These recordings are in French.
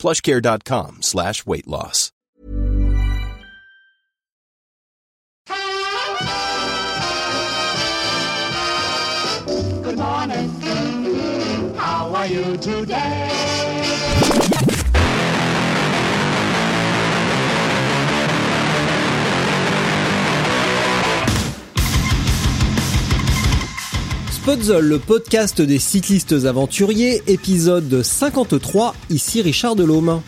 plushcare.com slash weight loss. Good morning. How are you today? Spotzol, le podcast des cyclistes aventuriers, épisode 53, ici Richard Delhomme.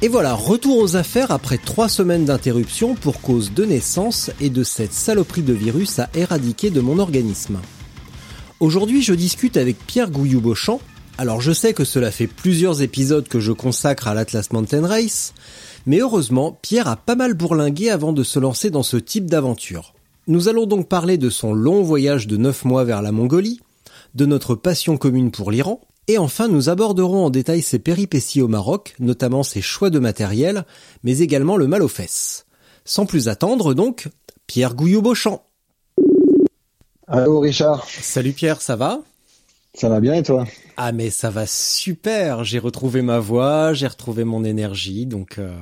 Et voilà, retour aux affaires après trois semaines d'interruption pour cause de naissance et de cette saloperie de virus à éradiquer de mon organisme. Aujourd'hui, je discute avec Pierre Gouillou-Beauchamp. Alors je sais que cela fait plusieurs épisodes que je consacre à l'Atlas Mountain Race, mais heureusement, Pierre a pas mal bourlingué avant de se lancer dans ce type d'aventure. Nous allons donc parler de son long voyage de 9 mois vers la Mongolie, de notre passion commune pour l'Iran, et enfin nous aborderons en détail ses péripéties au Maroc, notamment ses choix de matériel, mais également le mal aux fesses. Sans plus attendre donc, Pierre Gouillou-Beauchamp. Allô Richard, Salut Pierre, ça va? Ça va bien et toi? Ah mais ça va super, j'ai retrouvé ma voix, j'ai retrouvé mon énergie, donc euh,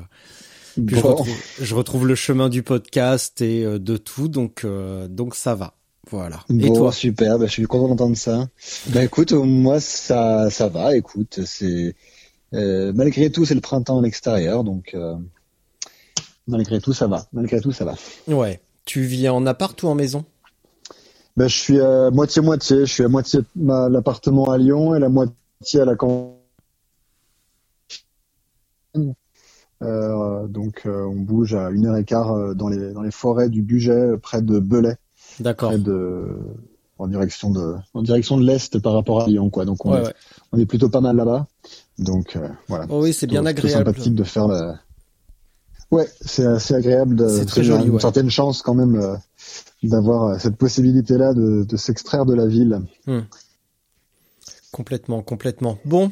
puis je, retrouve, je retrouve le chemin du podcast et euh, de tout, donc euh, donc ça va. Voilà. Et Bon, toi? super, bah, je suis content d'entendre ça. Bah écoute, euh, moi ça ça va, écoute, c'est euh, malgré tout c'est le printemps à l'extérieur, donc euh, malgré tout ça va, malgré tout ça va. Ouais. Tu vis en appart ou en maison? Bah je suis à moitié moitié, je suis à moitié l'appartement à Lyon et la moitié à la campagne. Donc euh, on bouge à une heure et quart euh, dans les dans les forêts du Bugey, euh, près de Belay. D'accord. en direction de en direction de l'est par rapport à Lyon quoi donc on, Ouais, est, ouais. on est plutôt pas mal là-bas donc euh, voilà Oh oui, c'est bien agréable. sympathique de faire la ouais c'est assez agréable de C'est très joli, une ouais. certaine chance quand même euh, d'avoir euh, cette possibilité là de, de s'extraire de la ville Complètement, complètement. Bon,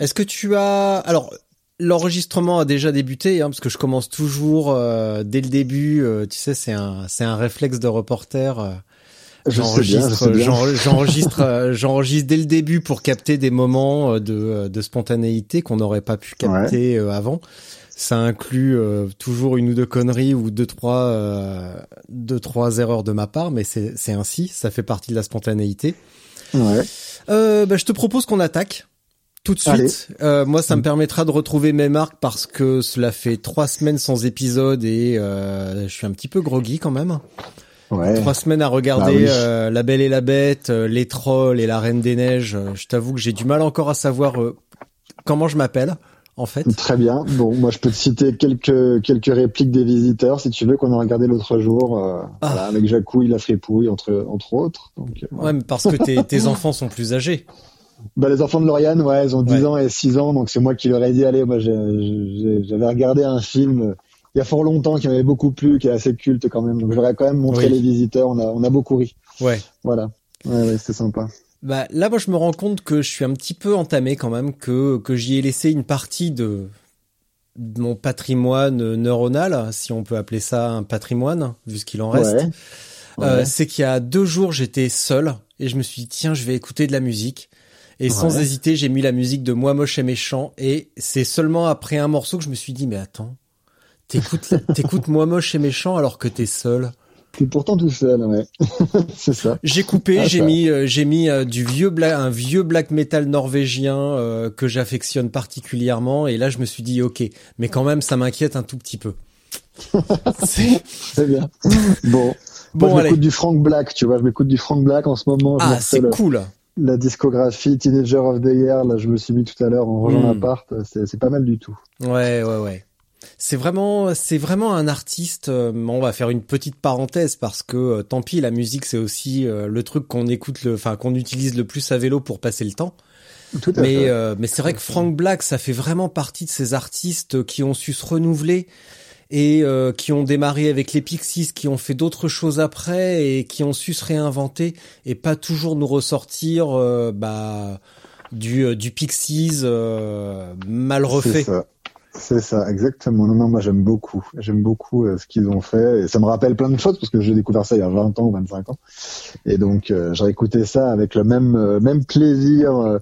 est-ce que tu as alors l'enregistrement a déjà débuté hein, parce que je commence toujours euh, dès le début. euh, tu sais, c'est un c'est un réflexe de reporter. euh, J'enregistre, j'enregistre, euh, j'enregistre dès le début pour capter des moments euh, de, de spontanéité qu'on n'aurait pas pu capter euh, avant. Ça inclut euh, toujours une ou deux conneries ou deux trois euh, deux trois erreurs de ma part, mais c'est c'est ainsi. Ça fait partie de la spontanéité. ouais Euh, bah, je te propose qu'on attaque tout de suite. Euh, moi, ça me permettra de retrouver mes marques parce que cela fait trois semaines sans épisode et euh, je suis un petit peu groggy quand même. ouais Trois semaines à regarder Bah oui. euh, La Belle et la Bête, euh, Les Trolls et La Reine des Neiges. Euh, Je t'avoue que j'ai du mal encore à savoir euh, comment je m'appelle, en fait. très bien bon moi je peux te citer quelques quelques répliques des visiteurs si tu veux qu'on a regardé l'autre jour euh, Ah. voilà, avec Jacouille la fripouille entre entre autres donc Ouais, mais parce que tes, tes enfants sont plus âgés. Bah, les enfants de Lauriane, ouais, ils ont 10 Ouais. ans et 6 ans, donc c'est moi qui leur ai dit, allez, moi, j'avais regardé un film euh, il y a fort longtemps qui m'avait beaucoup plu, qui est assez culte quand même, donc j'aurais quand même montré Oui. les visiteurs, on a, on a beaucoup ri. Ouais. Voilà. Ouais, ouais, c'était sympa. Bah là, moi, je me rends compte que je suis un petit peu entamé quand même, que que j'y ai laissé une partie de, de mon patrimoine neuronal, si on peut appeler ça un patrimoine, vu ce qu'il en reste. Ouais. Euh, c'est qu'il y a deux jours, j'étais seul et je me suis dit tiens, je vais écouter de la musique. Et sans hésiter, j'ai mis la musique de Moi moche et méchant. Et c'est seulement après un morceau que je me suis dit mais attends, t'écoutes t'écoutes Moi moche et méchant alors que t'es seul. T'es pourtant tout seul, ouais. c'est ça. J'ai coupé, Ah, j'ai ça. mis, euh, j'ai mis euh, du vieux bla- un vieux black metal norvégien euh, que j'affectionne particulièrement. Et là, je me suis dit, ok, mais quand même, ça m'inquiète un tout petit peu. C'est- bien. Bon. bon, Moi, je m'écoute du Frank Black, tu vois, je m'écoute du Frank Black en ce moment. Ah, c'est cool. La discographie Teenager of the Year, là, je me suis mis tout à l'heure en rangeant Mm. l'appart, c'est pas mal du tout. Ouais, ouais, ouais. C'est vraiment, c'est vraiment un artiste. euh, on va faire une petite parenthèse parce que euh, tant pis, la musique c'est aussi euh, le truc qu'on écoute, le, enfin qu'on utilise le plus à vélo pour passer le temps. Tout à Mais fait. euh, mais c'est vrai que Frank Black, ça fait vraiment partie de ces artistes qui ont su se renouveler et euh, qui ont démarré avec les Pixies, qui ont fait d'autres choses après et qui ont su se réinventer et pas toujours nous ressortir euh, bah du euh, du Pixies euh, mal C'est refait. ça. C'est ça, exactement. Non, non, moi j'aime beaucoup. J'aime beaucoup euh, ce qu'ils ont fait. Et ça me rappelle plein de choses parce que j'ai découvert ça il y a 20 ans ou 25 ans. Et donc euh, j'ai écouté ça avec le même euh, même plaisir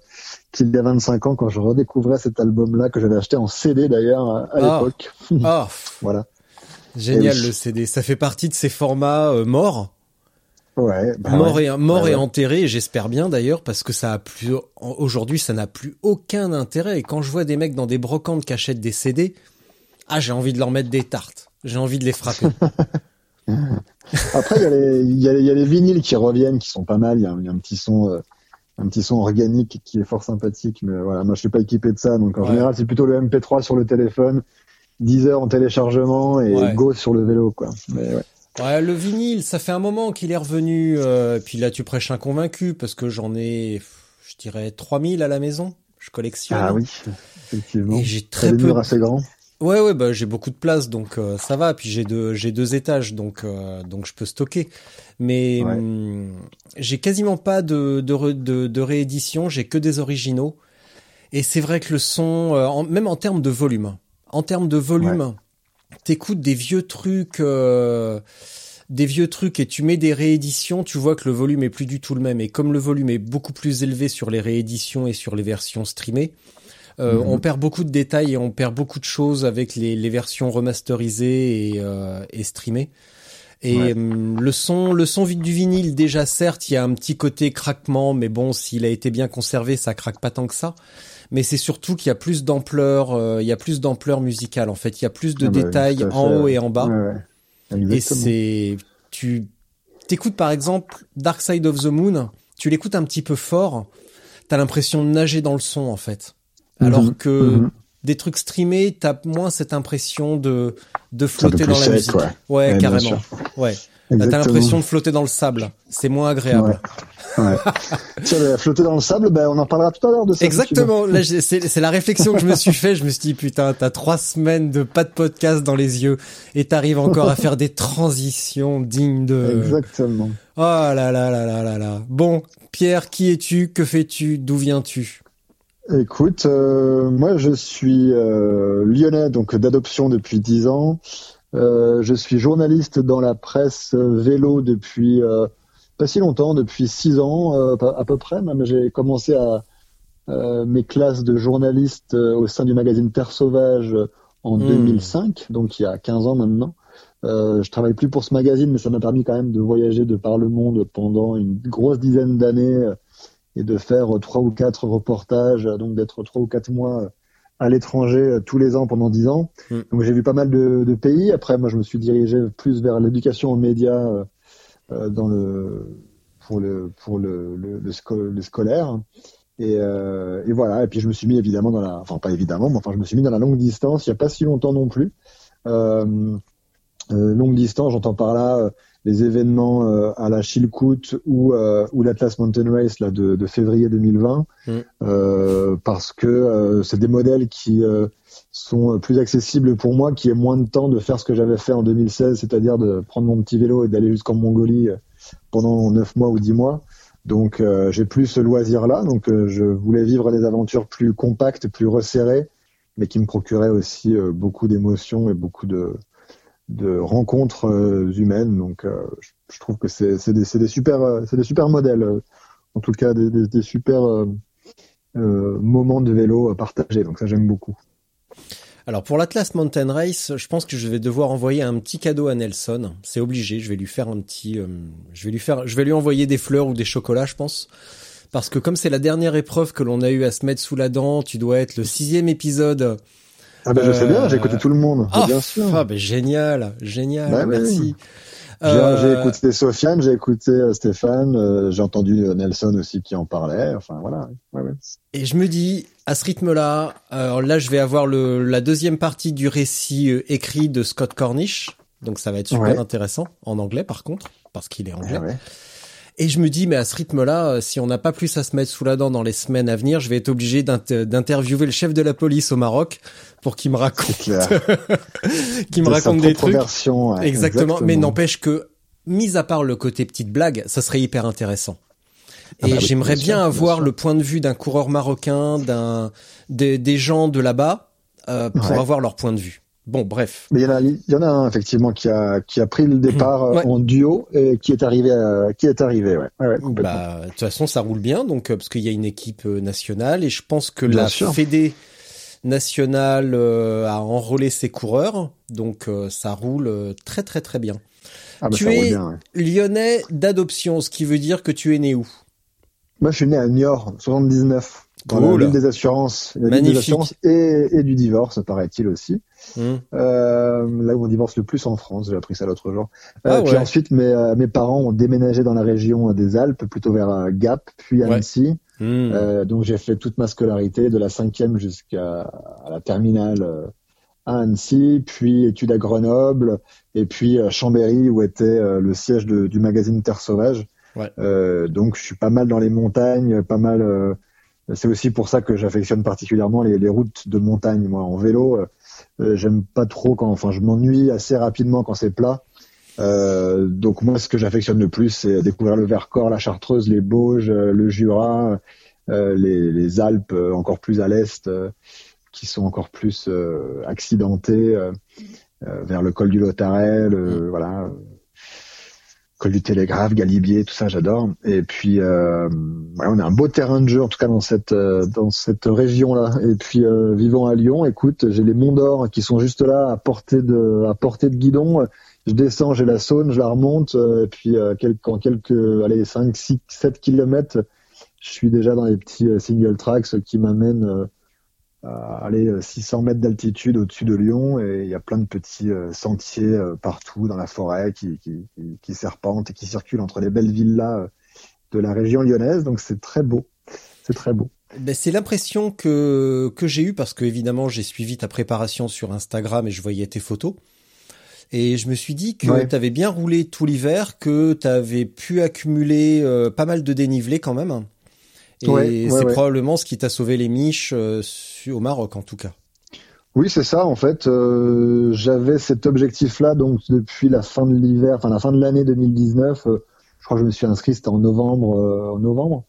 qu'il y a 25 ans quand je redécouvrais cet album-là que j'avais acheté en CD d'ailleurs à, Ah. l'époque. Ah, Voilà. génial oui. le CD. Ça fait partie de ces formats euh, morts. Ouais. bah mort ouais. et mort et enterré et j'espère bien d'ailleurs parce que ça a plus aujourd'hui ça n'a plus aucun intérêt et quand je vois des mecs dans des brocantes qui achètent des CD ah j'ai envie de leur mettre des tartes j'ai envie de les frapper Après, il y, a les, il, y a, il y a les vinyles qui reviennent, qui sont pas mal. Il y a, il y a un petit son, euh, un petit son organique qui est fort sympathique. Mais voilà, moi, je suis pas équipé de ça. Donc, en Ouais. général, c'est plutôt le MP3 sur le téléphone, 10 heures en téléchargement et Ouais. go sur le vélo, quoi. Mais ouais. ouais le vinyle ça fait un moment qu'il est revenu euh, puis là tu prêches un convaincu parce que j'en ai je dirais 3000 à la maison je collectionne Ah oui, effectivement. et j'ai très peu assez grands. Ouais ouais bah j'ai beaucoup de place donc euh, ça va. Puis j'ai deux j'ai deux étages donc euh, donc je peux stocker. Mais Ouais. hum, j'ai quasiment pas de de, re- de de réédition. J'ai que des originaux. Et c'est vrai que le son euh, en- même en termes de volume en termes de volume t'écoutes des vieux trucs euh, des vieux trucs et tu mets des rééditions, tu vois que le volume est plus du tout le même. Et comme le volume est beaucoup plus élevé sur les rééditions et sur les versions streamées, euh, Mhm. on perd beaucoup de détails et on perd beaucoup de choses avec les, les versions remasterisées et, euh, et streamées. Et Ouais. hum, le son, le son vide du vinyle, déjà certes, il y a un petit côté craquement, mais bon, s'il a été bien conservé, ça craque pas tant que ça. Mais c'est surtout qu'il y a plus d'ampleur, euh, il y a plus d'ampleur musicale. En fait, il y a plus de Ah bah détails en haut et en bas. Ouais, ouais. Et c'est, tu, t'écoutes par exemple Dark Side of the Moon, tu l'écoutes un petit peu fort, t'as l'impression de nager dans le son en fait. Alors Mhm, que mhm. des trucs streamés, t'as moins cette impression de, de flotter dans la sec, musique. ouais. Ouais, Ouais, carrément. Ouais. T'as l'impression de flotter dans le sable. C'est moins agréable. Ouais. Tiens, la flotter dans le sable, ben, on en parlera tout à l'heure de ça. Exactement. Là, c'est la réflexion que je me suis fait. Je me suis dit, putain, t'as trois semaines de pas de podcast dans les yeux et t'arrives encore à faire des transitions dignes de. Exactement. Oh là là là là là là. Bon, Pierre, qui es-tu? Que fais-tu? D'où viens-tu? Écoute, euh, moi je suis euh, lyonnais, donc d'adoption depuis 10 ans. Euh, je suis journaliste dans la presse euh, vélo depuis euh, pas si longtemps, depuis 6 ans euh, à peu près. Même j'ai commencé à euh, mes classes de journaliste au sein du magazine Terre Sauvage en Hmm. 2005, donc il y a 15 ans maintenant. Euh, je travaille plus pour ce magazine, mais ça m'a permis quand même de voyager de par le monde pendant une grosse dizaine d'années et de faire trois ou quatre reportages, euh, donc d'être trois ou quatre mois euh, à l'étranger euh, tous les ans pendant dix ans. Mm. Donc j'ai vu pas mal de, de pays. Après, moi, je me suis dirigé plus vers l'éducation aux médias euh, dans le pour le pour le le, le, sco- le scolaire. Et, euh, et voilà. Et puis je me suis mis évidemment dans la, enfin pas évidemment, mais enfin je me suis mis dans la longue distance. Il y a pas si longtemps non plus. Euh, longue distance, j'entends par là les événements euh, à la Chilcoot ou euh, ou l'Atlas Mountain Race là de, de février 2020, Mm. euh, parce que euh, c'est des modèles qui euh, sont plus accessibles pour moi, qui ai moins de temps de faire ce que j'avais fait en 2016, c'est-à-dire de prendre mon petit vélo et d'aller jusqu'en Mongolie euh, pendant neuf mois ou dix mois. Donc euh, j'ai plus ce loisir-là, donc euh, je voulais vivre des aventures plus compactes, plus resserrées, mais qui me procuraient aussi euh, beaucoup d'émotions et beaucoup de de rencontres euh, humaines. Donc, euh, je, trouve que c'est des, des super, euh, c'est des super modèles. en tout cas, des, super moments de vélo à partager. Donc ça, j'aime beaucoup. Alors pour l'Atlas Mountain Race, je pense que je vais devoir envoyer un petit cadeau à Nelson. C'est obligé. Je vais lui faire un petit, je vais lui faire, je vais lui envoyer des fleurs ou des chocolats, je pense. Parce que comme c'est la dernière épreuve que l'on a eu à se mettre sous la dent, tu dois être le sixième épisode. Ah ben, je sais bien, j'ai Euh, écouté tout le monde, Ah, bien sûr. ah, ben, génial, génial, Bah oui. merci. J'ai Euh, j'ai écouté Sofiane, j'ai écouté euh, Stéphane, euh, j'ai entendu euh, Nelson aussi qui en parlait. Enfin voilà. Ouais, ouais. Et je me dis, à ce rythme-là, là, je vais avoir le, la deuxième partie du récit euh, écrit de Scott Cornish. Donc ça va être super Ouais. intéressant, en anglais par contre, parce qu'il est anglais. Et je me dis, mais à ce rythme-là, si on n'a pas plus à se mettre sous la dent dans les semaines à venir, je vais être obligé d'interviewer le chef de la police au Maroc pour qu'il me raconte, qu'il me raconte des trucs. Version, exactement. exactement. Mais n'empêche que, mis à part le côté petite blague, ça serait hyper intéressant. Ah et bah j'aimerais bien, avoir le point de vue d'un coureur marocain, d'un des, des gens de là-bas, euh, pour avoir leur point de vue. Bon, bref. Mais il y en a, il y en a un effectivement qui a qui a pris le départ euh, en duo et qui est arrivé, à, qui est arrivé, ouais. ouais, bah, de toute façon, ça roule bien, donc euh, parce qu'il y a une équipe nationale et je pense que la Fédé nationale a enrôlé ses coureurs, donc ça roule très très très bien. Ah bah, tu es lyonnais d'adoption, ce qui veut dire que tu es né où? Moi, je suis né à Niort, 79 dans la des assurances, et, et, du divorce, paraît-il aussi. Hmm. Euh, là où on divorce le plus en France, j'ai appris ça l'autre jour. Euh, ah, puis ensuite, mes, euh, mes parents ont déménagé dans la région des Alpes, plutôt vers Gap, puis Annecy. Hmm. Donc j'ai fait toute ma scolarité, de la cinquième jusqu'à la terminale à Annecy, puis études à Grenoble, et puis Chambéry, où était le siège de, du magazine Terre Sauvage. Ouais. donc je suis pas mal dans les montagnes, pas mal c'est aussi pour ça que j'affectionne particulièrement les, les, routes de montagne. Moi, en vélo, euh, j'aime pas trop quand, enfin, je m'ennuie assez rapidement quand c'est plat. Euh, donc moi, ce que j'affectionne le plus, c'est découvrir le Vercors, la Chartreuse, les Bauges, euh, le Jura, euh, les, les, Alpes encore plus à l'est, qui sont encore plus accidentées, vers le col du Lotarel, voilà, du Télégraphe, Galibier, tout ça, j'adore. Et puis, euh, on a un beau terrain de jeu, en tout cas dans cette euh, dans cette région-là. Et puis, euh, vivant à Lyon, écoute, j'ai les Monts d'Or qui sont juste là, à portée de à portée de guidon. Je descends, j'ai la Saône, je la remonte, et puis quelques, en quelques, allez, 5, 6, 7 kilomètres, je suis déjà dans les petits single tracks qui m'amènent à aller 600 euh, mètres d'altitude au-dessus de Lyon et il y a plein de petits euh, sentiers euh, partout dans la forêt qui, qui, qui, serpentent et qui circulent entre les belles villas de la région lyonnaise. Donc c'est très beau, c'est très beau. Ben, c'est l'impression que, que j'ai eue parce que évidemment j'ai suivi ta préparation sur Instagram et je voyais tes photos. Et je me suis dit que tu avais bien roulé tout l'hiver, que tu avais pu accumuler pas mal de dénivelé quand même. Et c'est probablement ce qui t'a sauvé les miches euh, au Maroc, en tout cas. Oui, c'est ça. En fait, euh, j'avais cet objectif-là donc depuis la fin de l'hiver, enfin la fin de l'année 2019. Euh, je crois que je me suis inscrit, c'était en novembre, en novembre.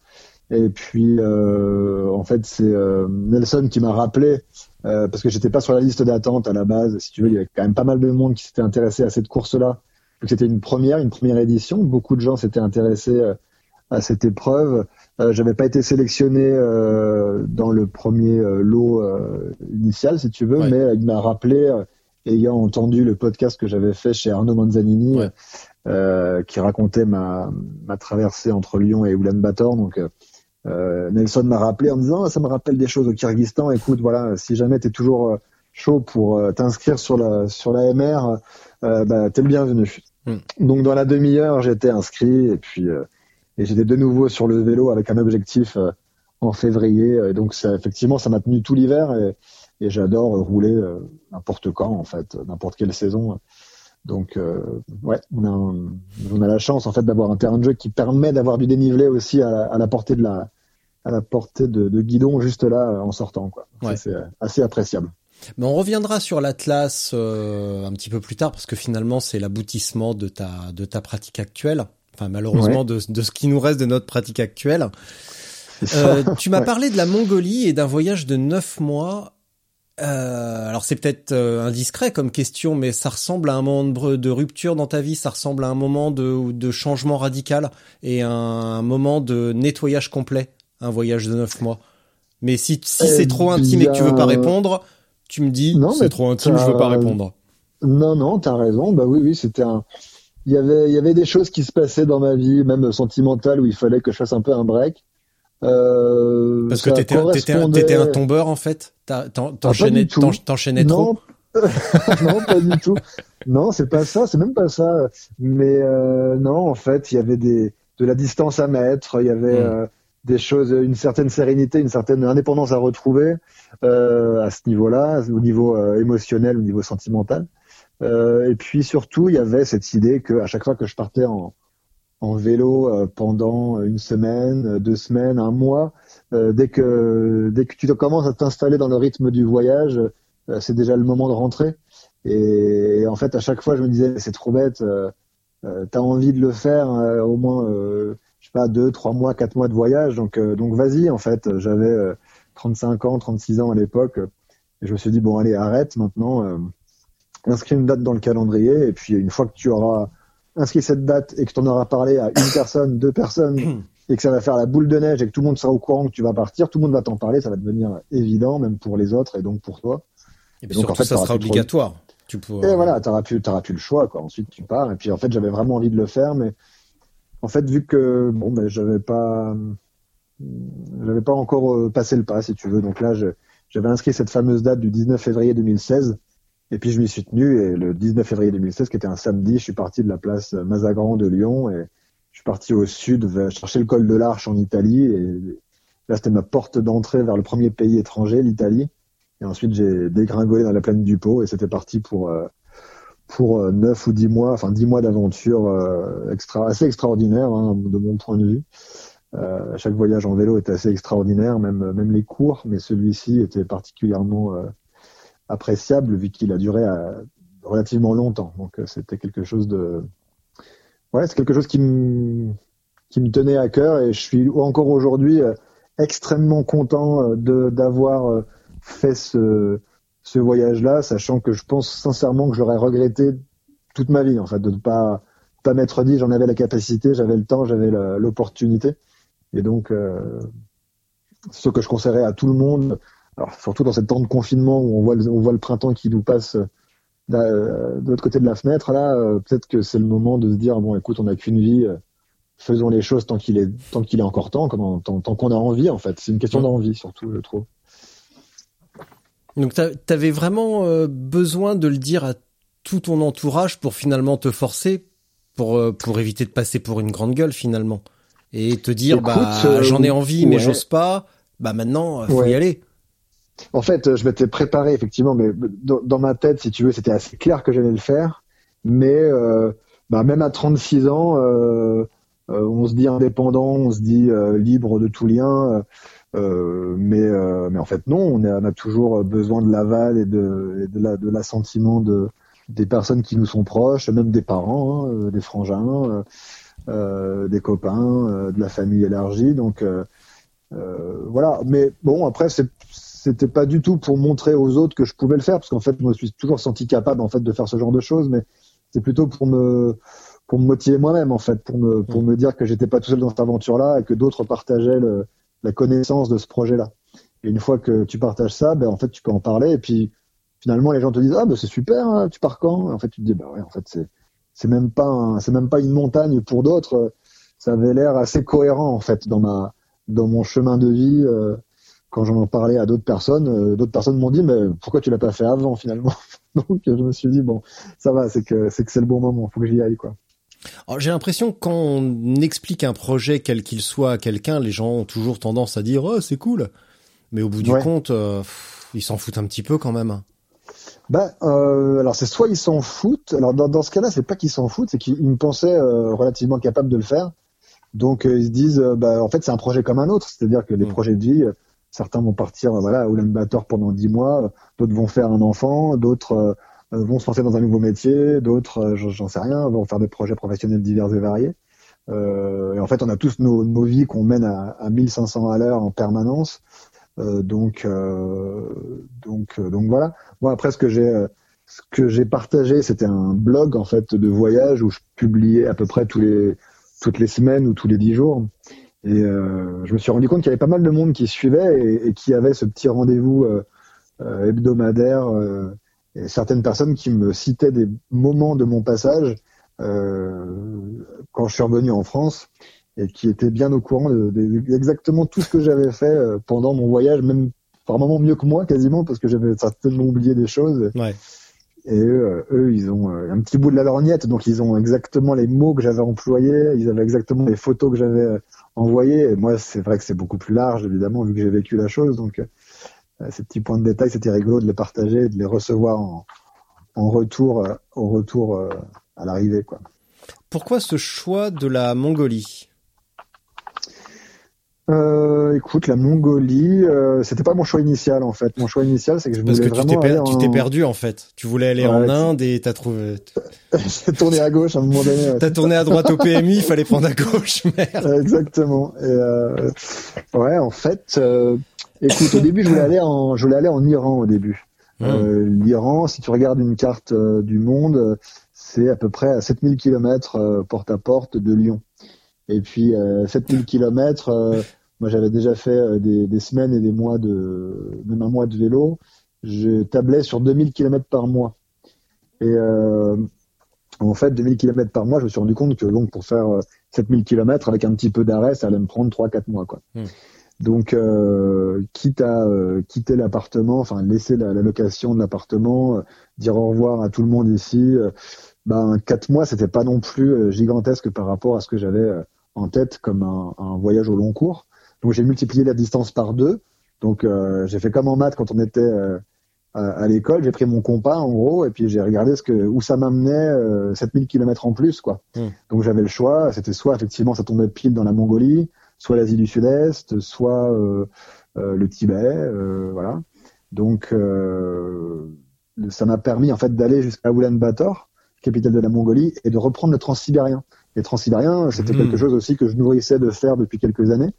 Et puis, en fait, c'est Nelson qui m'a rappelé parce que j'étais pas sur la liste d'attente à la base. Si tu veux, il y avait quand même pas mal de monde qui s'était intéressé à cette course-là. C'était une première, une première édition. Beaucoup de gens s'étaient intéressés à cette épreuve. Euh, j'avais pas été sélectionné euh, dans le premier euh, lot euh, initial, si tu veux, mais il m'a rappelé, ayant entendu le podcast que j'avais fait chez Arnaud Manzanini, qui racontait ma, ma traversée entre Lyon et Ulaanbaatar. Donc, Nelson m'a rappelé en disant, ah, ça me rappelle des choses au Kyrgyzstan. Écoute, voilà, si jamais tu es toujours chaud pour t'inscrire sur la sur la MR, bah, t'es le bienvenu. Hmm. Donc dans la demi-heure, j'étais inscrit et puis et j'étais de nouveau sur le vélo avec un objectif euh, en février. Et donc ça, effectivement, ça m'a tenu tout l'hiver et, et j'adore rouler euh, n'importe quand en fait, n'importe quelle saison. Donc euh, ouais, on a, on a la chance en fait d'avoir un terrain de jeu qui permet d'avoir du dénivelé aussi à la, à la portée de la à la portée de, de guidon juste là en sortant quoi. Ouais. C'est assez appréciable. Mais on reviendra sur l'Atlas euh, un petit peu plus tard parce que finalement c'est l'aboutissement de ta de ta pratique actuelle enfin malheureusement de, de, ce qui nous reste de notre pratique actuelle. Euh, tu m'as parlé de la Mongolie et d'un voyage de neuf mois. Euh, alors c'est peut-être euh, indiscret comme question, mais ça ressemble à un moment de, rupture dans ta vie, ça ressemble à un moment de, de changement radical et un, un, moment de nettoyage complet, un voyage de neuf mois? Mais si, si c'est trop intime et que tu veux pas répondre, tu me dis c'est trop intime, je veux pas répondre. Non, non, t'as raison. Bah oui, oui, c'était un, il y avait il y avait des choses qui se passaient dans ma vie, même sentimentales, où il fallait que je fasse un peu un break. Euh, Parce que t'étais correspondait... étais un tombeur en fait? Ah, t'enchaînais t'enchaînais trop? non, pas du tout. Non, c'est pas ça. C'est même pas ça. Mais euh, non, en fait, il y avait des de la distance à mettre. Il y avait hmm. euh, des choses, une certaine sérénité, une certaine indépendance à retrouver euh, à ce niveau-là, au niveau euh, émotionnel, au niveau sentimental. Euh, et puis surtout, il y avait cette idée que à chaque fois que je partais en, en vélo euh, pendant une semaine, deux semaines, un mois. dès que dès que tu commences à t'installer dans le rythme du voyage, c'est déjà le moment de rentrer. Et, en fait, à chaque fois, je me disais, c'est trop bête. Euh, T'as envie de le faire au moins, je sais pas, deux, trois mois, quatre mois de voyage. Donc donc vas-y. En fait, j'avais 35 ans, 36 ans à l'époque. Et je me suis dit bon allez arrête maintenant inscris une date dans le calendrier, et puis une fois que tu auras inscrit cette date et que tu en auras parlé à une personne, deux personnes, et que ça va faire la boule de neige et que tout le monde sera au courant que tu vas partir, tout le monde va t'en parler, ça va devenir évident, même pour les autres et donc pour toi. Et, donc, en fait, ça sera obligatoire. Tu Et voilà, tu n'auras plus, plus le choix, quoi. Ensuite, tu pars. Et puis, en fait, j'avais vraiment envie de le faire, mais en fait, vu que, bon, ben, j'avais pas, j'avais pas encore euh, passé le pas, si tu veux. Donc là, j'avais inscrit cette fameuse date du 19 février 2016 et puis je m'y suis tenu et le 19 février 2016, qui était un samedi, je suis parti de la place Mazagran de Lyon et je suis parti au sud chercher le col de l'Arche en Italie et là c'était ma porte d'entrée vers le premier pays étranger, l'Italie. Et ensuite j'ai dégringolé dans la plaine du Pau et c'était parti pour euh, pour euh, neuf ou dix mois, enfin dix mois d'aventure euh, extra, assez extraordinaire hein, de mon point de vue. chaque voyage en vélo était assez extraordinaire, même même les cours, mais celui-ci était particulièrement appréciable vu qu'il a duré euh, relativement longtemps. Donc euh, c'était quelque chose de ouais, c'est quelque chose qui me qui me tenait à cœur et je suis encore aujourd'hui euh, extrêmement content de d'avoir fait ce ce voyage-là, sachant que je pense sincèrement que j'aurais regretté toute ma vie en fait de ne pas pas m'être dit j'en avais la capacité, j'avais le temps, j'avais l'opportunité et donc ce que je conseillerais à tout le monde alors surtout dans cette temps de confinement où on voit le, on voit le printemps qui nous passe euh, de l'autre côté de la fenêtre, là, euh, peut-être que c'est le moment de se dire bon, écoute, on n'a qu'une vie, euh, faisons les choses tant qu'il est tant qu'il est encore temps, tant, tant, qu'on a envie en fait. C'est une question d'envie surtout, je trouve. Donc tu avais vraiment besoin de le dire à tout ton entourage pour finalement te forcer pour pour éviter de passer pour une grande gueule finalement et te dire bah j'en ai envie mais j'ose pas. Bah maintenant faut y aller. En fait, je m'étais préparé effectivement, mais dans, ma tête, si tu veux, c'était assez clair que j'allais le faire. Mais euh, bah, même à 36 ans, euh, euh, on se dit indépendant, on se dit libre de tout lien. mais, en fait, non, on, a, toujours besoin de l'aval et de, de l'assentiment de, des personnes qui nous sont proches, même des parents, hein, des frangins, des copains, de la famille élargie. Donc voilà. Mais bon, après, c'est c'était pas du tout pour montrer aux autres que je pouvais le faire, parce qu'en fait, moi, je suis toujours senti capable en fait de faire ce genre de choses, mais c'est plutôt pour me pour me motiver moi-même en fait, pour me pour me dire que j'étais pas tout seul dans cette aventure-là et que d'autres partageaient le, la connaissance de ce projet-là. Et une fois que tu partages ça, ben en fait, tu peux en parler et puis finalement les gens te disent ah ben c'est super, hein, tu pars quand? En fait, tu te dis bah ouais, en fait c'est c'est même pas c'est même pas une montagne pour d'autres. Ça avait l'air assez cohérent en fait dans ma dans mon chemin de vie. Euh, quand j'en parlais à d'autres personnes, euh, d'autres personnes m'ont dit mais pourquoi tu l'as pas fait avant finalement? Donc je me suis dit bon ça va, c'est que c'est que c'est le bon moment, faut que j'y aille quoi. Alors j'ai l'impression que quand on explique un projet quel qu'il soit à quelqu'un, les gens ont toujours tendance à dire oh c'est cool, mais au bout du compte euh, ils s'en foutent un petit peu quand même. Ben, euh, alors c'est soit ils s'en foutent. Alors dans, dans ce cas-là, c'est pas qu'ils s'en foutent, c'est qu'ils me pensaient euh, relativement capable de le faire. Donc ils se disent, bah, en fait c'est un projet comme un autre, c'est-à-dire que les mmh. projets de vie, Certains vont partir voilà, à Ulaanbaatar pendant dix mois, d'autres vont faire un enfant, d'autres euh, vont se lancer dans un nouveau métier, d'autres, euh, j'en sais rien, vont faire des projets professionnels divers et variés. Euh, et en fait, on a tous nos, nos vies qu'on mène à, à 1500 à l'heure en permanence. Euh, donc, euh, donc, donc voilà. Moi, après, ce que j'ai, ce que j'ai partagé, c'était un blog en fait de voyage où je publiais à peu près tous les toutes les semaines ou tous les dix jours. Et euh, je me suis rendu compte qu'il y avait pas mal de monde qui suivait et, et qui avait ce petit rendez-vous euh, euh hebdomadaire. Euh, et certaines personnes qui me citaient des moments de mon passage quand je suis revenu en France et qui étaient bien au courant de, de, exactement tout ce que j'avais fait pendant mon voyage, même par moments mieux que moi quasiment parce que j'avais certainement oublié des choses. Ouais. Et eux, eux, ils ont un petit bout de la lorgnette, donc ils ont exactement les mots que j'avais employés, ils avaient exactement les photos que j'avais envoyé. moi, c'est vrai que c'est beaucoup plus large, évidemment, vu que j'ai vécu la chose. Donc, euh, ces petits points de détail, c'était rigolo de les partager, de les recevoir en, en retour, euh, au retour euh, à l'arrivée, quoi. pourquoi ce choix de la Mongolie? Euh, écoute, la Mongolie, euh, c'était pas mon choix initial en fait. Mon choix initial, c'est que je Parce voulais que tu t'es, per- en- perdu en fait. Tu voulais aller Ouais, en Inde et t'as trouvé. J'ai tourné à gauche à un moment donné. ouais. T'as tourné à droite au PMI, il fallait prendre à gauche. Merde. Exactement. Et, euh, ouais, en fait, euh, écoute, au début, je voulais aller en, je voulais aller en Iran au début. Hmm. Euh, L'Iran, si tu regardes une carte euh, du monde, c'est à peu près à 7000 km porte à porte de Lyon. Et puis euh, 7000 km, euh, moi j'avais déjà fait euh, des, des semaines et des mois de, même un mois de vélo. Je tablais sur 2000 km par mois. Et euh, en fait, 2000 km par mois, je me suis rendu compte que donc pour faire euh, 7000 km avec un petit peu d'arrêt, ça allait me prendre 3-4 mois. Quoi. Hmm. Donc, euh, quitte à euh, quitter l'appartement, enfin laisser la, la location de l'appartement, euh, dire au revoir à tout le monde ici, euh, ben quatre mois, c'était pas non plus euh, gigantesque par rapport à ce que j'avais euh, en tête comme un, un voyage au long cours. Donc j'ai multiplié la distance par deux. Donc euh, j'ai fait comme en maths quand on était euh, à, à l'école, j'ai pris mon compas en gros et puis j'ai regardé ce que où ça m'amenait euh, 7000 km en plus quoi. Mm. Donc j'avais le choix, c'était soit effectivement ça tombait pile dans la Mongolie, soit l'Asie du Sud-Est, soit euh, le Tibet, voilà. Donc ça m'a permis en fait d'aller jusqu'à Ulaanbaatar, capitale de la Mongolie, et de reprendre le transsibérien. Et transsibérien, c'était quelque chose aussi que je nourrissais de faire depuis quelques années.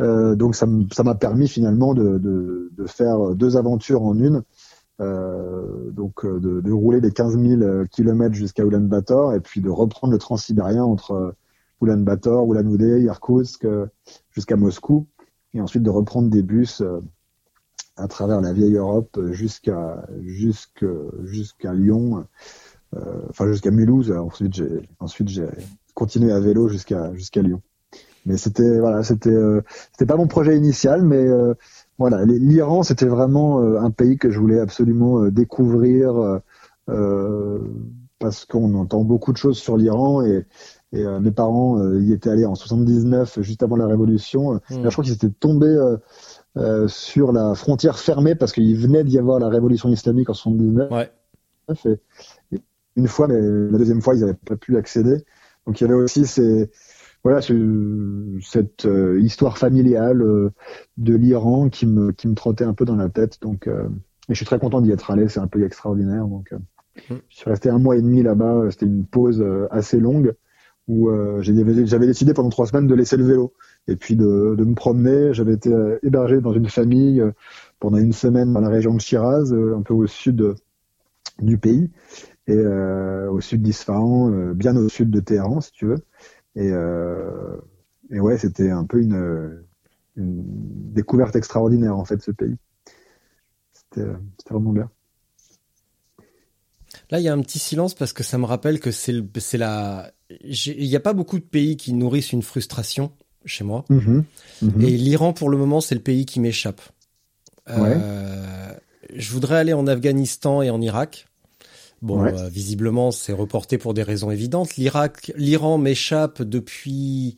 Euh, donc ça m'a permis finalement de, de, de faire deux aventures en une. Euh, donc euh, de, de rouler les 15 000 kilomètres jusqu'à Ulaanbaatar et puis de reprendre le transsibérien entre Ulaanbaatar, Ulan-Ude, Irkoutsk jusqu'à Moscou et ensuite de reprendre des bus à travers la vieille Europe jusqu'à jusqu'à jusqu'à Lyon, euh, enfin jusqu'à Mulhouse. Ensuite j'ai ensuite j'ai continué à vélo jusqu'à jusqu'à Lyon. Mais c'était voilà, c'était euh, c'était pas mon projet initial, mais euh, voilà, l'Iran c'était vraiment euh, un pays que je voulais absolument découvrir parce qu'on entend beaucoup de choses sur l'Iran et, et mes parents y étaient allés en 79 juste avant la révolution. Mm. Là, je crois qu'ils étaient tombés sur la frontière fermée parce qu'il venait d'y avoir la révolution islamique en 79 Ouais. et, et une fois, mais la deuxième fois, ils n'avaient pas pu accéder. Donc il y avait aussi ces, voilà, ce- cette euh, histoire familiale euh, de l'Iran qui me, qui me trottait un peu dans la tête. Donc, euh, et je suis très content d'y être allé. C'est un pays extraordinaire. Donc, euh, Mm. je suis resté un mois et demi là-bas. C'était une pause assez longue où j'avais décidé pendant trois semaines de laisser le vélo et puis de, de me promener. J'avais été hébergé dans une famille pendant une semaine dans la région de Shiraz, un peu au sud du pays et euh, au sud d'Isfahan, euh, bien au sud de Téhéran, si tu veux. Et, euh, et ouais, c'était un peu une, une découverte extraordinaire en fait ce pays. C'était euh, vraiment bien. Là, il y a un petit silence parce que ça me rappelle que c'est la, il n'y a pas beaucoup de pays qui nourrissent une frustration chez moi. Mhm. Mhm. Et l'Iran, pour le moment, c'est le pays qui m'échappe. Euh, je voudrais aller en Afghanistan et en Irak. Bon, Ouais. euh, visiblement, c'est reporté pour des raisons évidentes. L'Irak, l'Iran m'échappe depuis.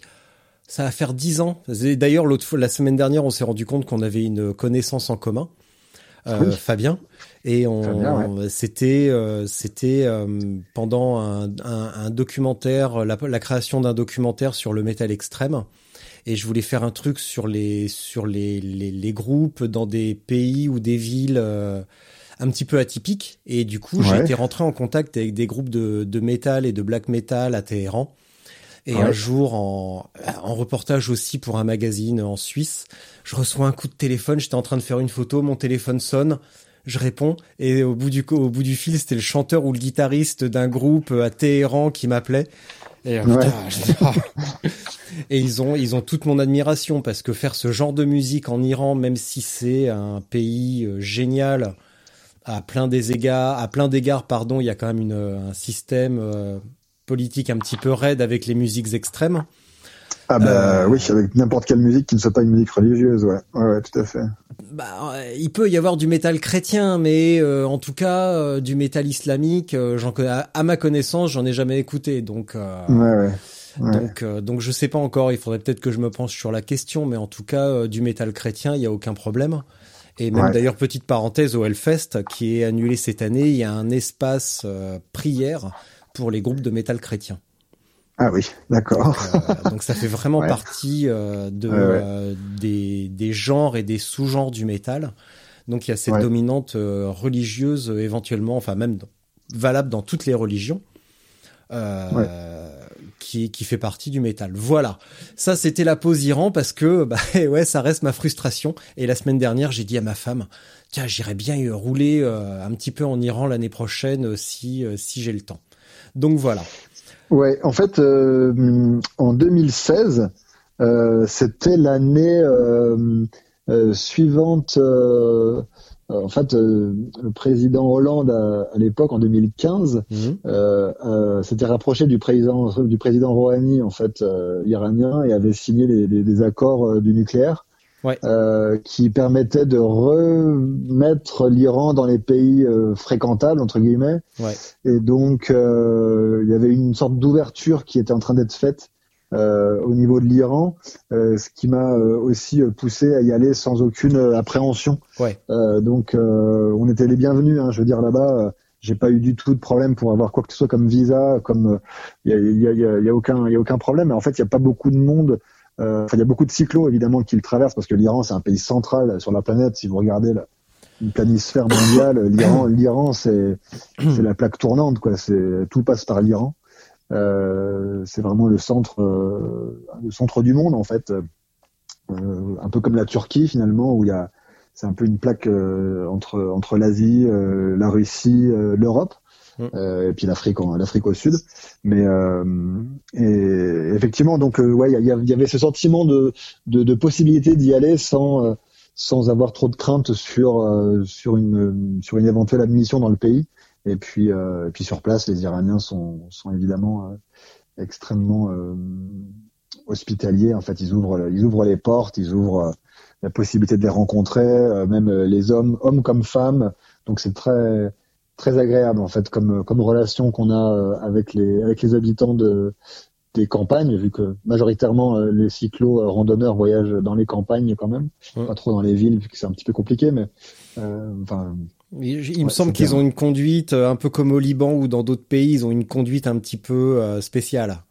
Ça va faire dix ans. D'ailleurs, l'autre fois, la semaine dernière, on s'est rendu compte qu'on avait une connaissance en commun, euh, Oui. Fabien, et on, c'était, euh, c'était euh, pendant un, un- un documentaire, la, la création d'un documentaire sur le métal extrême et je voulais faire un truc sur les sur les, les, les groupes dans des pays ou des villes euh, un petit peu atypiques et du coup j'ai Ouais. été rentré en contact avec des groupes de, de métal et de black metal à Téhéran et Ouais. un jour en, en reportage aussi pour un magazine en Suisse je reçois un coup de téléphone j'étais en train de faire une photo mon téléphone sonne je réponds et au bout du au bout du fil c'était le chanteur ou le guitariste d'un groupe à Téhéran qui m'appelait et, euh, Ouais. putain, je dis. Et ils ont, ils ont toute mon admiration parce que faire ce genre de musique en Iran, même si c'est un pays euh, génial à plein des égards, à plein d'égards, pardon, il y a quand même une, un système euh, politique un petit peu raide avec les musiques extrêmes. Ah bah Euh, oui, avec n'importe quelle musique qui ne soit pas une musique religieuse, ouais, ouais, ouais tout à fait. Bah, euh, il peut y avoir du métal chrétien, mais euh, en tout cas euh, du métal islamique, euh, j'en à, à ma connaissance, j'en ai jamais écouté, donc. euh, Ouais, ouais. Donc, euh, donc je sais pas encore. Il faudrait peut-être que je me penche sur la question, mais en tout cas, euh, du métal chrétien, il y a aucun problème. Et même Ouais. d'ailleurs, petite parenthèse au Hellfest qui est annulé cette année, il y a un espace euh, prière pour les groupes de métal chrétien. Ah oui, d'accord. Donc, donc, ça fait vraiment Ouais. partie euh, de Ouais, euh, des, des genres et des sous-genres du métal. Donc il y a cette Ouais. dominante euh, religieuse euh, éventuellement, enfin même valable dans toutes les religions, euh, qui, fait partie du métal. Voilà, ça c'était la pause Iran parce que bah, ouais, ça reste ma frustration. Et la semaine dernière, j'ai dit à ma femme, tiens, j'irais bien rouler euh, un petit peu en Iran l'année prochaine euh, si euh, si j'ai le temps. Donc voilà. Ouais, en fait, en 2016, euh, c'était l'année suivante. Euh, en fait, euh, le président Hollande à, à l'époque, en 2015, Mhm. euh, euh, s'était rapproché du président du président Rouhani, en fait, euh, iranien, et avait signé les, les- des accords du nucléaire. Ouais. euh, qui permettaient de remettre l'Iran dans les pays euh, fréquentables entre guillemets Ouais. et donc, euh, il y avait une sorte d'ouverture qui était en train d'être faite au niveau de l'Iran, euh, ce qui m'a euh, aussi euh, poussé à y aller sans aucune euh, appréhension. Ouais. Euh, donc, euh, on était les bienvenus. Hein, je veux dire, là-bas, euh, j'ai pas eu du tout de problème pour avoir quoi que ce soit comme visa, comme il y, a, y, a, y, a, y a aucun, y a aucun problème. Mais en fait, il y a pas beaucoup de monde. euh, Enfin, il y a beaucoup de cyclos évidemment qui le traversent parce que l'Iran, c'est un pays central sur la planète. Si vous regardez la, une planisphère mondiale, l'Iran, l'Iran, c'est c'est la plaque tournante, quoi. C'est tout passe par l'Iran. Euh, c'est vraiment le centre, euh, le centre du monde en fait, Euh, un peu comme la Turquie finalement, où il y a, c'est un peu une plaque euh, entre entre l'Asie, euh, la Russie, euh, l'Europe, Mm. euh, et puis l'Afrique, l'Afrique au sud. Mais euh, et effectivement, donc euh, ouais, il y, avait ce sentiment de de, de possibilité d'y aller sans euh, sans avoir trop de crainte sur euh, sur une sur une éventuelle admission dans le pays. Et puis euh, et puis sur place, les Iraniens sont sont évidemment euh, extrêmement euh, hospitaliers. En fait, ils ouvrent ils ouvrent les portes, ils ouvrent la possibilité de les rencontrer, euh, même les hommes hommes comme femmes. Donc c'est très très agréable en fait comme comme relation qu'on a avec les avec les habitants de des campagnes, vu que majoritairement les cyclos randonneurs voyagent dans les campagnes quand même, pas trop dans les villes, vu que c'est un petit peu compliqué, mais euh, enfin Il, me semble qu'ils ont une conduite euh, un peu comme au Liban ou dans d'autres pays, ils ont une conduite un petit peu euh, spéciale.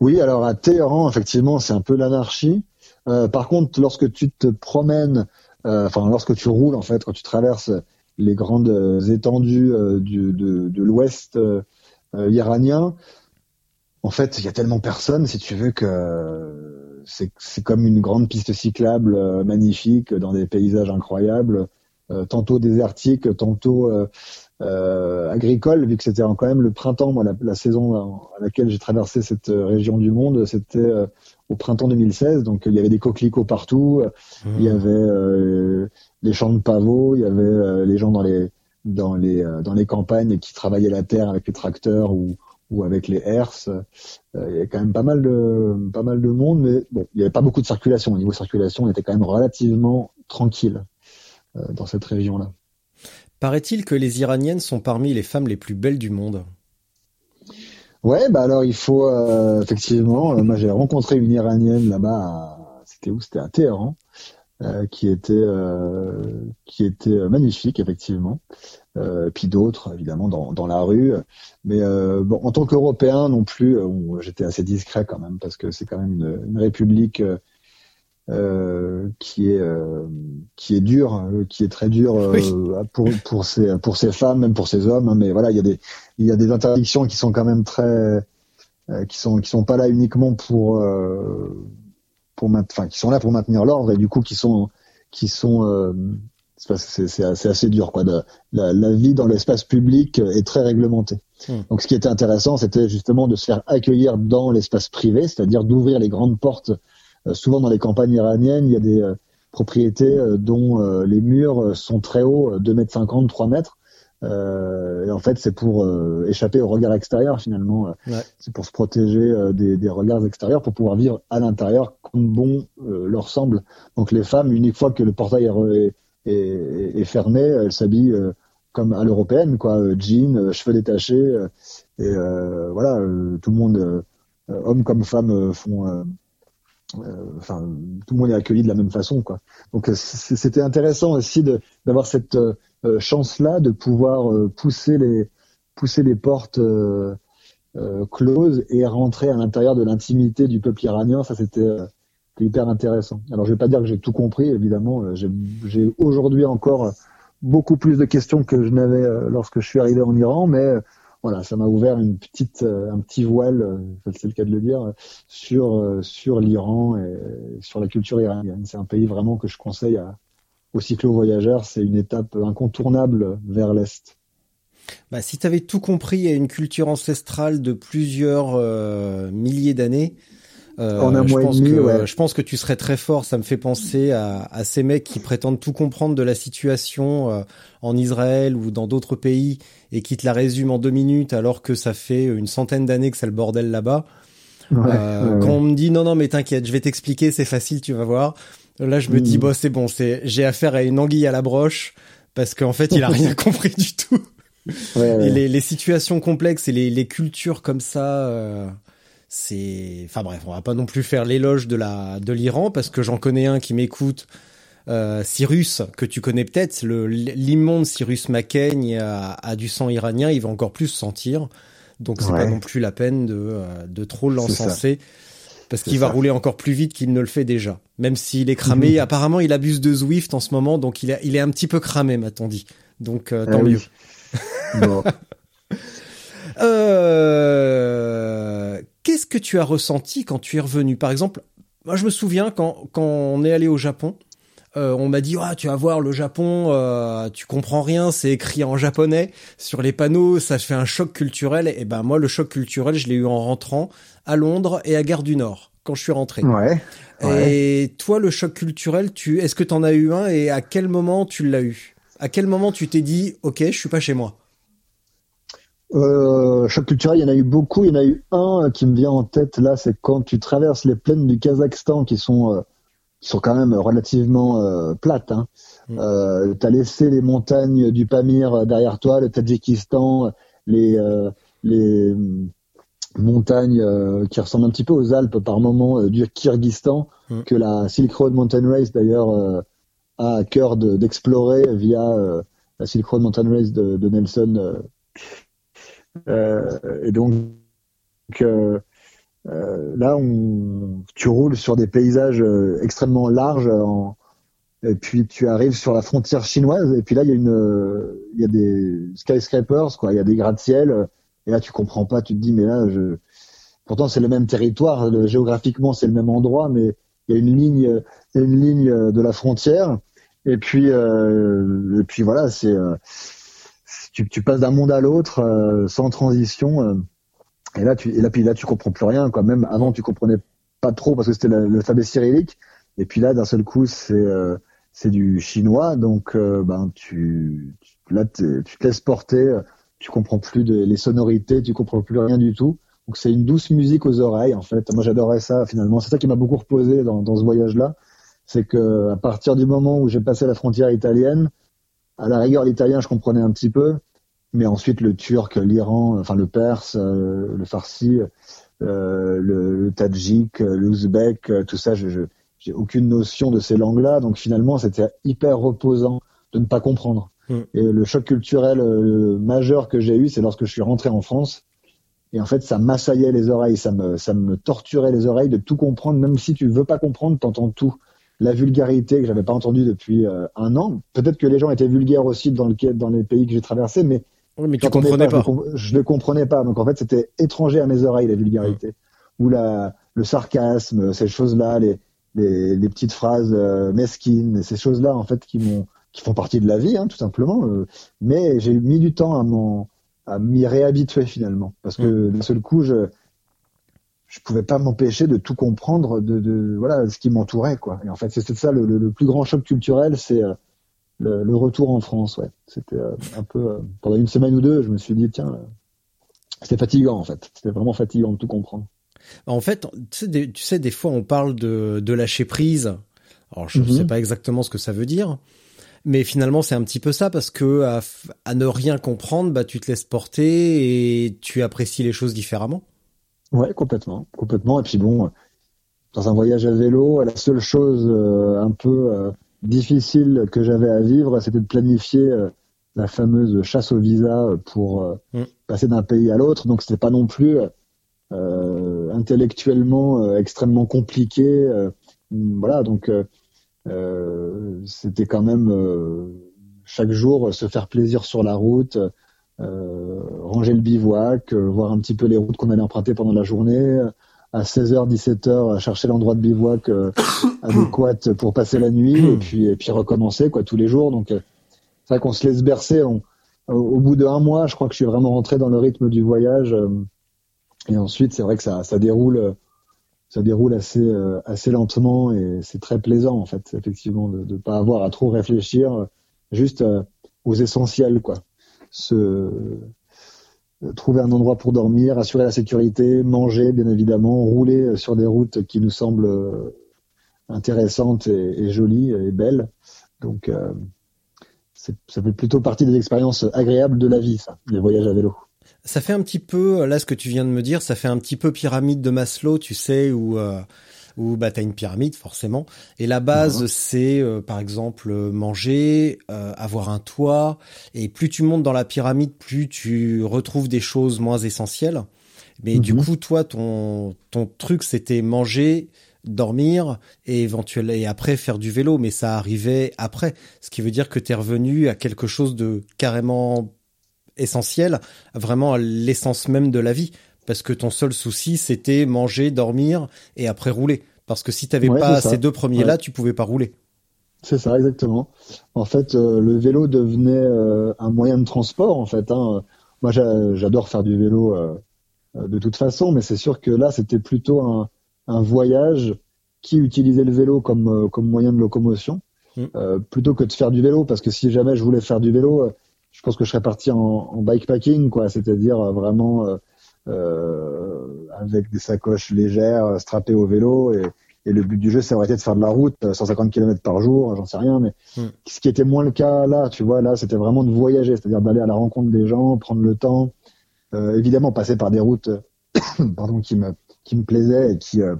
Oui, alors à Téhéran, effectivement, c'est un peu l'anarchie. Euh, par contre, lorsque tu te promènes, enfin lorsque tu roules, en fait, quand tu traverses les grandes étendues du, de, de l'Ouest iranien, en fait, il y a tellement personne, si tu veux, que c'est comme une grande piste cyclable euh, magnifique dans des paysages incroyables, tantôt désertiques, tantôt euh, euh, agricole, vu que c'était quand même le printemps, moi, la, la saison à laquelle j'ai traversé cette euh, région du monde, c'était euh, au printemps 2016, donc il y avait des coquelicots partout, il y avait euh, les champs de pavots, il y avait euh, les gens dans les dans les euh, dans les campagnes qui travaillaient la terre avec les tracteurs ou ou avec les herses. Euh, il y avait quand même pas mal de pas mal de monde, mais bon, il n'y avait pas beaucoup de circulation. Au niveau circulation, on était quand même relativement tranquille euh, dans cette région-là. Paraît-il que les Iraniennes sont parmi les femmes les plus belles du monde. Ouais, bah alors il faut euh, effectivement. euh, moi, j'ai rencontré une Iranienne là-bas. C'était où? C'était à Téhéran, euh, qui était euh, qui était euh, magnifique effectivement. Euh, puis d'autres évidemment dans dans la rue. Mais euh, bon, en tant qu'Européen non plus, euh, j'étais assez discret quand même parce que c'est quand même une, une république. Euh, qui est euh, qui est dur, euh, qui est très dur euh, pour pour ces pour ces femmes, même pour ces hommes. hein, mais voilà, il y a des il y a des interdictions qui sont quand même très qui sont qui sont pas là uniquement pour pour enfin qui sont là pour maintenir l'ordre et du coup qui sont qui sont c'est assez, assez dur quoi. De- la, la vie dans l'espace public est très réglementée. Hmm. Donc ce qui était intéressant, c'était justement de se faire accueillir dans l'espace privé, c'est-à-dire d'ouvrir les grandes portes. Euh, souvent dans les campagnes iraniennes, il y a des euh, propriétés euh, dont les murs sont très hauts, euh, 2 mètres 50, 3 mètres. Euh, et en fait, c'est pour euh, échapper au regard extérieur finalement. Ouais. C'est pour se protéger euh, des, des regards extérieurs, pour pouvoir vivre à l'intérieur comme bon euh, leur semble. Donc les femmes, une fois que le portail est, est, est- est fermé, elles s'habillent euh, comme à l'européenne, quoi, jean, euh, cheveux détachés, euh, et euh, voilà, euh, tout le monde, hommes comme femmes, euh, font, enfin, tout le monde est accueilli de la même façon, quoi. Donc euh, c'était intéressant aussi d'avoir cette euh, chance-là de pouvoir euh, pousser les pousser les portes euh, euh, close et rentrer à l'intérieur de l'intimité du peuple iranien. Ça, c'était euh, hyper intéressant. Alors, je vais pas dire que j'ai tout compris, évidemment. Euh, j'ai aujourd'hui encore beaucoup plus de questions que je n'avais lorsque je suis arrivé en Iran, mais voilà, ça m'a ouvert une petite, un petit voile, c'est le cas de le dire, sur sur l'Iran et sur la culture iranienne. C'est un pays vraiment que je conseille aux cyclo-voyageurs. C'est une étape incontournable vers l'est. Bah, si tu avais tout compris à une culture ancestrale de plusieurs euh, milliers d'années, euh, en un je, mois pense et demi, que, ouais. je pense que tu serais très fort. Ça me fait penser à, à ces mecs qui prétendent tout comprendre de la situation euh, en Israël ou dans d'autres pays et qui te la résument en deux minutes alors que ça fait une centaine d'années que c'est le bordel là-bas. Ouais, euh, ouais, quand on me dit non non mais t'inquiète, je vais t'expliquer, c'est facile, tu vas voir. Là je me dis Mhm. bon c'est bon, c'est j'ai affaire à une anguille à la broche parce qu'en fait il a rien compris du tout. Et les, les situations complexes et les, les cultures comme ça, euh, c'est. Enfin bref, on va pas non plus faire l'éloge de la de l'Iran parce que j'en connais un qui m'écoute, euh, Cyrus que tu connais peut-être, le l'immonde Cyrus Macaigne a, a du sang iranien, il va encore plus se sentir. Donc c'est pas Ouais. non plus la peine de euh, de trop l'encenser parce qu'il va rouler encore plus vite qu'il ne le fait déjà. Même s'il est cramé, apparemment il abuse de Zwift en ce moment, donc il est il est un petit peu cramé, m'a-t-on dit. Donc euh, Ah tant oui. mieux. Bon. Euh, Qu'est-ce que tu as ressenti quand tu es revenu? Par exemple, moi je me souviens quand, quand on est allé au Japon, euh, on m'a dit ah tu vas voir le Japon, euh, tu comprends rien, c'est écrit en japonais sur les panneaux, ça fait un choc culturel. Et ben moi le choc culturel je l'ai eu en rentrant à Londres et à Gare du Nord quand je suis rentré. Ouais. ouais. Et toi le choc culturel, tu est-ce que t'en as eu un et à quel moment tu l'as eu? À quel moment tu t'es dit ok je suis pas chez moi? Euh, choc culturel, il y en a eu beaucoup. Il y en a eu un qui me vient en tête là, c'est quand tu traverses les plaines du Kazakhstan qui sont euh, qui sont quand même relativement euh, plates. Hein. Mm. Euh, T'as laissé les montagnes du Pamir derrière toi, le Tadjikistan, les euh, les hum, montagnes euh, qui ressemblent un petit peu aux Alpes par moment euh, du Kyrgyzstan Mm. que la Silk Road Mountain Race d'ailleurs euh, a à cœur de- d'explorer via euh, la Silk Road Mountain Race de, de Nelson. Euh, et donc, euh, euh, là, on, tu roules sur des paysages extrêmement larges, en- et puis tu arrives sur la frontière chinoise, et puis là, il y a y a des skyscrapers, quoi, il y a des gratte-ciel, et là, tu comprends pas, tu te dis, mais là, je, pourtant, c'est le même territoire, géographiquement, c'est le même endroit, mais il y a une ligne, une ligne de la frontière, et puis, euh, et puis voilà, c'est, euh, tu, tu passes d'un monde à l'autre euh, sans transition. euh, et là, tu, et là, puis là, tu comprends plus rien. Quoi. Même avant, tu comprenais pas trop parce que c'était l'alphabet cyrillique. Et puis là, d'un seul coup, c'est euh, c'est du chinois. Donc, euh, ben, tu, là, tu te laisses porter. Tu comprends plus de, les sonorités. Tu comprends plus rien du tout. Donc, c'est une douce musique aux oreilles. En fait, moi, j'adorais ça. Finalement, c'est ça qui m'a beaucoup reposé dans, dans ce voyage-là. C'est que à partir du moment où j'ai passé la frontière italienne, à la rigueur, l'italien, je comprenais un petit peu, mais ensuite le turc, l'Iran, enfin le perse, euh, le farsi, euh, le, le tadjik, euh, l'ouzbek, tout ça, je, je j'ai aucune notion de ces langues-là, donc finalement, c'était hyper reposant de ne pas comprendre. Mm. Et le choc culturel euh, majeur que j'ai eu, c'est lorsque je suis rentré en France. Et en fait, ça m'assaillait les oreilles, ça me, ça me torturait les oreilles de tout comprendre, même si tu veux pas comprendre, t'entends tout la vulgarité que j'avais pas entendue depuis euh, un an. Peut-être que les gens étaient vulgaires aussi dans, le, dans les pays que j'ai traversés, mais Oui, mais tu comprenais pas. Je, le comprenais pas. Donc en fait, c'était étranger à mes oreilles la vulgarité ou la le sarcasme, ces choses-là, les, les les petites phrases euh, mesquines, ces choses-là en fait qui m'ont qui font partie de la vie, hein, tout simplement. euh, mais j'ai mis du temps à m'en à m'y réhabituer finalement, parce que d'un seul coup, je je pouvais pas m'empêcher de tout comprendre de, de voilà ce qui m'entourait quoi. Et en fait, c'était ça le, le, le plus grand choc culturel, c'est euh, le, le retour en France. Ouais, c'était euh, un peu euh, pendant une semaine ou deux, je me suis dit tiens, c'était fatigant en fait. C'était vraiment fatigant de tout comprendre. En fait, tu sais, des, tu sais, des fois, on parle de, de lâcher prise. Alors, je ne Mhm. sais pas exactement ce que ça veut dire, mais finalement, c'est un petit peu ça parce que à ne rien comprendre, bah, tu te laisses porter et tu apprécies les choses différemment. Ouais, complètement, complètement. Et puis bon, euh, dans un voyage à vélo, la seule chose euh, un peu euh, difficile que j'avais à vivre, c'était de planifier euh, la fameuse chasse au visa pour euh, Mm. passer d'un pays à l'autre. Donc c'était pas non plus euh, intellectuellement euh, extrêmement compliqué. euh, voilà, donc euh, euh, c'était quand même euh, chaque jour euh, se faire plaisir sur la route, euh, ranger le bivouac, euh, voir un petit peu les routes qu'on allait emprunter pendant la journée. À 16h, 17h, chercher l'endroit de bivouac euh, adéquat pour passer la nuit et puis et puis recommencer quoi tous les jours. Donc euh, c'est vrai qu'on se laisse bercer. On- au, bout de un mois, je crois que je suis vraiment rentré dans le rythme du voyage. euh, et ensuite, c'est vrai que ça ça déroule euh, ça déroule assez euh, assez lentement et c'est très plaisant en fait effectivement de ne pas avoir à trop réfléchir euh, juste euh, aux essentiels quoi se euh, trouver un endroit pour dormir assurer la sécurité manger bien évidemment rouler euh, sur des routes qui nous semblent euh, intéressantes et, jolies et belles. Donc ça fait plutôt partie des expériences agréables de la vie ça les voyages à vélo. Ça fait un petit peu, là, ce que tu viens de me dire, ça fait un petit peu pyramide de Maslow, tu sais, où, où bah, t'as une pyramide, forcément. Et la base, Mhm. c'est, euh, par exemple, euh, manger, euh, avoir un toit. Et plus tu montes dans la pyramide, plus tu retrouves des choses moins essentielles. Mais du Mhm. coup, toi, ton, ton truc, c'était manger, dormir et éventuellement et après faire du vélo mais ça arrivait après ce qui veut dire que tu es revenu à quelque chose de carrément essentiel, vraiment à l'essence même de la vie. Parce que ton seul souci, c'était manger, dormir et après rouler. Parce que si t'avais Ouais, pas ces deux premiers-là, Ouais. tu pouvais pas rouler. C'est ça, exactement. En fait, euh, le vélo devenait euh, un moyen de transport, en fait. Hein. Moi, j'a- j'adore faire du vélo euh, de toute façon, mais c'est sûr que là, c'était plutôt un, un voyage qui utilisait le vélo comme, comme moyen de locomotion, Mm. plutôt que de faire du vélo, parce que si jamais je voulais faire du vélo, je pense que je serais parti en, en bikepacking, quoi, c'est-à-dire vraiment avec des sacoches légères, euh, strappées au vélo, et, et le but du jeu, ça aurait été de faire de la route, euh, 150 km par jour, j'en sais rien, mais Mm. ce qui était moins le cas là, tu vois, là, c'était vraiment de voyager, c'est-à-dire d'aller à la rencontre des gens, prendre le temps, euh, évidemment passer par des routes, pardon, qui me qui me plaisaient et qui euh,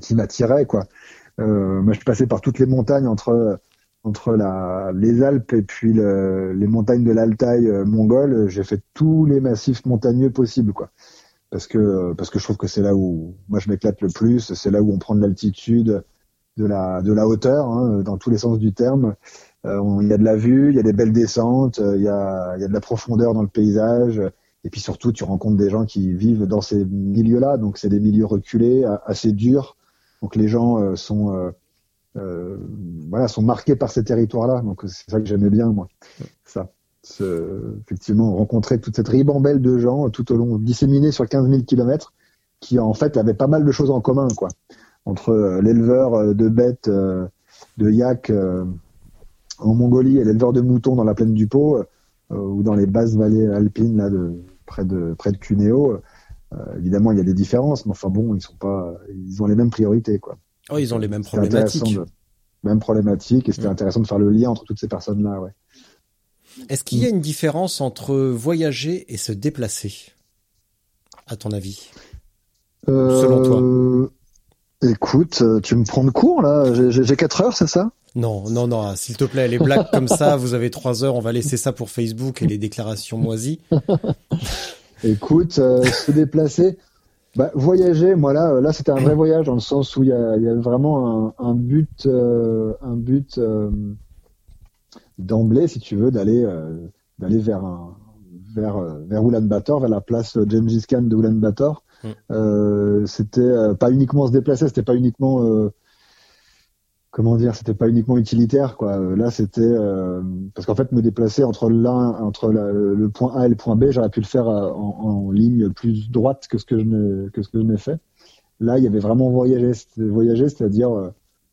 qui m'attiraient, quoi. Euh, moi, je suis passé par toutes les montagnes entre entre la, les Alpes et puis le- les montagnes de l'Altaï euh, mongole. J'ai fait tous les massifs montagneux possibles, quoi. Parce que parce que je trouve que c'est là où moi je m'éclate le plus. C'est là où on prend de l'altitude, de la de la hauteur, hein, dans tous les sens du terme. Euh, Il y a de la vue, il y a des belles descentes, euh, il y a il y a de la profondeur dans le paysage. Et puis surtout, tu rencontres des gens qui vivent dans ces milieux-là. Donc c'est des milieux reculés, assez durs. Donc les gens euh, sont euh, euh, voilà sont marqués par ces territoires-là. Donc c'est ça que j'aimais bien moi. Ça, effectivement, rencontrer toute cette ribambelle de gens tout au long, disséminés sur 15 000 kilomètres, qui en fait avaient pas mal de choses en commun, quoi. Entre euh, l'éleveur euh, de bêtes, euh, de yak euh, en Mongolie et l'éleveur de moutons dans la plaine du Pô, euh, ou dans les basses vallées alpines là de près de près de Cuneo. euh, évidemment, il y a des différences, mais enfin bon, ils sont pas, ils ont les mêmes priorités, quoi. Oh, ils ont les mêmes problématiques. de- Même problématique, et c'était Mm. intéressant de faire le lien entre toutes ces personnes-là, ouais. Est-ce qu'il y a une différence entre voyager et se déplacer À ton avis? Selon toi? Euh, Écoute, euh, tu me prends de court là. J'ai- J'ai j'ai quatre heures, c'est ça? Non, non, non, s'il te plaît, les blagues comme ça, vous avez trois heures, on va laisser ça pour Facebook et les déclarations moisies. Écoute, euh, se déplacer, bah, voyager. Moi là, euh, là c'était un vrai voyage dans le sens où il y y a vraiment un, un but, euh, un but euh, d'emblée, si tu veux, d'aller euh, d'aller vers un vers euh, vers Ulaanbaatar, vers la place Gengis Khan de Ulaanbaatar. Mm. Euh, c'était euh, pas uniquement se déplacer, c'était pas uniquement euh, comment dire, c'était pas uniquement utilitaire quoi. Euh, Là, c'était euh, parce qu'en fait, me déplacer entre l'un, entre la- le point A et le point B, j'aurais pu le faire euh, en, en ligne plus droite que ce que je n'ai que ce que je n'ai fait. Là, il y avait vraiment voyager, voyager, c'est-à-dire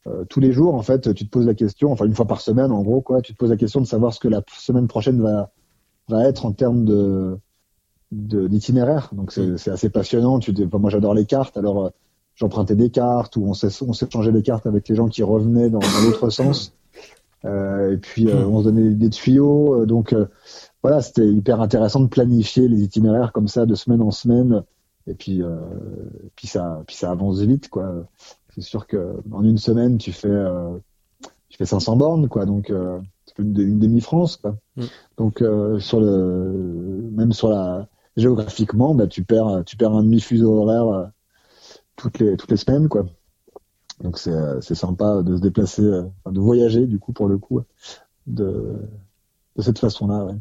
euh, tous les jours, en fait, tu te poses la question, enfin une fois par semaine, en gros, quoi, tu te poses la question de savoir ce que la semaine prochaine va va être en termes de d'itinéraire. Donc c'est c'est assez passionnant. Tu, enfin, moi, j'adore les cartes, alors. J'empruntais des cartes ou on s'échangeait des cartes avec les gens qui revenaient dans, dans l'autre sens. Euh, et puis euh, on se donnait des tuyaux. Euh, donc euh, voilà, c'était hyper intéressant de planifier les itinéraires comme ça de semaine en semaine. Et puis euh, puis ça puis ça avance vite quoi. C'est sûr que en une semaine tu fais euh, tu fais 500 bornes quoi. Donc euh, une, une demi-France. quoi. Mm. Donc euh, sur le même sur la géographiquement, bah, tu perds tu perds un demi fuseau horaire euh, toutes les toutes les semaines quoi. Donc c'est euh, sympa de se déplacer, euh, de voyager du coup pour le coup de de cette façon-là. Ouais.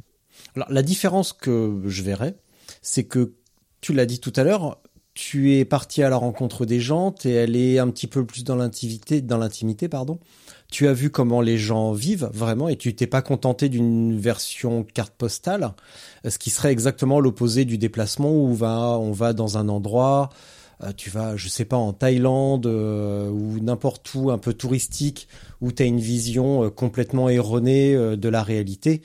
Alors la différence que je verrais, c'est que tu l'as dit tout à l'heure, tu es parti à la rencontre des gens, tu es allé un petit peu plus dans l'intimité, dans l'intimité, pardon. Tu as vu comment les gens vivent vraiment et tu t'es pas contenté d'une version carte postale, ce qui serait exactement l'opposé du déplacement où on va, on va dans un endroit, tu vas, je sais pas, en Thaïlande euh, ou n'importe où un peu touristique où tu as une vision euh, complètement erronée euh, de la réalité.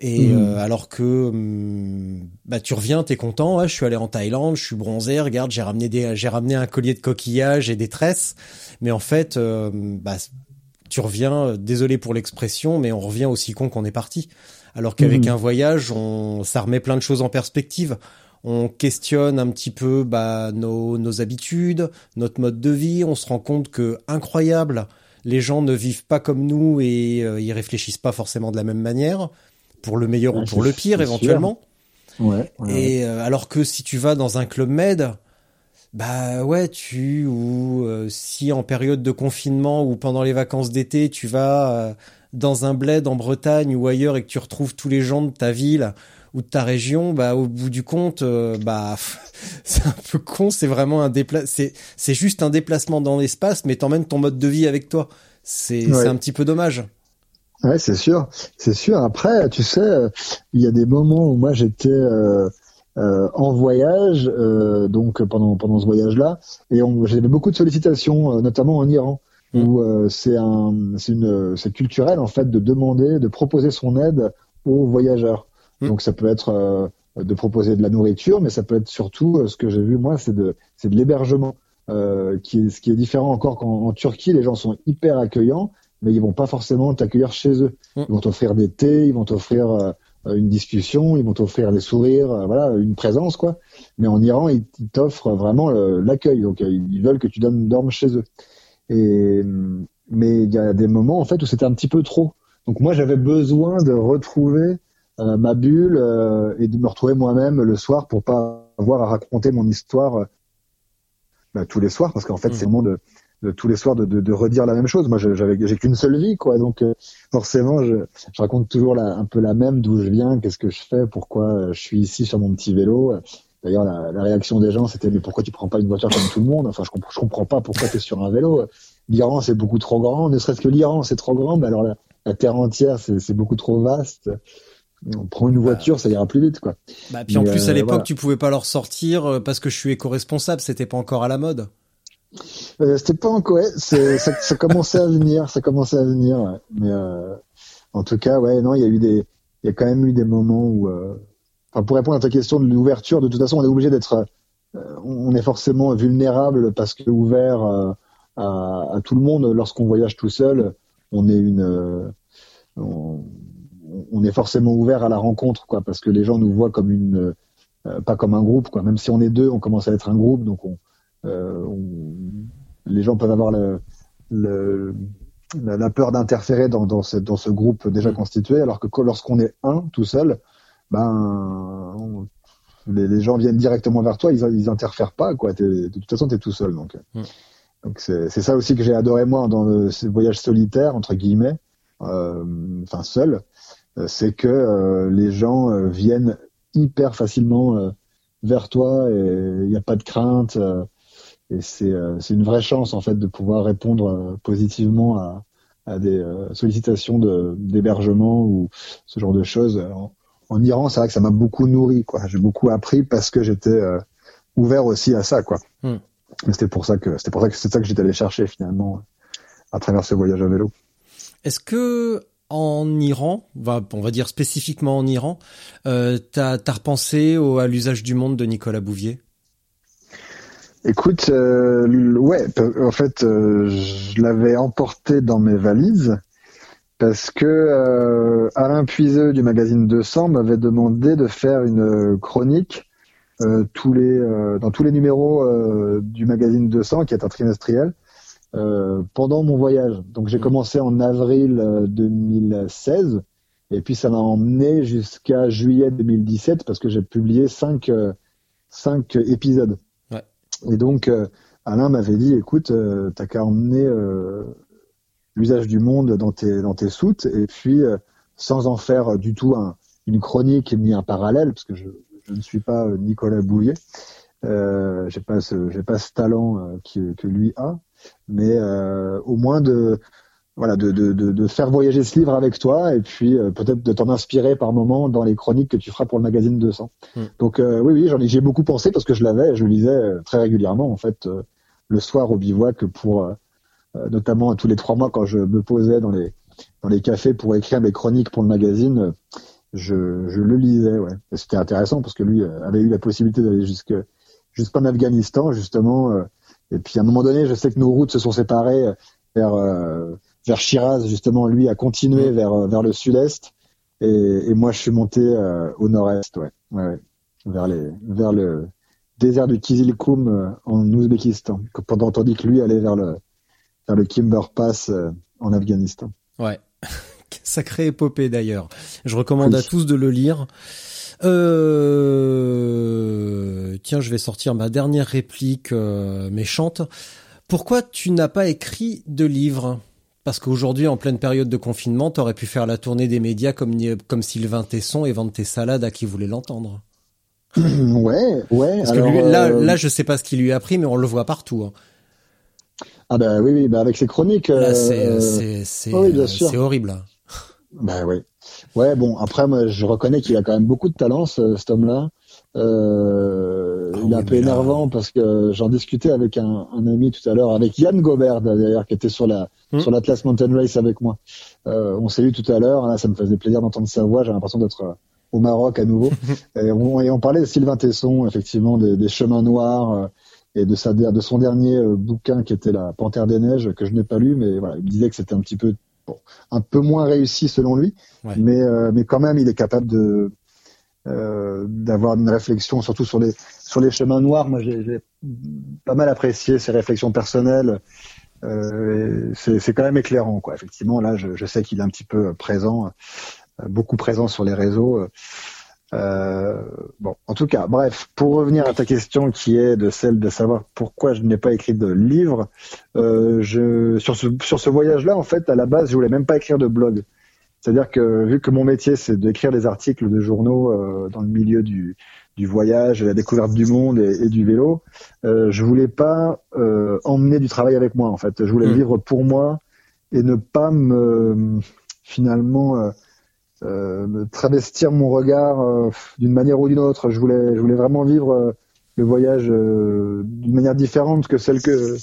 Et euh, alors que hum, bah tu reviens, t'es content, ouais, je suis allé en Thaïlande, je suis bronzé, regarde, j'ai ramené des j'ai ramené un collier de coquillages et des tresses, mais en fait euh, bah tu reviens, euh, désolé pour l'expression, mais on revient aussi con qu'on est parti. Alors qu'avec Mhm. un voyage, on ça remet plein de choses en perspective. On questionne un petit peu bah, nos, nos habitudes, notre mode de vie. On se rend compte que incroyable, les gens ne vivent pas comme nous et euh, ils réfléchissent pas forcément de la même manière, pour le meilleur ou pour le pire éventuellement. Ouais, ouais, ouais. Et euh, alors que si tu vas dans un club med, bah ouais, tu ou euh, si en période de confinement ou pendant les vacances d'été, tu vas euh, dans un bled en Bretagne ou ailleurs et que tu retrouves tous les gens de ta ville ou de ta région, bah au bout du compte, euh, bah c'est un peu con, c'est vraiment un dépla c'est c'est juste un déplacement dans l'espace, mais t'emmènes ton mode de vie avec toi. C'est Ouais. c'est un petit peu dommage. Ouais, c'est sûr, c'est sûr. Après, tu sais, euh, il y a des moments où moi j'étais euh, euh, en voyage, donc pendant pendant ce voyage-là, et j'avais beaucoup de sollicitations, notamment en Iran, Mm. où euh, c'est un, c'est une, c'est culturel en fait de demander, de proposer son aide aux voyageurs. Mm. Donc ça peut être euh, de proposer de la nourriture, mais ça peut être surtout euh, ce que j'ai vu moi, c'est de, c'est de l'hébergement, euh, qui est ce qui est différent encore qu'en en Turquie, les gens sont hyper accueillants mais ils vont pas forcément t'accueillir chez eux. Mm. Ils vont t'offrir des thés, ils vont t'offrir euh, une discussion, ils vont t'offrir des sourires, voilà, une présence quoi. Mais en Iran, ils, t'offrent vraiment l'accueil, donc ils veulent que tu donnes, dormes chez eux. Et mais il y a des moments en fait où c'était un petit peu trop. Donc moi, j'avais besoin de retrouver ma bulle euh, et de me retrouver moi-même le soir pour pas avoir à raconter mon histoire euh, bah, tous les soirs, parce qu'en fait, Mhm. c'est vraiment de, de tous les soirs de, de, de redire la même chose. Moi, j'avais, j'ai qu'une seule vie, quoi. Donc, euh, forcément, je, je raconte toujours la, un peu la même, d'où je viens, qu'est-ce que je fais, pourquoi euh, je suis ici sur mon petit vélo. D'ailleurs, la, la réaction des gens, c'était mais pourquoi tu prends pas une voiture comme tout le monde? Enfin, je comprends, je comprends pas pourquoi tu es sur un vélo. L'Iran, c'est beaucoup trop grand. Ne serait-ce que l'Iran, c'est trop grand. Mais alors la, la terre entière, c'est, c'est beaucoup trop vaste. On prend une voiture, ça ira plus vite, quoi. Bah, puis en plus, à euh, l'époque, voilà. tu pouvais pas leur sortir euh, parce que je suis éco-responsable, c'était pas encore à la mode. Euh, c'était pas encore, ouais, c'est, ça, ça commençait à venir, ça commençait à venir, ouais. mais euh, en tout cas, ouais, non, il y a eu des, il y a quand même eu des moments où, euh, enfin, pour répondre à ta question de l'ouverture, de toute façon, on est obligé d'être, euh, on est forcément vulnérable parce que ouvert euh, à, à tout le monde lorsqu'on voyage tout seul, on est une, euh, on, on est forcément ouvert à la rencontre, quoi, parce que les gens nous voient comme une, euh, pas comme un groupe, quoi. Même si on est deux, on commence à être un groupe, donc on, euh, on- les gens peuvent avoir le, le- la, peur d'interférer dans, dans, ce, dans ce groupe déjà Mm. constitué, alors que lorsqu'on est un tout seul, ben on- les, les gens viennent directement vers toi, ils, ils interfèrent pas, quoi. T'es- De toute façon, tu es tout seul, donc. Mm. Donc c'est c'est ça aussi que j'ai adoré moi dans le, ces voyages solitaires entre guillemets, euh, enfin seul, c'est que euh, les gens euh, viennent hyper facilement euh, vers toi et il n'y a pas de crainte. euh, et c'est euh, une vraie chance en fait de pouvoir répondre euh, positivement à, à des euh, sollicitations de d'hébergement ou ce genre de choses. En, en Iran, c'est vrai que ça m'a beaucoup nourri, quoi. J'ai beaucoup appris parce que j'étais euh, ouvert aussi à ça, quoi. Mais c'était pour ça que en Iran, on va dire spécifiquement en Iran, euh, t'as as repensé à l'usage du monde de Nicolas Bouvier? Écoute, euh, ouais, en fait, euh, je l'avais emporté dans mes valises parce que euh, Alain Puiseux du magazine 200 m'avait demandé de faire une chronique dans tous les numéros du magazine 200 qui est un trimestriel euh, pendant mon voyage. Donc j'ai commencé en avril 2016 et puis ça m'a emmené jusqu'à juillet 2017 parce que j'ai publié cinq cinq épisodes. Ouais. Et donc Alain m'avait dit écoute t'as qu'à emmener l'usage du monde dans tes dans tes soutes et puis sans en faire du tout un, une chronique ni un parallèle parce que je, je ne suis pas Nicolas Bouillet. Euh, j'ai pas ce j'ai pas ce talent euh, que, que lui a, mais euh, au moins de voilà de, de, de, de, faire voyager ce livre avec toi et puis euh, peut-être de t'en inspirer par moment dans les chroniques que tu feras pour le magazine 200. Mm. Donc euh, oui oui j'en ai j'ai beaucoup pensé parce que je l'avais je le lisais très régulièrement en fait le soir au bivouac pour notamment tous les trois mois quand je me posais dans les dans les cafés pour écrire mes chroniques pour le magazine je, je le lisais ouais c'était intéressant parce que lui avait eu la possibilité d'aller jusque jusqu'en Afghanistan justement. Euh, et puis à un moment donné, je sais que nos routes se sont séparées euh, vers euh, vers Shiraz justement. Lui a continué mm. vers vers le sud-est et, et, moi je suis monté au nord-est, ouais, ouais, vers les vers le désert du Kizilkoum en Ouzbékistan. Pendant tandis que lui allait vers le vers le Kimber Pass en Afghanistan. Ouais. Sacrée épopée d'ailleurs. Je recommande à tous de le lire. Euh... Tiens, je vais sortir ma dernière réplique euh, méchante. Pourquoi tu n'as pas écrit de livre? Parce qu'aujourd'hui, en pleine période de confinement, t'aurais pu faire la tournée des médias comme, comme Sylvain Tesson et vendre tes salades à qui voulait l'entendre. ouais, ouais. Parce que là, euh, là, je sais pas ce qu'il lui a pris, mais on le voit partout. Hein. Ah bah oui, oui, bah avec ses chroniques. C'est, euh, c'est, horrible. Bah oui. Ouais, bon, après, moi, je reconnais qu'il a quand même beaucoup de talent, ce, cet homme-là. Euh, il est un peu énervant parce que j'en discutais avec un, un, ami tout à l'heure, avec Yann Gobert d'ailleurs, qui était sur la hmm. sur l'Atlas Mountain Race avec moi. Euh, on s'est vu tout à l'heure, là, ça me faisait plaisir d'entendre sa voix. J'ai l'impression d'être euh, au Maroc à nouveau. et, on, et, on, parlait de Sylvain Tesson, effectivement, des, des chemins noirs euh, et de sa de son dernier bouquin qui était la Panthère des neiges que je n'ai pas lu, mais voilà, il me disait que c'était un petit peu un peu moins réussi selon lui, mais euh, mais quand même il est capable de euh, d'avoir une réflexion surtout sur les sur les chemins noirs. Moi j'ai pas mal apprécié ses réflexions personnelles. Euh, c'est quand même éclairant quoi. Effectivement là je, je sais qu'il est un petit peu présent, beaucoup présent sur les réseaux. Euh, bon, en tout cas, bref, pour revenir à ta question qui est de celle de savoir pourquoi je n'ai pas écrit de livre, euh, je, sur ce, sur ce voyage-là, en fait, à la base, je voulais même pas écrire de blog. C'est-à-dire que vu que mon métier, c'est d'écrire des articles de journaux euh, dans le milieu du, du voyage, de la découverte du monde et, et du vélo, euh, je voulais pas euh, emmener du travail avec moi. En fait, je voulais mmh. vivre pour moi et ne pas me finalement euh, travestir mon regard euh, d'une manière ou d'une autre. Je voulais, je voulais vraiment vivre euh, le voyage d'une manière différente que celle que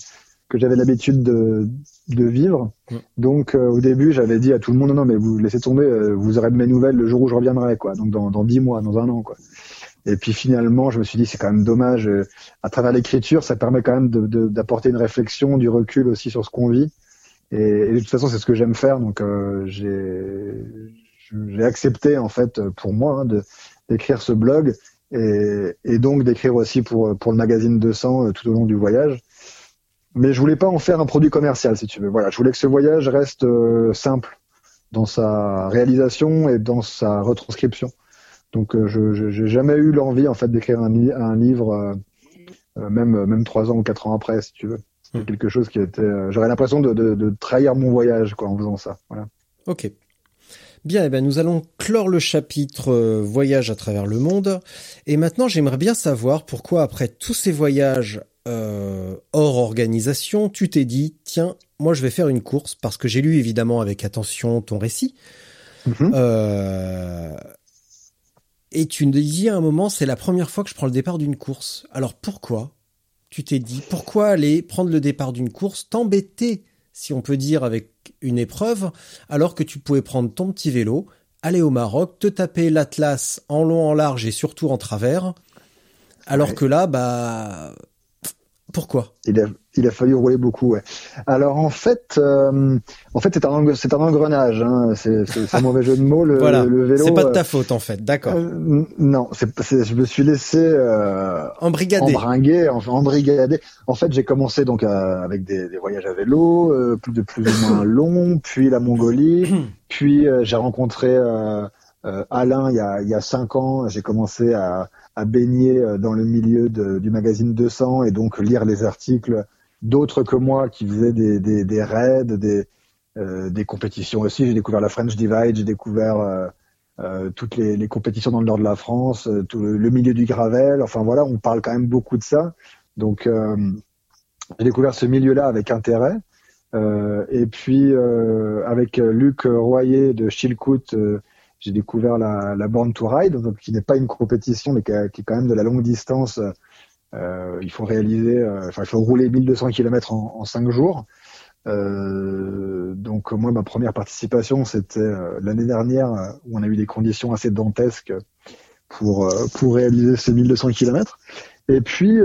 que j'avais l'habitude de, de vivre. Donc au début, j'avais dit à tout le monde non, mais vous laissez tomber, vous aurez de mes nouvelles le jour où je reviendrai, quoi. Donc dans dans dix mois, dans un an, quoi. Et puis finalement, je me suis dit c'est quand même dommage. à travers l'écriture, ça permet quand même d'apporter de, une réflexion, du recul aussi sur ce qu'on vit. Et, et, de toute façon, c'est ce que j'aime faire. Donc j'ai j'ai accepté en fait pour moi hein, de d'écrire ce blog et, et donc d'écrire aussi pour pour le magazine 200 euh, tout au long du voyage. Mais je voulais pas en faire un produit commercial, si tu veux. Voilà, je voulais que ce voyage reste euh, simple dans sa réalisation et dans sa retranscription. Donc, euh, je j'ai jamais eu l'envie en fait d'écrire un, un, livre, même même trois ans ou quatre ans après, si tu veux. C'est hmm. quelque chose qui était. J'aurais l'impression de, de, de, trahir mon voyage, quoi, en faisant ça. Voilà. Ok. Bien, eh ben nous allons clore le chapitre euh, voyage à travers le monde. Et maintenant, j'aimerais bien savoir pourquoi, après tous ces voyages euh, hors organisation, tu t'es dit, tiens, moi je vais faire une course, parce que j'ai lu évidemment avec attention ton récit. Mm-hmm. Euh, et tu me disais à un moment, c'est la première fois que je prends le départ d'une course. Alors pourquoi tu t'es dit, pourquoi aller prendre le départ d'une course, t'embêter si on peut dire, avec une épreuve, alors que tu pouvais prendre ton petit vélo, aller au Maroc, te taper l'Atlas en long, en large et surtout en travers, alors que là, bah, pourquoi? Il a, il a fallu rouler beaucoup. Ouais. Alors en fait, euh, en fait c'est un c'est un engrenage. Hein. C'est un mauvais jeu de mots. Le, voilà. le vélo. C'est pas de ta faute en fait. D'accord. Euh, non, c'est je me suis laissé euh, embrigader, embringuer, embrigader. En fait, j'ai commencé donc avec des, des, voyages à vélo, euh, plus de plus ou moins longs, puis la Mongolie, puis j'ai rencontré Alain il y a il y a cinq ans. J'ai commencé à à baigner euh, dans le milieu de, du magazine 200 et donc lire les articles d'autres que moi qui faisaient des, des, des raids, des, euh, des compétitions aussi. J'ai découvert la French Divide, j'ai découvert euh, euh toutes les, les, compétitions dans le nord de la France, euh, tout le, milieu du gravel. Enfin voilà, on parle quand même beaucoup de ça. Donc j'ai découvert ce milieu-là avec intérêt. et puis avec Luc Royer de Chilcoot, j'ai découvert la, la Born to Ride, donc, qui n'est pas une compétition, mais qui, qui, est quand même de la longue distance. Euh, il faut réaliser, euh, enfin, il faut rouler 1200 km en, en 5 jours. Euh, donc moi, ma première participation, c'était euh, l'année dernière, où on a eu des conditions assez dantesques pour euh, pour réaliser ces 1200 km. Et puis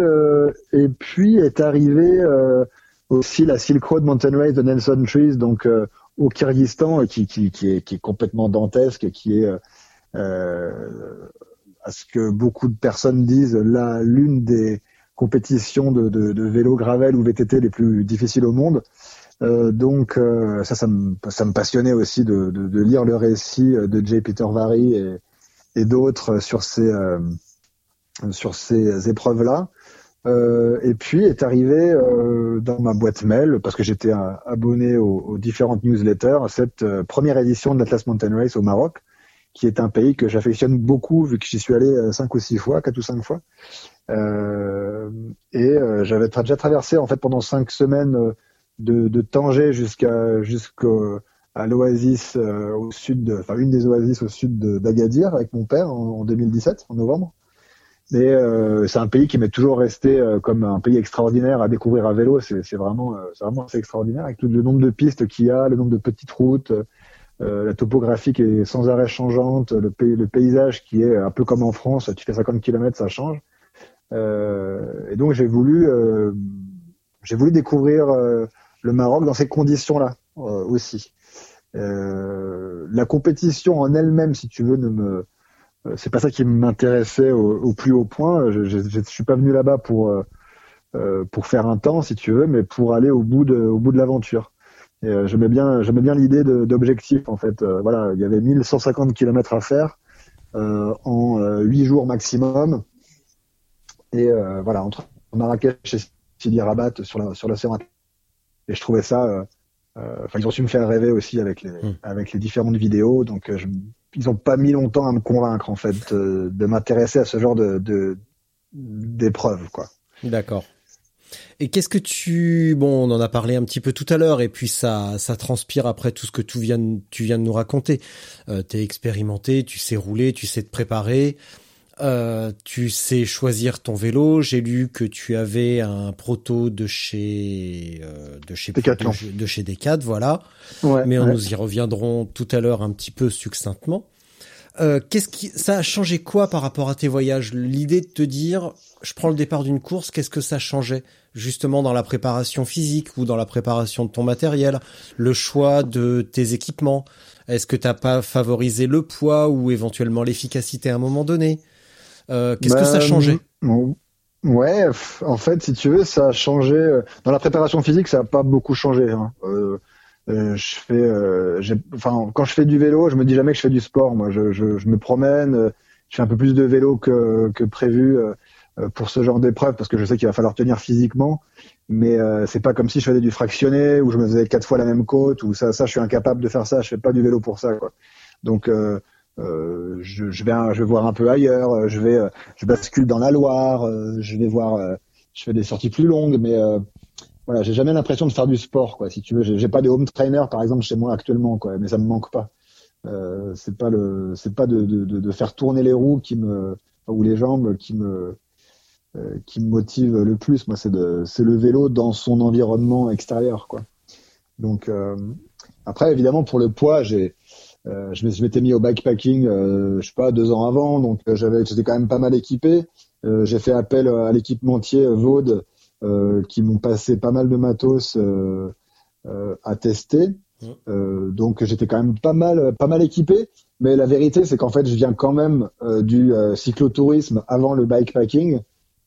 et puis est arrivé aussi la Silk Road Mountain Race de Nelson Trees, donc au Kyrgyzstan qui, qui, qui, est, qui est complètement dantesque, qui est à ce que beaucoup de personnes disent là l'une des compétitions de, de, de, vélo gravel ou VTT les plus difficiles au monde. Euh, donc euh, ça, ça me, ça me passionnait aussi de, de, de, lire le récit de Jay Peter Vary et, et d'autres sur ces euh, sur ces épreuves-là. Euh, et puis est arrivé euh, dans ma boîte mail, parce que j'étais abonné aux, aux, différentes newsletters, cette euh, première édition de l'Atlas Mountain Race au Maroc, qui est un pays que j'affectionne beaucoup, vu que j'y suis allé euh, cinq ou six fois, quatre ou cinq fois. et j'avais déjà traversé en fait pendant cinq semaines de, de Tanger jusqu'à l'oasis au sud, enfin une des oasis au sud d'Agadir avec mon père en, en 2017, en novembre. Euh, c'est un pays qui m'est toujours resté euh, comme un pays extraordinaire à découvrir à vélo. C'est vraiment, euh, c'est vraiment assez extraordinaire avec tout le nombre de pistes qu'il y a, le nombre de petites routes, la topographie qui est sans arrêt changeante, le, paysage qui est un peu comme en France. Tu fais 50 km, ça change. et donc j'ai voulu, voulu découvrir le Maroc dans ces conditions-là aussi. la compétition en elle-même, si tu veux, ne me euh, c'est pas ça qui m'intéressait au, plus haut point. Je, je suis pas venu là-bas pour euh, euh, faire un temps, si tu veux, mais pour aller au bout de l'aventure. Et euh, j'aimais bien j'aimais bien l'idée d'objectif en fait. voilà, il y avait 1150 km à faire en 8 jours maximum. Et voilà, entre Marrakech et Sidi Rabat sur la sur l'océan. Et je trouvais ça enfin ils ont su me faire rêver aussi avec les hmm. avec les différentes vidéos donc je, ils ont pas mis longtemps à me convaincre en fait de, m'intéresser à ce genre de d'épreuves quoi. D'accord. Et qu'est-ce que tu bon, on en a parlé un petit peu tout à l'heure et puis ça ça transpire après tout ce que tu viens tu viens de nous raconter. Euh, t'es expérimenté, tu sais rouler, tu sais te préparer. Euh, tu sais choisir ton vélo. J'ai lu que tu avais un proto de chez euh, de chez de, chez voilà. Ouais, Mais ouais. nous y reviendrons tout à l'heure un petit peu succinctement. Euh, qu'est-ce qui ça a changé quoi par rapport à tes voyages? L'idée de te dire, je prends le départ d'une course, qu'est-ce que ça changeait? Justement dans la préparation physique ou dans la préparation de ton matériel, le choix de tes équipements Est-ce que t'as pas favorisé le poids ou éventuellement l'efficacité à un moment donné? Euh, Qu'est-ce que ça a Bah, changé Ouais, en fait, si tu veux, ça a changé. euh, Dans la préparation physique, ça a pas beaucoup changé. Hein. Euh, je fais, euh, enfin, quand je fais du vélo, je me dis jamais que je fais du sport. Moi, je, je, je me promène, euh, je fais un peu plus de vélo que, que prévu euh, euh, pour ce genre d'épreuve parce que je sais qu'il va falloir tenir physiquement. Mais euh, c'est pas comme si je faisais du fractionné ou je me faisais quatre fois la même côte ou ça, ça, je suis incapable de faire ça. Je fais pas du vélo pour ça, quoi. Donc euh, euh, je, je vais, je vais voir un peu ailleurs. euh, Je vais, euh, je bascule dans la Loire. euh, je vais voir, euh, je fais des sorties plus longues, mais euh, voilà, j'ai jamais l'impression de faire du sport, quoi. Si tu veux, j'ai pas de home trainer par exemple chez moi actuellement, quoi. Mais ça me manque pas. Euh, c'est pas le, c'est pas de, de, de, faire tourner les roues qui me ou les jambes qui me euh, qui me motive le plus. Moi, c'est de, c'est le vélo dans son environnement extérieur, quoi. Donc euh, après, évidemment, pour le poids, j'ai euh, je m'étais mis au bikepacking, euh, je sais pas, deux ans avant, donc euh, j'avais, j'étais quand même pas mal équipé. J'ai fait appel à l'équipementier Vaud euh, qui m'ont passé pas mal de matos euh, euh, à tester. Euh, donc j'étais quand même pas mal, pas mal équipé. Mais la vérité, c'est qu'en fait, je viens quand même euh, du euh, cyclotourisme avant le bikepacking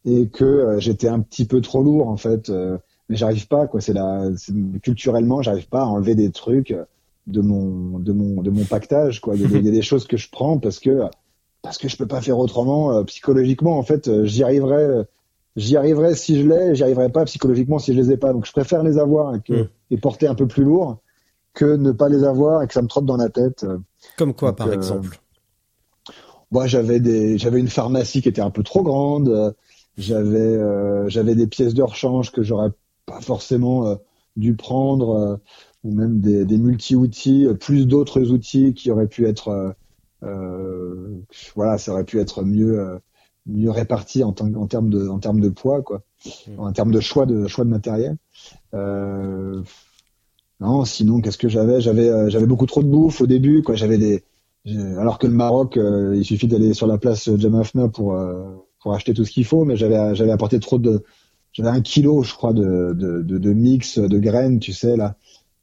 et que euh, j'étais un petit peu trop lourd en fait. euh, mais j'arrive pas, quoi. C'est la, culturellement, j'arrive pas à enlever des trucs de mon, de mon, de mon pactage, quoi. Il y, a des, il y a des choses que je prends parce que, parce que je peux pas faire autrement. euh, psychologiquement, en fait, euh, j'y arriverai, euh, j'y arriverai si je l'ai, j'y arriverai pas psychologiquement si je les ai pas. Donc, je préfère les avoir et, que, Mm. et porter un peu plus lourd que ne pas les avoir et que ça me trotte dans la tête. Comme quoi, Donc, par euh, exemple Moi, j'avais des, j'avais une pharmacie qui était un peu trop grande. J'avais, euh, j'avais des pièces de rechange que j'aurais pas forcément euh, dû prendre, ou même des, des multi-outils, plus d'autres outils qui auraient pu être, voilà, ça aurait pu être mieux, mieux réparti en, tant- en termes de, en termes de poids, quoi, Mm. en termes de choix de choix de matériel. Euh, non, sinon, qu'est-ce que j'avais? J'avais, euh, j'avais beaucoup trop de bouffe au début, quoi. J'avais des Alors que le Maroc, euh, il suffit d'aller sur la place Jamafna pour euh, pour acheter tout ce qu'il faut, mais j'avais j'avais apporté trop de j'avais un kilo, je crois, de de, de, de mix de graines, tu sais là.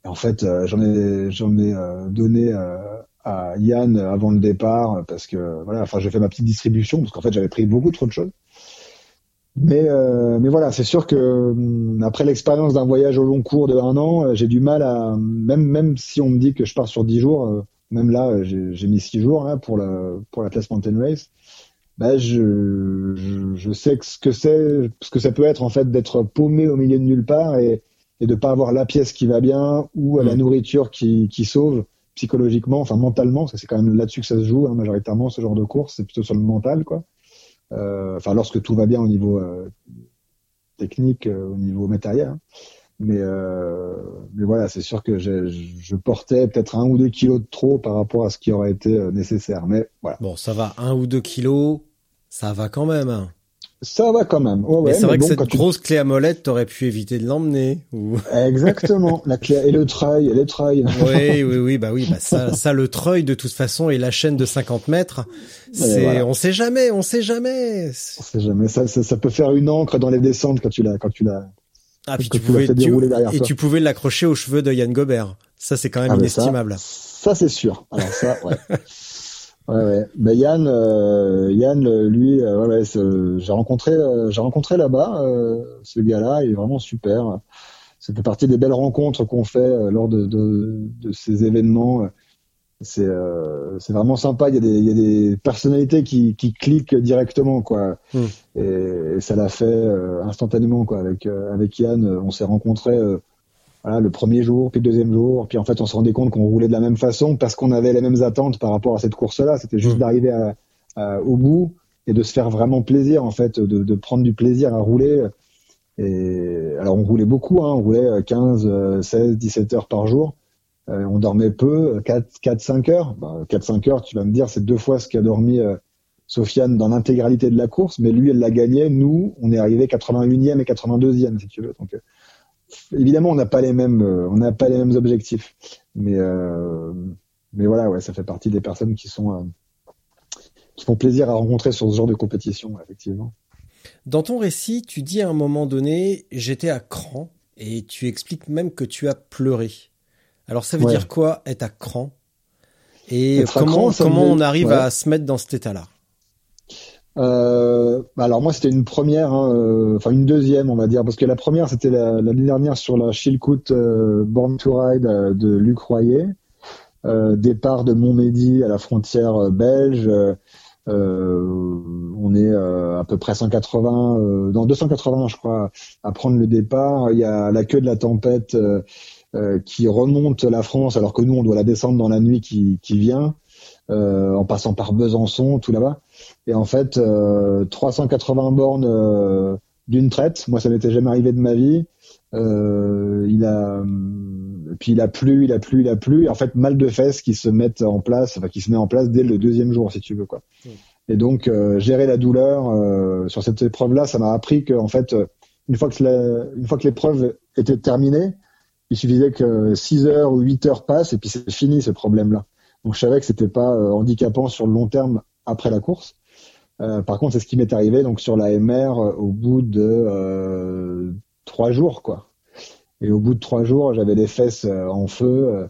Et en fait, j'en ai j'en ai euh, donné euh, à Yann avant le départ parce que voilà, enfin j'ai fait ma petite distribution parce qu'en fait j'avais pris beaucoup trop de choses. Mais euh, mais voilà, c'est sûr que hum, après l'expérience d'un voyage au long cours de un an, euh, j'ai du mal à même même si on me dit que je pars sur dix jours. euh, même là, euh, j'ai mis six jours là pour la pour la classe Mountain Race. Bah, je, je, je sais ce que c'est, ce que ça peut être en fait d'être paumé au milieu de nulle part et, et de pas avoir la pièce qui va bien ou la Mm. nourriture qui, qui sauve psychologiquement, enfin mentalement, parce que c'est quand même là-dessus que ça se joue hein, majoritairement ce genre de course, c'est plutôt sur le mental quoi. Euh, Enfin lorsque tout va bien au niveau euh, technique, euh, au niveau matériel. hein. Mais, euh, mais voilà, c'est sûr que je portais peut-être un ou deux kilos de trop par rapport à ce qui aurait été euh, nécessaire. Mais voilà, Bon, ça va, un ou deux kilos, ça va quand même. hein. Ça va quand même. Ouais, mais c'est vrai bon, que cette tu- grosse clé à molette, t'aurais pu éviter de l'emmener. Ou... Exactement, la clé et le treuil, et les treuils. oui, oui, oui, bah oui, bah ça, ça, le treuil, de toute façon, et la chaîne de 50 mètres, c'est, voilà. on sait jamais, on sait jamais. On sait jamais. Ça, ça, ça peut faire une encre dans les descentes quand tu l'as, quand tu l'as. Ah, puis tu pouvais, tu- et toi. tu pouvais l'accrocher aux cheveux de Yann Gobert. Ça, c'est quand même Ah, mais ça, inestimable. Ça, c'est sûr. Alors ça, ouais. ouais, ouais. Mais Yann, euh, Yann, lui, euh, ouais, ouais, j'ai rencontré, euh, j'ai rencontré là-bas euh, ce gars-là. Il est vraiment super. Ça fait partie des belles rencontres qu'on fait euh, lors de, de, de ces événements. C'est euh, c'est vraiment sympa. Il y a des, il y a des personnalités qui, qui cliquent directement, quoi. Hmm. Et, et ça l'a fait euh, instantanément, quoi. Avec euh, avec Yann, on s'est rencontrés. Voilà, le premier jour, puis le deuxième jour, puis en fait on se rendait compte qu'on roulait de la même façon parce qu'on avait les mêmes attentes par rapport à cette course-là. C'était juste Mm. d'arriver à- à- au bout et de se faire vraiment plaisir en fait, de, de prendre du plaisir à rouler. Et alors on roulait beaucoup, hein, on roulait 15, euh, 16, 17 heures par jour. Euh, on dormait peu, 4, 4 5 heures. Bah, 4, 5 heures, tu vas me dire, c'est deux fois ce qu'a dormi euh, Sofiane dans l'intégralité de la course, mais lui, elle l'a gagné. Nous, on est arrivé 81e et 82e, si tu veux. Donc, euh, évidemment, on n'a pas les mêmes, euh, on n'a pas les mêmes objectifs, mais euh, mais voilà, ouais, ça fait partie des personnes qui sont euh, qui font plaisir à rencontrer sur ce genre de compétition, effectivement. Dans ton récit, tu dis à un moment donné, j'étais à cran, et tu expliques même que tu as pleuré. Alors ça veut Ouais. dire quoi être à cran? Et Être comment cran, ça comment veut- on arrive ouais. à se mettre dans cet état-là? Euh, alors moi c'était une première, hein, euh, enfin une deuxième on va dire, parce que la première c'était la- l'année dernière sur la Chilcoot euh, Born to Ride de Luc Royer, euh, départ de Montmédy à la frontière belge. on est à peu près 180, euh, dans 280 je crois, à prendre le départ. Il y a la queue de la tempête qui remonte la France, alors que nous on doit la descendre dans la nuit qui, vient, en passant par Besançon, tout là-bas. Et en fait, euh, 380 bornes euh, d'une traite. Moi, ça m'était jamais arrivé de ma vie. Euh, il a, puis il a plu, il a plu, il a plu. Et en fait, mal de fesses qui se mettent en place, enfin qui se met en place dès le deuxième jour, si tu veux quoi. Mm. Et donc euh, gérer la douleur euh, sur cette épreuve-là, ça m'a appris que en fait, euh, une fois que la- une fois que l'épreuve était terminée, il suffisait que 6 heures ou 8 heures passent et puis c'est fini ce problème-là. Donc je savais que c'était pas euh, handicapant sur le long terme après la course. Euh, par contre, c'est ce qui m'est arrivé donc sur la MR euh, au bout de euh, trois jours, quoi. Et au bout de trois jours, j'avais les fesses euh, en feu euh,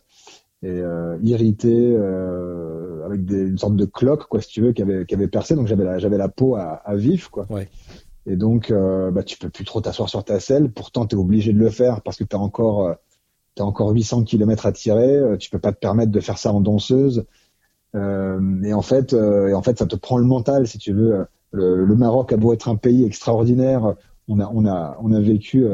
et euh, irritées, euh, avec des, une sorte de cloque, quoi, si tu veux, qui avait, qui avait percé. Donc j'avais la, j'avais la peau à, à vif, quoi. Ouais. Et donc, euh, bah, tu peux plus trop t'asseoir sur ta selle. Pourtant, tu es obligé de le faire parce que tu as encore, euh, t'as encore 800 km à tirer. Euh, Tu peux pas te permettre de faire ça en danseuse. Euh, et en fait, euh, en fait, ça te prend le mental, si tu veux. Le, Maroc a beau être un pays extraordinaire, on a, on a, on a vécu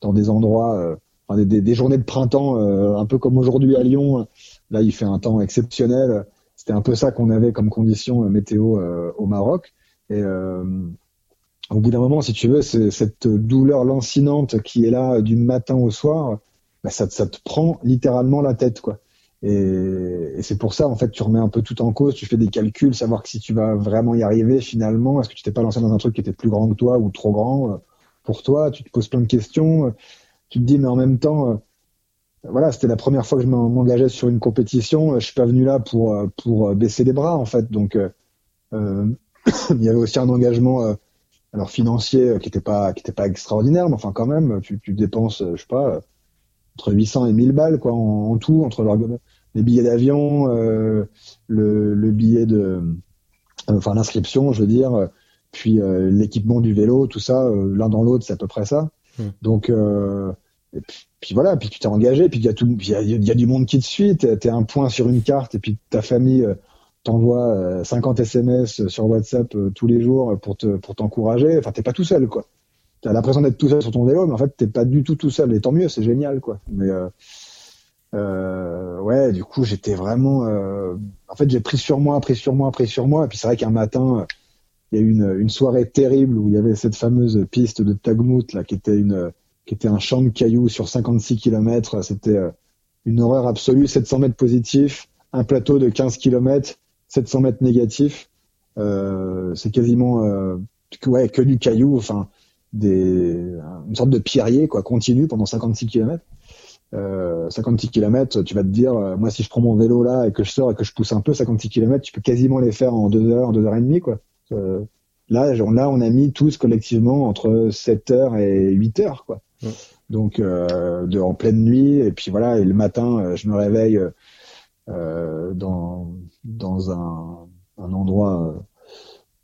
dans des endroits, enfin, des, des, journées de printemps, un peu comme aujourd'hui à Lyon. Là, il fait un temps exceptionnel. C'était un peu ça qu'on avait comme condition météo au Maroc. Et au bout d'un moment, si tu veux, cette douleur lancinante qui est là du matin au soir, bah, ça, te- prend littéralement la tête, quoi. Et, c'est pour ça, en fait, tu remets un peu tout en cause, tu fais des calculs, savoir que si tu vas vraiment y arriver finalement, est-ce que tu t'es pas lancé dans un truc qui était plus grand que toi ou trop grand euh, pour toi? Tu te poses plein de questions. euh, Tu te dis, mais en même temps, euh, voilà, c'était la première fois que je m'en- m'engageais sur une compétition. Je suis pas venu là pour pour baisser les bras, en fait. Donc, il y avait aussi un engagement, alors financier, qui était pas qui pas extraordinaire, mais enfin quand même, tu, tu dépenses, je sais pas, entre 800 et 1000 balles quoi en, en tout, entre les billets d'avion, euh, le, le billet de, euh, enfin l'inscription, je veux dire, puis euh, l'équipement du vélo, tout ça, l'un dans l'autre, c'est à peu près ça. Hmm. Donc et puis, puis voilà, puis tu t'es engagé, puis il y a tout, il y a, il y a du monde qui te suit, t'es un point sur une carte, et puis ta famille euh, t'envoie euh, 50 SMS sur WhatsApp euh, tous les jours pour te pour t'encourager. Enfin, t'es pas tout seul, quoi. T'as l'impression d'être tout seul sur ton vélo, mais en fait, t'es pas du tout tout seul. Et tant mieux, c'est génial, quoi. Mais euh, euh, ouais, du coup, j'étais vraiment. euh, en fait, j'ai pris sur moi, pris sur moi, pris sur moi. Et puis c'est vrai qu'un matin, il y a eu une, soirée terrible où il y avait cette fameuse piste de Tagmout là, qui était une, qui était un champ de cailloux sur 56 km. C'était euh, une horreur absolue. 700 mètres positifs, un plateau de 15 km, 700 mètres négatifs. Euh, c'est quasiment euh, ouais que du caillou. Enfin, des une sorte de pierrier quoi, continu pendant 56 km. Euh, 56 km, tu vas te dire, euh, moi si je prends mon vélo là et que je sors et que je pousse un peu, 56 km, tu peux quasiment les faire en deux heures, deux heures et demie quoi. Euh, là, genre, là, on a mis tous collectivement entre 7 heures et 8 heures quoi. Ouais. Donc euh, de en pleine nuit et puis voilà et le matin, je me réveille euh, dans dans un, un endroit euh,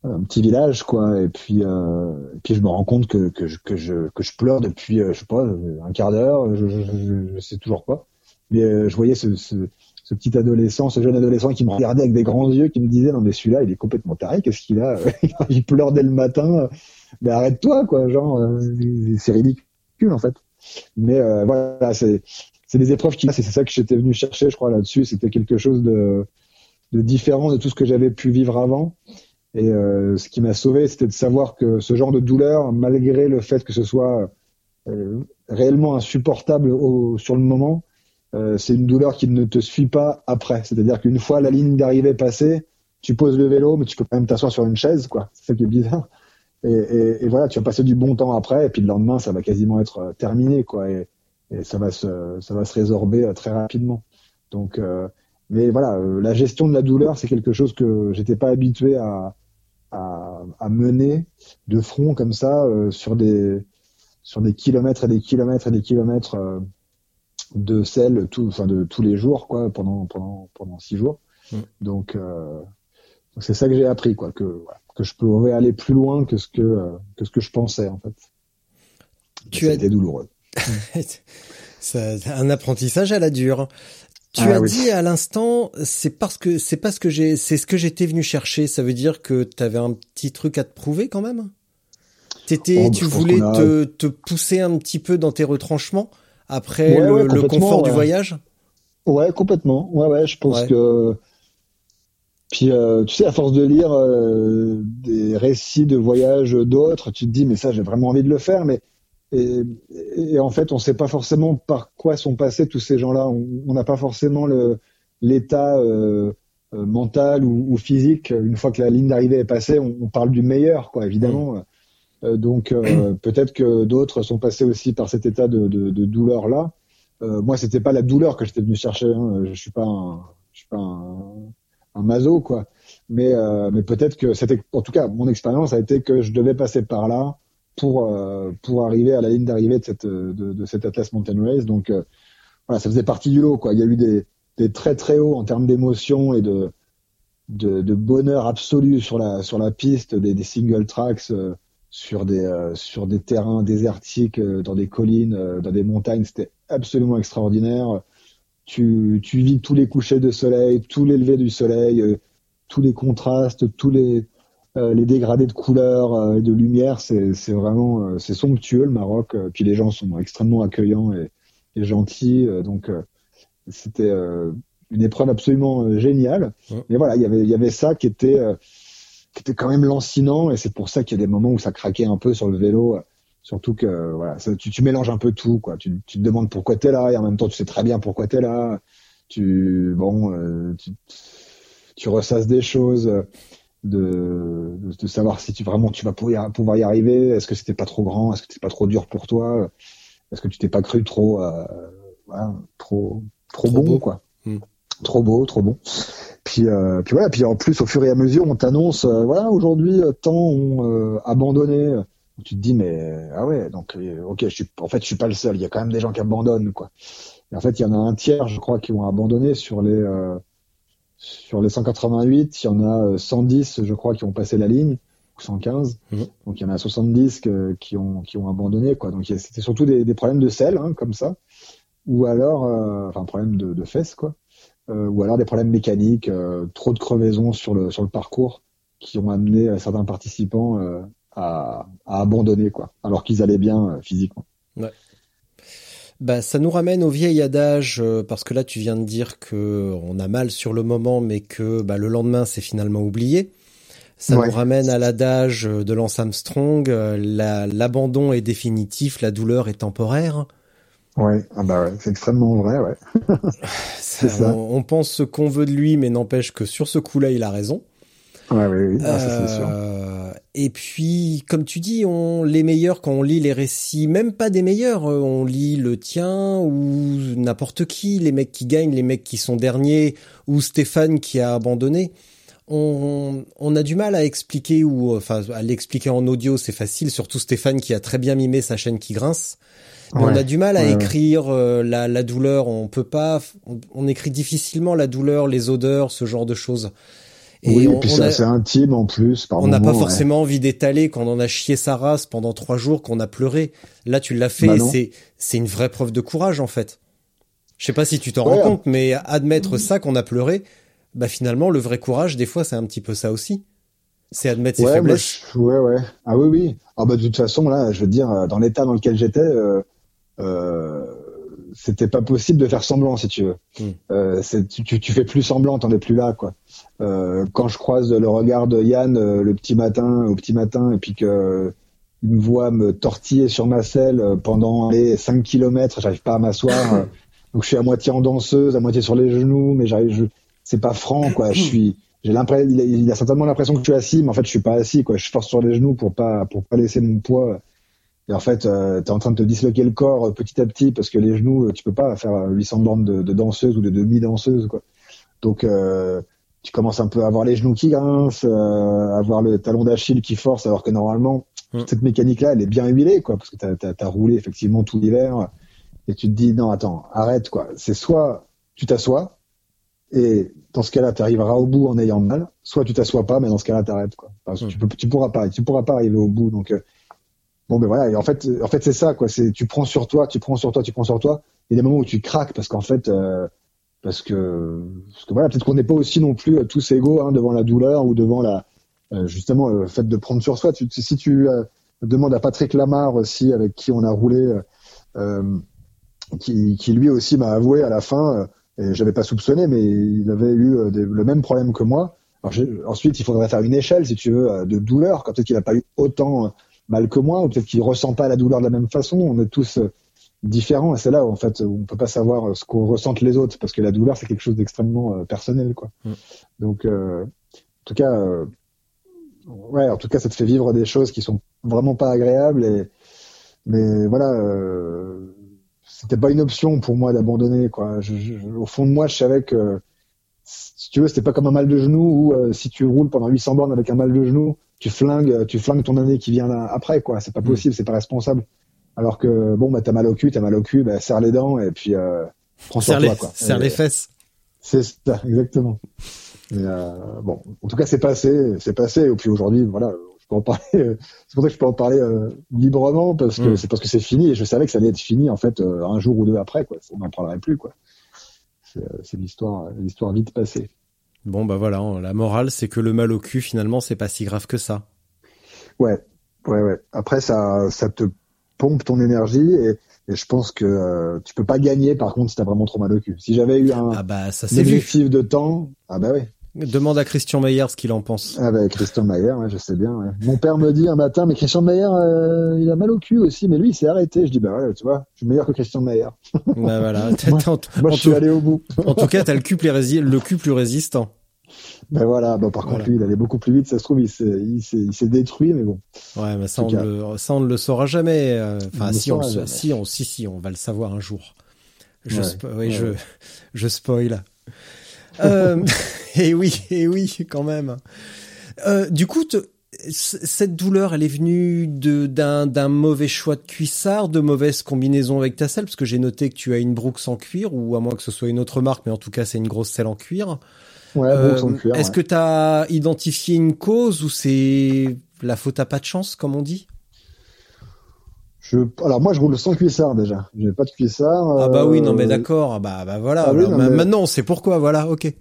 un petit village quoi. Et puis euh, et puis je me rends compte que que je que je que je pleure depuis euh, je sais pas un quart d'heure. Je, je, je, je sais toujours pas. Mais euh, je voyais ce, ce ce petit adolescent ce jeune adolescent qui me regardait avec des grands yeux qui me disait non mais celui-là il est complètement taré. Qu'est-ce qu'il a? Il pleure dès le matin. Mais arrête-toi quoi. Genre euh, c'est ridicule en fait. Mais euh, voilà c'est c'est des épreuves qui c'est ça que j'étais venu chercher je crois là-dessus. C'était quelque chose de de différent de tout ce que j'avais pu vivre avant et euh, ce qui m'a sauvé, c'était de savoir que ce genre de douleur, malgré le fait que ce soit euh, réellement insupportable au, sur le moment, euh, c'est une douleur qui ne te suit pas après. C'est-à-dire qu'une fois la ligne d'arrivée passée, tu poses le vélo, mais tu peux quand même t'asseoir sur une chaise, quoi. C'est ça qui est bizarre. Et, et, et, voilà, tu vas passer du bon temps après, et puis le lendemain, ça va quasiment être euh, terminé, quoi. Et, et ça va se, ça va se résorber euh, très rapidement. Donc, euh, mais voilà, la gestion de la douleur, c'est quelque chose que j'étais pas habitué à, à, à, mener de front comme ça euh, sur des sur des kilomètres et des kilomètres et des kilomètres euh, de sel tout enfin de tous les jours quoi pendant pendant pendant six jours. Mm. donc euh, c'est ça que j'ai appris quoi que voilà, que je pourrais aller plus loin que ce que que ce que je pensais en fait. Tu as été douloureux. C'est un apprentissage à la dure tu Ah as oui. dit à l'instant, c'est parce que c'est pas ce que j'ai, c'est ce que j'étais venu chercher. Ça veut dire que tu avais un petit truc à te prouver quand même? T'étais, Oh, tu je pense voulais qu'on a- te, te pousser un petit peu dans tes retranchements après Ouais, le, ouais, le complètement, confort du voyage? Ouais, complètement. Ouais, ouais, je pense que. Puis, euh, tu sais, à force de lire euh, des récits de voyage d'autres, tu te dis, mais ça, j'ai vraiment envie de le faire. Mais et, et en fait, on sait pas forcément par quoi sont passés tous ces gens-là. On n'a pas forcément l'état euh, euh, mental ou, ou physique. Une fois que la ligne d'arrivée est passée, on, on parle du meilleur, quoi, évidemment. Euh, donc, euh, peut-être que d'autres sont passés aussi par cet état de, de, de douleur-là. Euh, moi, c'était pas la douleur que j'étais venu chercher. Hein. Je suis pas un, je suis pas un, un maso, quoi. mais euh, mais peut-être que c'était, en tout cas, mon expérience a été que je devais passer par là pour euh, pour arriver à la ligne d'arrivée de cette de, de cette Atlas Mountain Race. Donc euh, voilà, ça faisait partie du lot. Quoi. Il y a eu des des très très hauts en termes d'émotion et de, de, de bonheur absolu sur la sur la piste, des, des single tracks euh, sur des euh, sur des terrains désertiques, euh, dans des collines, dans des montagnes. C'était absolument extraordinaire. Tu tu vis tous les couchers de soleil, tous les levées du soleil, tous les contrastes, tous les les dégradés de couleurs et de lumière, c'est vraiment c'est somptueux le Maroc. puis les gens sont extrêmement accueillants et, et gentils, donc c'était euh, une épreuve absolument euh, géniale. Mais voilà, il y avait, il y avait ça qui était, euh, qui était quand même lancinant, et c'est pour ça qu'il y a des moments où ça craquait un peu sur le vélo. Surtout que voilà, tu, tu, mélanges un peu tout, quoi. Tu, tu te demandes pourquoi t'es là, et en même temps tu sais très bien pourquoi t'es là. Tu bon, tu, tu ressasses des choses, de, de, savoir si tu vraiment tu vas pouvoir, pouvoir y arriver. Est-ce que c'était pas trop grand? Est-ce que c'était pas trop dur pour toi? Est-ce que tu t'es pas cru trop, voilà, trop trop, bon, quoi? Hmm. Trop beau, trop bon. Puis, euh, puis voilà, puis en plus, au fur et à mesure, on t'annonce, euh, voilà, aujourd'hui, euh, tant ont abandonné. Tu te dis, mais ah ouais, donc ok, je suis, en fait, je suis pas le seul. Il y a quand même des gens qui abandonnent, quoi. Et en fait, il y en a un tiers, je crois, qui ont abandonné sur les sur les 188. Il y en a 110, je crois, qui ont passé la ligne ou 115. Hmm. Donc il y en a 70 qui ont qui ont abandonné, quoi. Donc c'était surtout des, des problèmes de sel, hein, comme ça ou alors, euh, enfin, problème de, de fesses, quoi, euh, ou alors des problèmes mécaniques, euh, trop de crevaisons sur le, sur le parcours qui ont amené certains participants à, à, abandonner, quoi, alors qu'ils allaient bien physiquement. Ouais. Bah, ça nous ramène au vieil adage parce que là tu viens de dire que on a mal sur le moment, mais que bah, le lendemain c'est finalement oublié. Ça nous ramène à l'adage de Lance Armstrong l'abandon est définitif, la douleur est temporaire. Ouais, ah bah ouais, c'est extrêmement vrai, ouais. ça, ça. On, pense ce qu'on veut de lui, mais n'empêche que sur ce coup-là, il a raison. Ouais, oui, oui, ça, c'est sûr. Euh, et puis, comme tu dis, on les meilleurs quand on lit les récits, même pas des meilleurs, euh, on lit le tien ou n'importe qui, les mecs qui gagnent, les mecs qui sont derniers, ou Stéphane qui a abandonné. On, on a du mal à expliquer ou enfin à l'expliquer en audio, c'est facile. Surtout Stéphane qui a très bien mimé sa chaîne qui grince on a du mal à écrire euh, la, la, douleur. On peut pas. On, écrit difficilement la douleur, les odeurs, ce genre de choses. Et oui, et puis c'est assez intime en plus. on n'a pas forcément envie d'étaler quand on a chié sa race pendant trois jours, qu'on a pleuré. Là, tu l'as fait. Bah c'est c'est une vraie preuve de courage en fait. Je sais pas si tu t'en rends compte, mais admettre ça qu'on a pleuré, bah finalement le vrai courage, des fois, c'est un petit peu ça aussi. C'est admettre ses faiblesses. ouais, ouais. Ah oui, oui. Ah bah de toute façon là, je veux dire, dans l'état dans lequel j'étais. Euh euh, c'était pas possible de faire semblant si tu veux. Hmm. Euh, tu, tu, fais plus semblant, t'en es plus là quoi. Euh, quand je croise le regard de Yann euh, le petit matin, au petit matin, et puis que il me voit me tortiller sur ma selle pendant les 5 kilomètres, j'arrive pas à m'asseoir, donc je suis à moitié en danseuse, à moitié sur les genoux, mais j'arrive, c'est pas franc quoi. Je suis, j'ai l'impression, il, il, a certainement l'impression que je suis assis, mais en fait je suis pas assis quoi. Je force sur les genoux pour pas pour pas laisser mon poids et en fait, euh, tu es en train de te disloquer le corps euh, petit à petit parce que les genoux, euh, tu peux pas faire 800 bornes de, de danseuse ou de demi-danseuse. quoi. Donc, euh, tu commences un peu à avoir les genoux qui grincent, à avoir le talon d'Achille qui force, alors que normalement, mm. cette mécanique-là, elle est bien huilée, quoi, parce que tu as, roulé effectivement tout l'hiver. Et tu te dis, non, attends, arrête, quoi. C'est soit tu t'assois, et dans ce cas-là, tu arriveras au bout en ayant mal, soit tu t'assois pas, mais dans ce cas-là, t'arrêtes, quoi. Parce que mm. tu, peux, tu pourras pas, tu pourras pas arriver au bout. Donc, Bon ben voilà, et en fait, en fait c'est ça quoi. C'est tu prends sur toi, tu prends sur toi, tu prends sur toi. Il y a des moments où tu craques parce qu'en fait, euh, parce que voilà, peut-être qu'on n'est pas aussi non plus tous égaux hein, devant la douleur ou devant la euh, justement le fait de prendre sur soi. Si tu euh, demandes à Patrick Lamar aussi avec qui on a roulé, qui, qui lui aussi m'a avoué à la fin, et j'avais pas soupçonné, mais il avait eu le même problème que moi. Alors, ensuite, il faudrait faire une échelle, si tu veux, de douleur, quand peut-être qu'il n'a pas eu autant mal que moi, ou peut-être qu'il ressent pas la douleur de la même façon. On est tous euh, différents, et c'est là où en fait on peut pas savoir euh, ce qu'on ressentent les autres, parce que la douleur c'est quelque chose d'extrêmement euh, personnel, quoi. Mm. Donc, en tout cas, ouais, en tout cas, ça te fait vivre des choses qui sont vraiment pas agréables, et mais voilà, c'était pas une option pour moi d'abandonner, quoi. au fond de moi, je savais que si tu veux, c'était pas comme un mal de genou où euh, si tu roules pendant 800 bornes avec un mal de genou, tu flingues, tu flingues ton année qui vient là après, quoi. C'est pas Mm. possible, c'est pas responsable. Alors que bon, bah t'as mal au cul, t'as mal au cul, bah serre les dents et puis euh, prends Serre, toi, les, quoi. serre Et- les fesses. C'est ça, exactement. Mais euh, bon, en tout cas, c'est passé, c'est passé. Et puis aujourd'hui, voilà, je peux en parler. euh, C'est pour ça que je peux en parler euh, librement parce que Mm. c'est parce que c'est fini et je savais que ça allait être fini en fait euh, un jour ou deux après, quoi. On n'en parlerait plus, quoi. C'est c'est l'histoire, l'histoire vite passée. Bon, bah voilà, la morale, c'est que le mal au cul, finalement, c'est pas si grave que ça. Ouais, ouais, ouais. Après, ça, ça te pompe ton énergie et, et je pense que euh, tu peux pas gagner par contre si t'as vraiment trop mal au cul. Si j'avais eu un, Ah bah, ça vu. objectif de temps, ah bah ouais. Demande à Christian Meyer ce qu'il en pense. Ah bah, Christian Mayer, ouais, je sais bien. ouais. Mon père me dit un matin, mais Christian Mayer, euh, il a mal au cul aussi, mais lui, il s'est arrêté. Je dis, bah ouais, tu vois, je suis meilleur que Christian Mayer. bah voilà. Moi- en, Moi, je suis tout, allé au bout. en tout cas, t'as le cul plus, rési- le cul plus résistant. Ben voilà, bah, par Voilà. contre, lui, il allait beaucoup plus vite. Ça se trouve, il s'est, il détruit, mais bon. Ouais, mais ça, on, le, ça, on ne le saura jamais. euh, Enfin, On si, on, jamais. si, on, si, si, on va le savoir un jour. Je, Ouais, spo- oui, ouais. je, je spoil. Euh, et oui, et oui, quand même. Euh, du coup, te- cette douleur, elle est venue de d'un d'un mauvais choix de cuissard, de mauvaise combinaison avec ta selle, parce que j'ai noté que tu as une Brooks en cuir, ou à moins que ce soit une autre marque, mais en tout cas, c'est une grosse selle en cuir. Ouais, Euh, Est-ce ouais. que tu as identifié une cause ou c'est la faute à pas de chance, comme on dit? Je, alors moi, je roule sans cuissard déjà. J'ai pas de cuissard. Ah bah oui, non mais euh, d'accord, ah bah, bah voilà. ah oui, non, mais- Maintenant, on sait pourquoi, voilà, ok.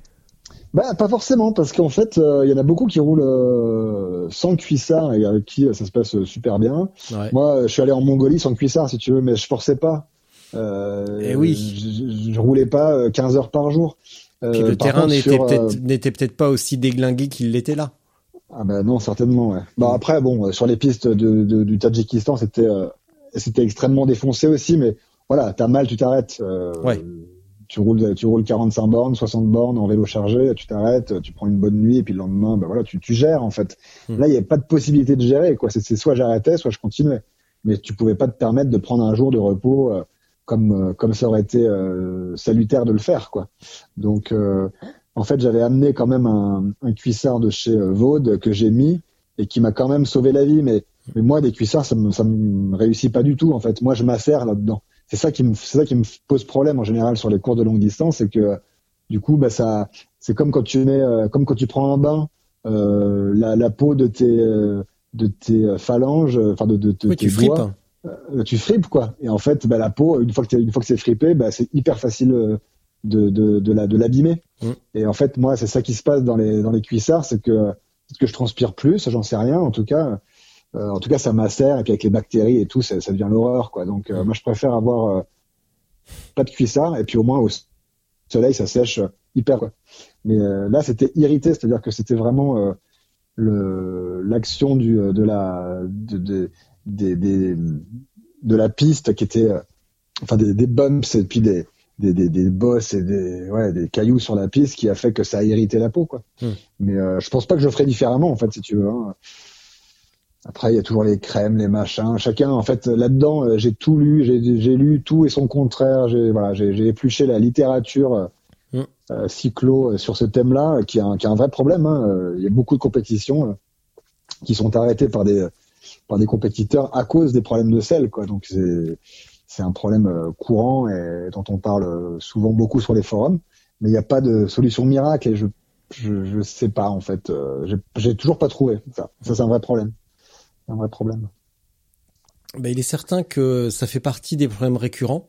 Bah, pas forcément, parce qu'en fait, euh, il y en a beaucoup qui roulent euh, sans cuissard et avec qui euh, ça se passe euh, super bien. Ouais. Moi, euh, je suis allé en Mongolie sans cuissard, si tu veux, mais je forçais pas. Euh, Eh oui. Je, je- je roulais pas euh, 15 heures par jour. Euh, Puis le terrain n'était euh, peut-être n'était peut-être pas aussi déglingué qu'il l'était là. Ah bah non, certainement. Ouais. Bah Mm. après, bon, euh, sur les pistes de, de- du Tadjikistan, c'était euh, c'était extrêmement défoncé aussi, mais voilà, t'as mal, tu t'arrêtes. Euh, Ouais. Tu roules, tu roules 45 bornes, 60 bornes en vélo chargé, tu t'arrêtes, tu prends une bonne nuit, et puis le lendemain, bah voilà, tu, tu gères en fait. Mm. Là, il n'y a pas de possibilité de gérer, quoi. C'est c'est soit j'arrêtais, soit je continuais. Mais tu pouvais pas te permettre de prendre un jour de repos euh, comme euh, comme ça aurait été euh, salutaire de le faire, quoi. Donc euh, en fait, j'avais amené quand même un, un cuissard de chez euh, Vaud que j'ai mis et qui m'a quand même sauvé la vie. Mais, mais moi, des cuissards, ça me, ça me réussit pas du tout. En fait, moi, je m'affaire là-dedans. C'est ça qui me, c'est ça qui me pose problème en général sur les cours de longue distance, c'est que du coup, bah ça, c'est comme quand tu mets, euh, comme quand tu prends un bain, euh, la, la peau de tes, euh, de tes phalanges, enfin de, de, de Oui, tes tu doigts, tu fripes quoi. Et en fait, bah, la peau, une fois que une fois que c'est fripé, bah, c'est hyper facile euh, de, de, de la, de l'abîmer. Mm. Et en fait, moi, c'est ça qui se passe dans les, dans les cuissards, c'est que peut-être que je transpire plus, j'en sais rien. En tout cas, euh, en tout cas, ça macère et puis avec les bactéries et tout, ça, ça devient l'horreur quoi. Donc, euh, Mm. moi, je préfère avoir euh, pas de cuissard et puis au moins au soleil, ça sèche euh, hyper quoi. Mais euh, là, c'était irrité, c'est-à-dire que c'était vraiment euh, le l'action du euh, de la de, de, des- des- de la piste qui était euh, enfin des, des bumps et puis des des, des, des bosses et des ouais des cailloux sur la piste qui a fait que ça a irrité la peau quoi. Hmm. Mais euh, je pense pas que je ferais différemment en fait si tu veux. hein. Après il y a toujours les crèmes, les machins. Chacun en fait là-dedans euh, j'ai tout lu, j'ai lu tout et son contraire. J'ai voilà j'ai épluché la littérature. Hmm. euh, cyclo sur ce thème-là, qui est un, qui est un vrai problème. hein. Il y a beaucoup de compétitions euh, qui sont arrêtées par des par des compétiteurs à cause des problèmes de sel, quoi. Donc c'est c'est un problème euh, courant et dont on parle euh, souvent beaucoup sur les forums, mais il n'y a pas de solution miracle et je je, je sais pas en fait. Euh, j'ai- toujours pas trouvé ça. Ça c'est un vrai problème. Un vrai problème. Bah, il est certain que ça fait partie des problèmes récurrents.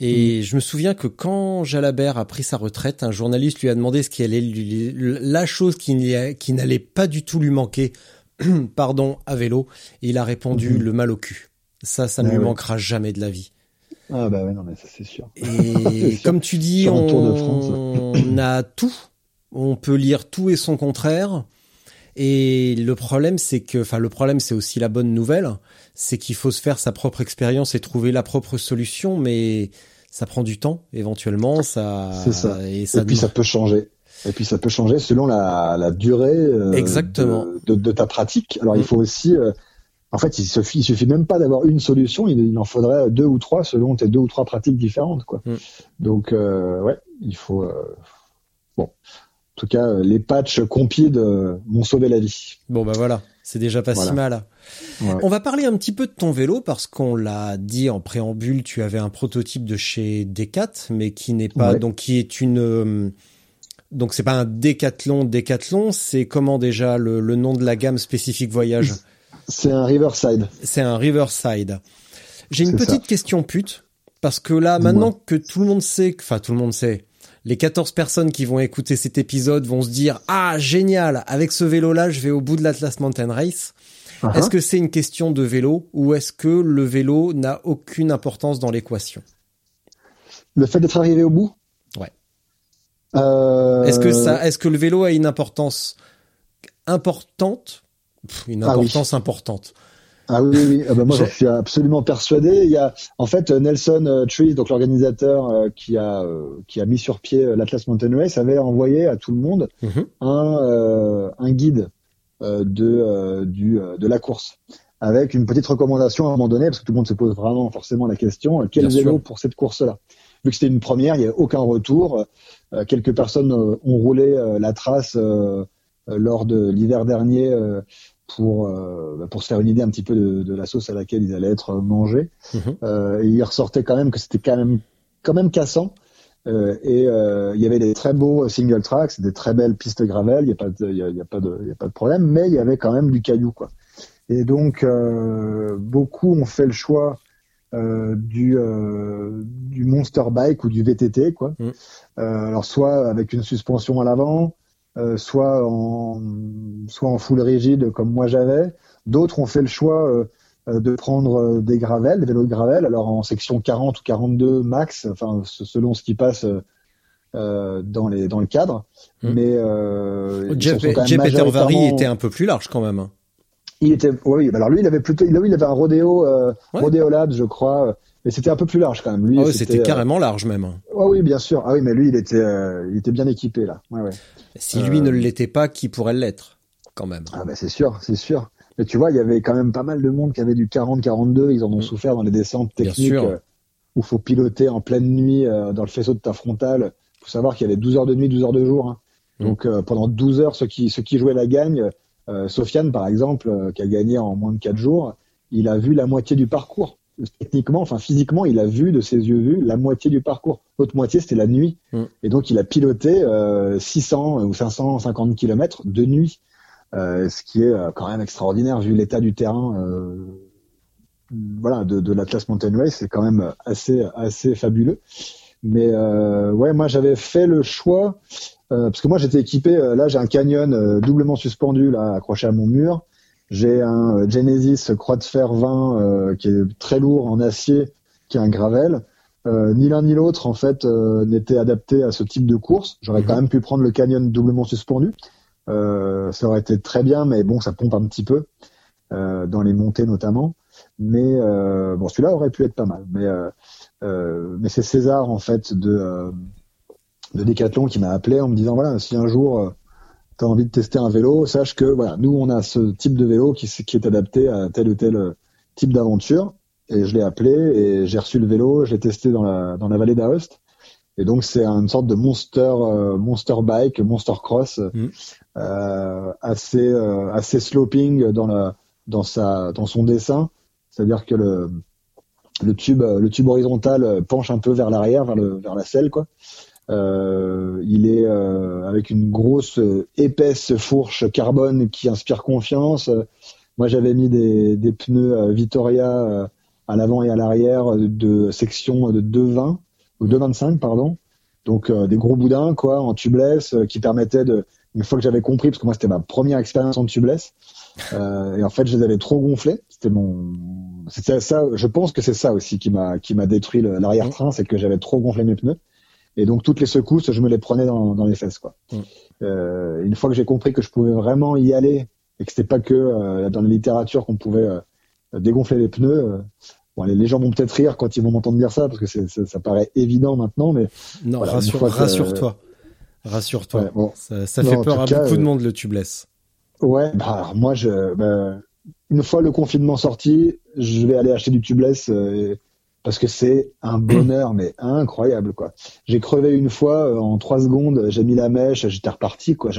Mm. Et je me souviens que quand Jalabert a pris sa retraite, un journaliste lui a demandé ce qui allait lui, la chose qui, qui n'allait pas du tout lui manquer, pardon, à vélo. Et il a répondu Mhm. le mal au cul. Ça, ça ne Ah lui ouais. manquera jamais de la vie. Ah bah ouais non mais ça c'est sûr. Et sûr. comme tu dis, on, Tour de France. on a tout. On peut lire tout et son contraire. Et le problème, c'est que, enfin, le problème, c'est aussi la bonne nouvelle, c'est qu'il faut se faire sa propre expérience et trouver la propre solution, mais ça prend du temps, éventuellement, ça, C'est ça. et ça, et puis ça peut changer. Et puis ça peut changer selon la, la durée euh, Exactement. De, de, de ta pratique. Alors Mm. il faut aussi, euh, en fait, il suffit, il suffit même pas d'avoir une solution, il, il en faudrait deux ou trois selon tes deux ou trois pratiques différentes, quoi. Mm. Donc euh, ouais, il faut, euh, bon, en tout cas, les patchs compides m'ont sauvé la vie. Bon bah voilà, c'est déjà pas si mal. Ouais. On va parler un petit peu de ton vélo parce qu'on l'a dit en préambule, tu avais un prototype de chez Decat, mais qui n'est pas Ouais. donc qui est une donc c'est pas un décathlon décathlon, c'est comment déjà le, le nom de la gamme spécifique voyage? C'est un Riverside. C'est un Riverside. J'ai une petite ça. question pute parce que là maintenant que tout le monde sait, enfin tout le monde sait, les 14 personnes qui vont écouter cet épisode vont se dire ah génial, avec ce vélo là, je vais au bout de l'Atlas Mountain Race. Uh-huh. Est-ce que c'est une question de vélo ou est-ce que le vélo n'a aucune importance dans l'équation? Le fait d'être arrivé au bout? Euh, Est-ce que ça, est-ce que le vélo a une importance importante? Pff, Une Ah oui. importance importante. Ah oui, oui, oui. Ah bah, moi Je- j'en suis absolument persuadé. Il y a en fait Nelson euh, Trees, donc l'organisateur euh, qui a qui a mis sur pied l'Atlas Mountain Race, avait envoyé à tout le monde Mhm. un euh, un guide euh, de euh, du de la course avec une petite recommandation à un moment donné parce que tout le monde se pose vraiment forcément la question quel Bien vélo sûr. pour cette course-là? Vu que c'était une première, il n'y avait aucun retour. Euh, quelques personnes euh, ont roulé euh, la trace euh, lors de l'hiver dernier euh, pour euh, bah, pour se faire une idée un petit peu de, de la sauce à laquelle ils allaient être mangés. Euh, et il ressortait quand même que c'était quand même quand même cassant. Euh, et euh, il y avait des très beaux single tracks, des très belles pistes gravel. Il y a pas de, il y a, y a pas de, il y a pas de problème, mais il y avait quand même du caillou quoi. Et donc euh, beaucoup ont fait le choix euh, du euh, du monster bike ou du VTT quoi. Mm. Euh, alors soit avec une suspension à l'avant, soit en soit en full rigide comme moi j'avais. D'autres ont fait le choix de prendre des gravels, des vélos de gravel, alors en section 40 ou 42 max, enfin se- selon ce qui passe euh, dans les dans le cadre. Mm. Mais euh, Jeff, Jeff majoritairement- était un peu plus large quand même. Il était, oui, alors lui, il avait plutôt, il, oui, il avait un rodéo, euh, Ouais. rodéo Labs, je crois, euh, mais c'était un peu plus large quand même. Lui, Ah c'était euh, carrément large même. hein. oui, bien sûr. Ah oui, mais lui, il était, euh, il était bien équipé là. Ouais, ouais. Si lui ne l'était pas, qui pourrait l'être quand même? Ah bah c'est sûr, c'est sûr. Mais tu vois, il y avait quand même pas mal de monde qui avait du 40-42. Ils en ont Mm. souffert dans les descentes techniques où faut piloter en pleine nuit dans le faisceau de ta frontale. Faut savoir qu'il y avait 12 heures de nuit, 12 heures de jour. hein. Mm. Donc pendant 12 heures, ceux qui ceux qui jouaient la gagne, Sofiane par exemple, euh, qui a gagné en moins de 4 jours, il a vu la moitié du parcours. Techniquement, enfin physiquement, il a vu de ses yeux vus la moitié du parcours. L'autre moitié, c'était la nuit. Mm. Et donc il a piloté euh, 600 ou 550 kilomètres de nuit. Euh, ce qui est euh, quand même extraordinaire vu l'état du terrain euh, voilà de, de l'Atlas Mountain Race c'est quand même assez assez fabuleux mais euh, ouais moi j'avais fait le choix euh, parce que moi j'étais équipé euh, là j'ai un canyon euh, doublement suspendu là accroché à mon mur j'ai un euh, Genesis croix de fer 20 euh, qui est très lourd en acier qui est un gravel euh, ni l'un ni l'autre en fait euh, n'était adapté à ce type de course j'aurais Mhm. quand même pu prendre le canyon doublement suspendu euh, ça aurait été très bien, mais bon, ça pompe un petit peu euh, dans les montées notamment. Mais euh, bon, celui-là aurait pu être pas mal. Mais mais c'est César en fait de euh, de Decathlon qui m'a appelé en me disant voilà, si un jour euh, tu as envie de tester un vélo, sache que voilà, nous on a ce type de vélo qui, qui est adapté à tel ou tel euh, type d'aventure. Et je l'ai appelé et j'ai reçu le vélo, j'ai testé dans la dans la vallée d'Aoste. Et donc c'est une sorte de monster euh, monster bike, monster cross, euh, assez euh, assez sloping dans la dans sa dans son dessin. C'est-à-dire que le le tube le tube horizontal penche un peu vers l'arrière, vers le vers la selle quoi. Euh, il est euh, avec une grosse euh, épaisse fourche carbone qui inspire confiance. Euh, Moi j'avais mis des des pneus euh, Vittoria euh, à l'avant et à l'arrière de section de 220 ou 225 pardon. Donc euh, des gros boudins quoi en tubeless euh, qui permettaient de une fois que j'avais compris parce que moi c'était ma première expérience en tubeless euh, et en fait je les avais trop gonflés c'était mon c'était ça je pense que c'est ça aussi qui m'a qui m'a détruit l'arrière-train c'est que j'avais trop gonflé mes pneus et donc toutes les secousses je me les prenais dans, dans les fesses quoi Mm. euh, une fois que j'ai compris que je pouvais vraiment y aller et que c'était pas que euh, dans la littérature qu'on pouvait euh, dégonfler les pneus euh, Bon, les, les gens vont peut-être rire quand ils vont m'entendre dire ça parce que c'est, c'est- ça paraît évident maintenant, mais Non, Voilà, rassure, rassure-toi. Rassure-toi. Ouais, bon. Ça, ça Non, fait peur à cas, beaucoup de euh, monde le tubeless. Ouais, bah, alors moi, je, bah, une fois le confinement sorti, je vais aller acheter du tubeless euh, parce que c'est un bonheur mais incroyable quoi. J'ai crevé une fois euh, en trois secondes, j'ai mis la mèche, j'étais reparti quoi.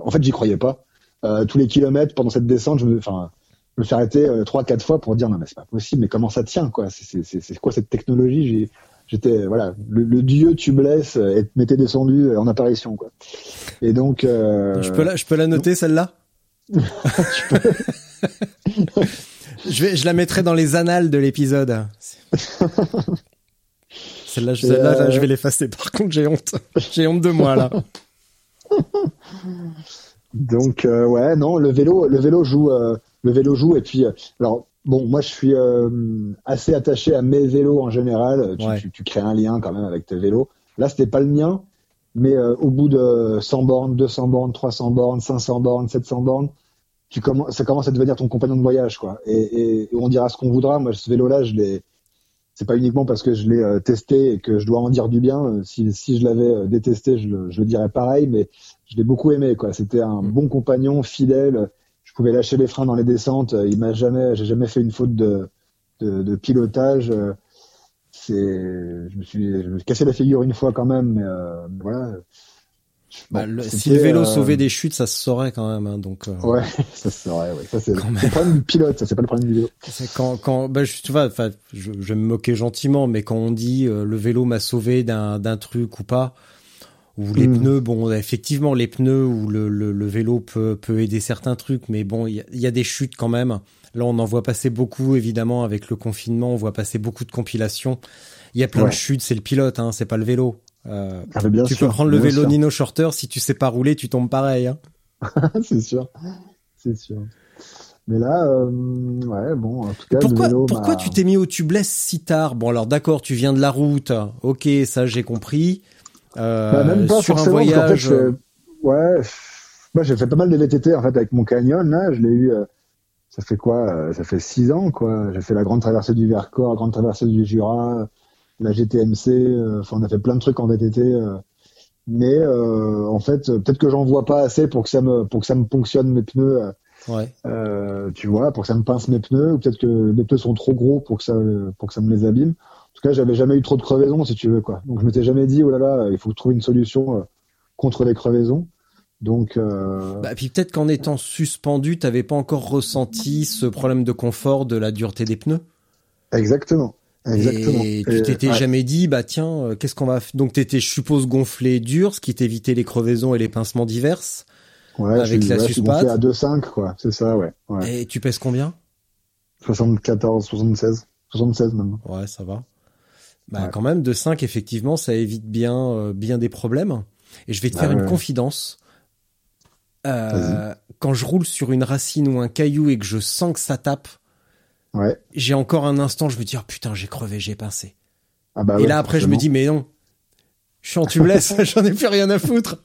En fait, j'y croyais pas. Euh, tous les kilomètres pendant cette descente, je me, enfin, me suis arrêté euh, trois quatre fois pour dire non mais c'est pas possible, mais comment ça tient quoi? C'est- C'est c'est- c'est quoi cette technologie? J'étais voilà, le, le dieu tubeless euh, m'était descendu euh, en apparition quoi. Et donc euh, Je peux la, je peux la noter celle-là? Je vais, je la mettrai dans les annales de l'épisode. Celle-là, je- Et, celle-là, là, euh, je vais l'effacer. Par contre, j'ai honte. J'ai honte de moi là. Donc euh, ouais, non, le vélo, le vélo joue, euh, le vélo joue. Et puis, alors bon, moi je suis assez attaché à mes vélos en général. Tu, Ouais. tu, tu crées un lien quand même avec tes vélos. Là, c'était pas le mien, mais au bout de 100 bornes, 200 bornes, 300 bornes, 500 bornes, 700 bornes, tu commences, ça commence à devenir ton compagnon de voyage, quoi. Et, et, et on dira ce qu'on voudra. Moi, ce vélo-là, je l'ai. C'est pas uniquement parce que je l'ai euh, testé et que je dois en dire du bien. Euh, Si, si je l'avais euh, détesté, je le, je le dirais pareil, mais je l'ai beaucoup aimé, quoi. C'était un bon compagnon, fidèle. Je pouvais lâcher les freins dans les descentes. Il m'a jamais, j'ai jamais fait une faute de, de, de pilotage. C'est, je me suis, je me suis cassé la figure une fois quand même, mais euh, voilà. Bah, Bon, le- si le vélo euh, sauvait des chutes, ça se saurait quand même. hein, donc, euh, Ouais, ça c'est vrai, ouais. Ça c'est le même. problème du pilote, ça c'est pas le problème du vélo. c'est quand, quand, bah, je, tu vois, enfin, je, je vais me moquer gentiment, mais quand on dit euh, le vélo m'a sauvé d'un, d'un truc ou pas, ou les Mm. pneus, bon, effectivement, les pneus ou le, le, le vélo peut, peut aider certains trucs, mais bon, il y a, il y a des chutes quand même. Là, on en voit passer beaucoup, évidemment, avec le confinement, on voit passer beaucoup de compilations. Il y a plein Ouais. de chutes, c'est le pilote, hein, c'est pas le vélo. Euh, Ah, bien tu sûr, peux prendre le vélo sûr. Nino Shorter, si tu sais pas rouler, tu tombes pareil. Hein. c'est sûr, c'est sûr. Mais là, euh, ouais, bon, en tout cas, Pourquoi, vélo pourquoi tu t'es mis au tubeless si tard? Bon, alors d'accord, tu viens de la route, ok, ça j'ai compris. Euh, Bah, même pas sur un fait, voyage, ouais, moi j'ai fait pas mal de VTT en fait avec mon canyon là, je l'ai eu, ça fait quoi, ça fait six ans quoi. J'ai fait la grande traversée du Vercors, la grande traversée du Jura, la GTMC, euh, enfin on a fait plein de trucs en VTT, euh, mais euh, en fait peut-être que j'en vois pas assez pour que ça me pour que ça me ponctionne mes pneus, ouais. euh, tu vois, pour que ça me pince mes pneus, ou peut-être que mes pneus sont trop gros pour que ça pour que ça me les abîme. En tout cas, j'avais jamais eu trop de crevaisons, si tu veux, quoi. Donc, je m'étais jamais dit, oh là là, il faut trouver une solution euh, contre les crevaisons. Donc, euh, Bah, puis peut-être qu'en étant suspendu, t'avais pas encore ressenti ce problème de confort de la dureté des pneus? exactement, exactement. Et tu t'étais ouais, jamais dit, bah tiens, euh, qu'est-ce qu'on va Donc t'étais, je suppose, gonflé dur, ce qui t'évitait les crevaisons et les pincements divers. ouais, avec je la ouais, suspate. à 2,5, quoi. C'est ça, ouais. ouais. Et tu pèses combien? 74, 76, 76 même. Ouais, ça va. Bah quand même, de 5, effectivement, ça évite bien, euh, bien des problèmes. Et je vais te Ah faire une confidence. Euh, quand je roule sur une racine ou un caillou et que je sens que ça tape, Ouais. j'ai encore un instant, je me dis, oh putain, j'ai crevé, j'ai pincé. Ah bah et ouais, là, après, je me dis, mais non, je suis en tubeless, j'en ai plus rien à foutre.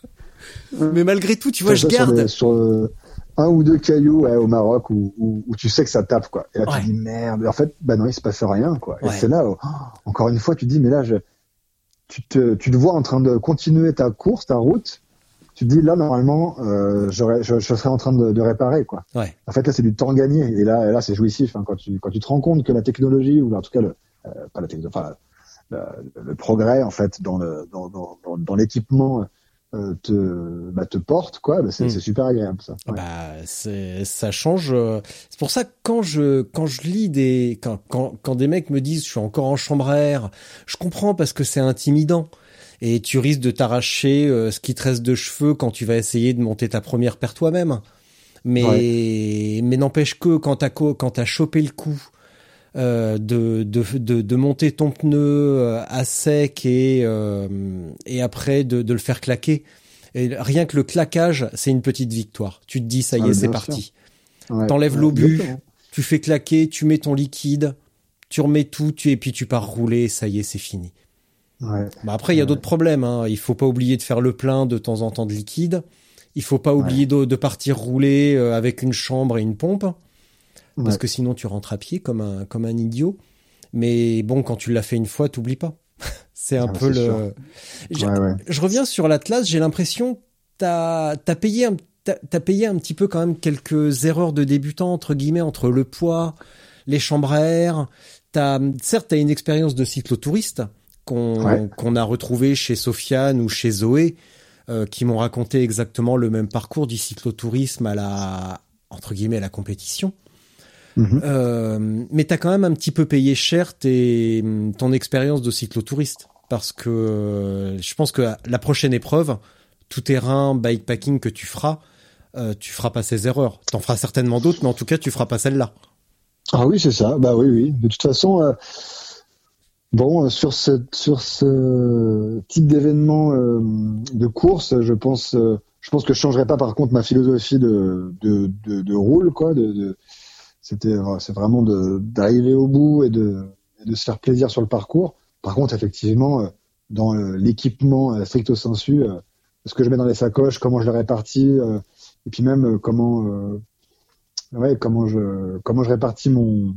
mais malgré tout, tu vois, je sur garde. Sur, euh, un ou deux cailloux ouais, au Maroc où, où, où tu sais que ça tape, quoi. Et là, Ouais. tu dis merde. Et en fait, bah non, il se passe rien, quoi. Et c'est là, où, oh, encore une fois, tu dis, mais là, je, tu te, tu te vois en train de continuer ta course, ta route. Tu te dis, là, normalement, euh, je, je serais en train de, de réparer, quoi. Ouais. En fait, là, c'est du temps gagné. Et là, et là, c'est jouissif, hein, quand tu, quand tu te rends compte que la technologie, ou en tout cas, le, euh, pas la technologie, enfin, le, le progrès, en fait, dans le, dans, dans, dans, dans l'équipement, euh, te, bah, te porte, quoi. Bah, c'est, Mm. c'est super agréable, ça. Ouais. Bah, c'est, ça change. euh, C'est pour ça que quand je, quand je lis des, quand, quand, quand des mecs me disent je suis encore en chambre à air, je comprends parce que c'est intimidant. Et tu risques de t'arracher euh, ce qui te reste de cheveux quand tu vas essayer de monter ta première paire toi-même. Mais, mais n'empêche que quand t'as, quand t'as chopé le coup, euh, de, de, de, de monter ton pneu euh, à sec et, euh, et après de, de le faire claquer. Et rien que le claquage, c'est une petite victoire. Tu te dis, ça y Ah, est, c'est parti. Ouais. T'enlèves Ouais, l'obus, tu fais claquer, tu mets ton liquide, tu remets tout, tu, et puis tu pars rouler, ça y est, c'est fini. Ouais. Bah après, il y a d'autres problèmes. Hein. Il faut pas oublier de faire le plein de temps en temps de liquide. Il faut pas oublier de, de partir rouler euh, avec une chambre et une pompe, parce que sinon tu rentres à pied comme un, comme un idiot. Mais bon, quand tu l'as fait une fois, t'oublies pas. c'est un Ah, peu le. Ouais, ouais. Je reviens sur l'Atlas. J'ai l'impression t'as as payé un t'as payé un petit peu quand même quelques erreurs de débutant entre guillemets entre le poids, les chambres à air. T'as, certes, t'as une expérience de cyclotouriste qu'on a retrouvé chez Sofiane ou chez Zoé, euh, qui m'ont raconté exactement le même parcours du cyclotourisme à la entre guillemets à la compétition. Mhm. Euh, mais t'as quand même un petit peu payé cher tes, ton expérience de cyclotouriste parce que euh, je pense que la prochaine épreuve, tout terrain bikepacking que tu feras, euh, tu feras pas ces erreurs. T'en feras certainement d'autres, mais en tout cas, tu feras pas celle-là. Ah oui, c'est ça. Bah oui, oui. De toute façon, euh, bon, euh, sur ce type d'événement euh, de course, je pense, euh, je pense que je changerai pas par contre ma philosophie de de roule quoi. C'était euh, c'est vraiment d'arriver au bout et de se faire plaisir sur le parcours. Par contre, effectivement, dans l'équipement stricto sensu, ce que je mets dans les sacoches, comment je les répartis, et puis même comment comment je répartis mon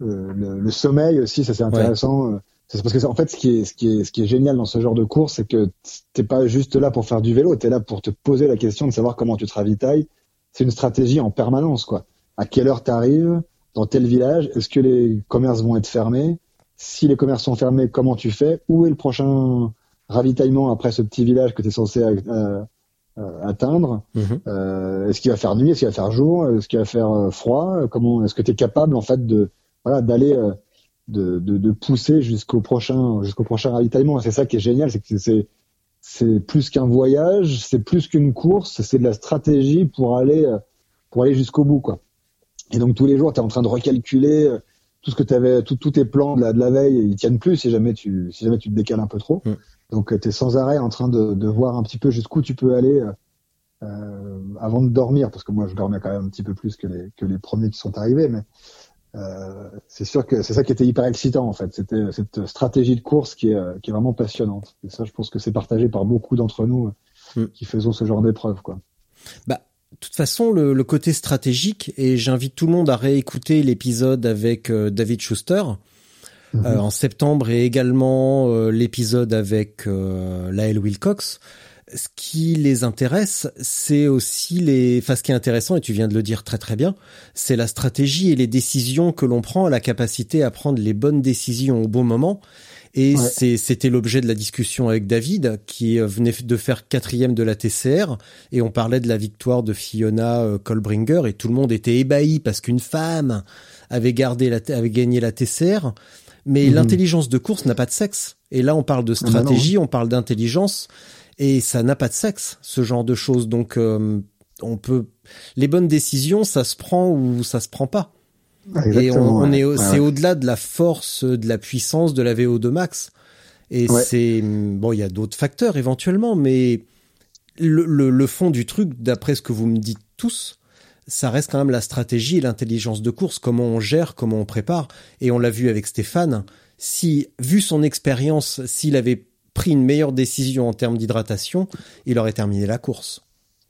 le, le sommeil aussi, ça c'est intéressant. euh, C'est parce que en fait, ce qui est ce qui est ce qui est génial dans ce genre de course, c'est que t'es pas juste là pour faire du vélo, t'es là pour te poser la question de savoir comment tu te ravitailles. C'est une stratégie en permanence, quoi. À quelle heure t'arrives dans tel village Est-ce que les commerces vont être fermés? Si les commerces sont fermés, comment tu fais? Où est le prochain ravitaillement après ce petit village que tu es censé euh, euh, atteindre? Mhm. euh, Est-ce qu'il va faire nuit? Est-ce qu'il va faire jour? Est-ce qu'il va faire euh, froid? Comment Est-ce que tu es capable en fait de voilà d'aller euh, de, de, de pousser jusqu'au prochain jusqu'au prochain ravitaillement C'est ça qui est génial, c'est que c'est c'est plus qu'un voyage, c'est plus qu'une course, c'est de la stratégie pour aller euh, pour aller jusqu'au bout quoi. Et donc tous les jours, tu es en train de recalculer euh, tout ce que tu avais, tout- tous tes plans de la, de la veille, ils tiennent plus si jamais tu, si jamais tu te décales un peu trop. Mm. Donc tu es sans arrêt en train de, de voir un petit peu jusqu'où tu peux aller euh, avant de dormir, parce que moi je dormais quand même un petit peu plus que les, que les premiers qui sont arrivés, mais euh, c'est sûr que c'est ça qui était hyper excitant en fait. C'était cette stratégie de course qui est, qui est vraiment passionnante. Et ça, je pense que c'est partagé par beaucoup d'entre nous euh, Mm. qui faisons ce genre d'épreuve. quoi. Bah, de toute façon, le, le côté stratégique, et j'invite tout le monde à réécouter l'épisode avec euh, David Schuster euh, en septembre et également euh, l'épisode avec euh, Lael Wilcox. Ce qui les intéresse, c'est aussi les. Enfin, ce qui est intéressant, et tu viens de le dire très très bien, c'est la stratégie et les décisions que l'on prend, la capacité à prendre les bonnes décisions au bon moment. Et Ouais. c'était l'objet de la discussion avec David, qui euh, venait de faire quatrième de la TCR, et on parlait de la victoire de Fiona euh, Kolbringer, et tout le monde était ébahi parce qu'une femme avait gardé la, avait gagné la TCR. Mais Mhm. l'intelligence de course n'a pas de sexe. Et là, on parle de bah non, stratégie, on parle d'intelligence, et ça n'a pas de sexe, ce genre de choses. Donc, euh, on peut, les bonnes décisions, ça se prend ou ça se prend pas. et on, est, Ouais, c'est ouais. au-delà de la force, de la puissance de la VO2 max. Et Ouais. c'est bon, il y a d'autres facteurs éventuellement, mais le, le, le fond du truc, d'après ce que vous me dites tous, ça reste quand même la stratégie et l'intelligence de course, comment on gère, comment on prépare. Et on l'a vu avec Stéphane. Si, vu son expérience, s'il avait pris une meilleure décision en termes d'hydratation, il aurait terminé la course.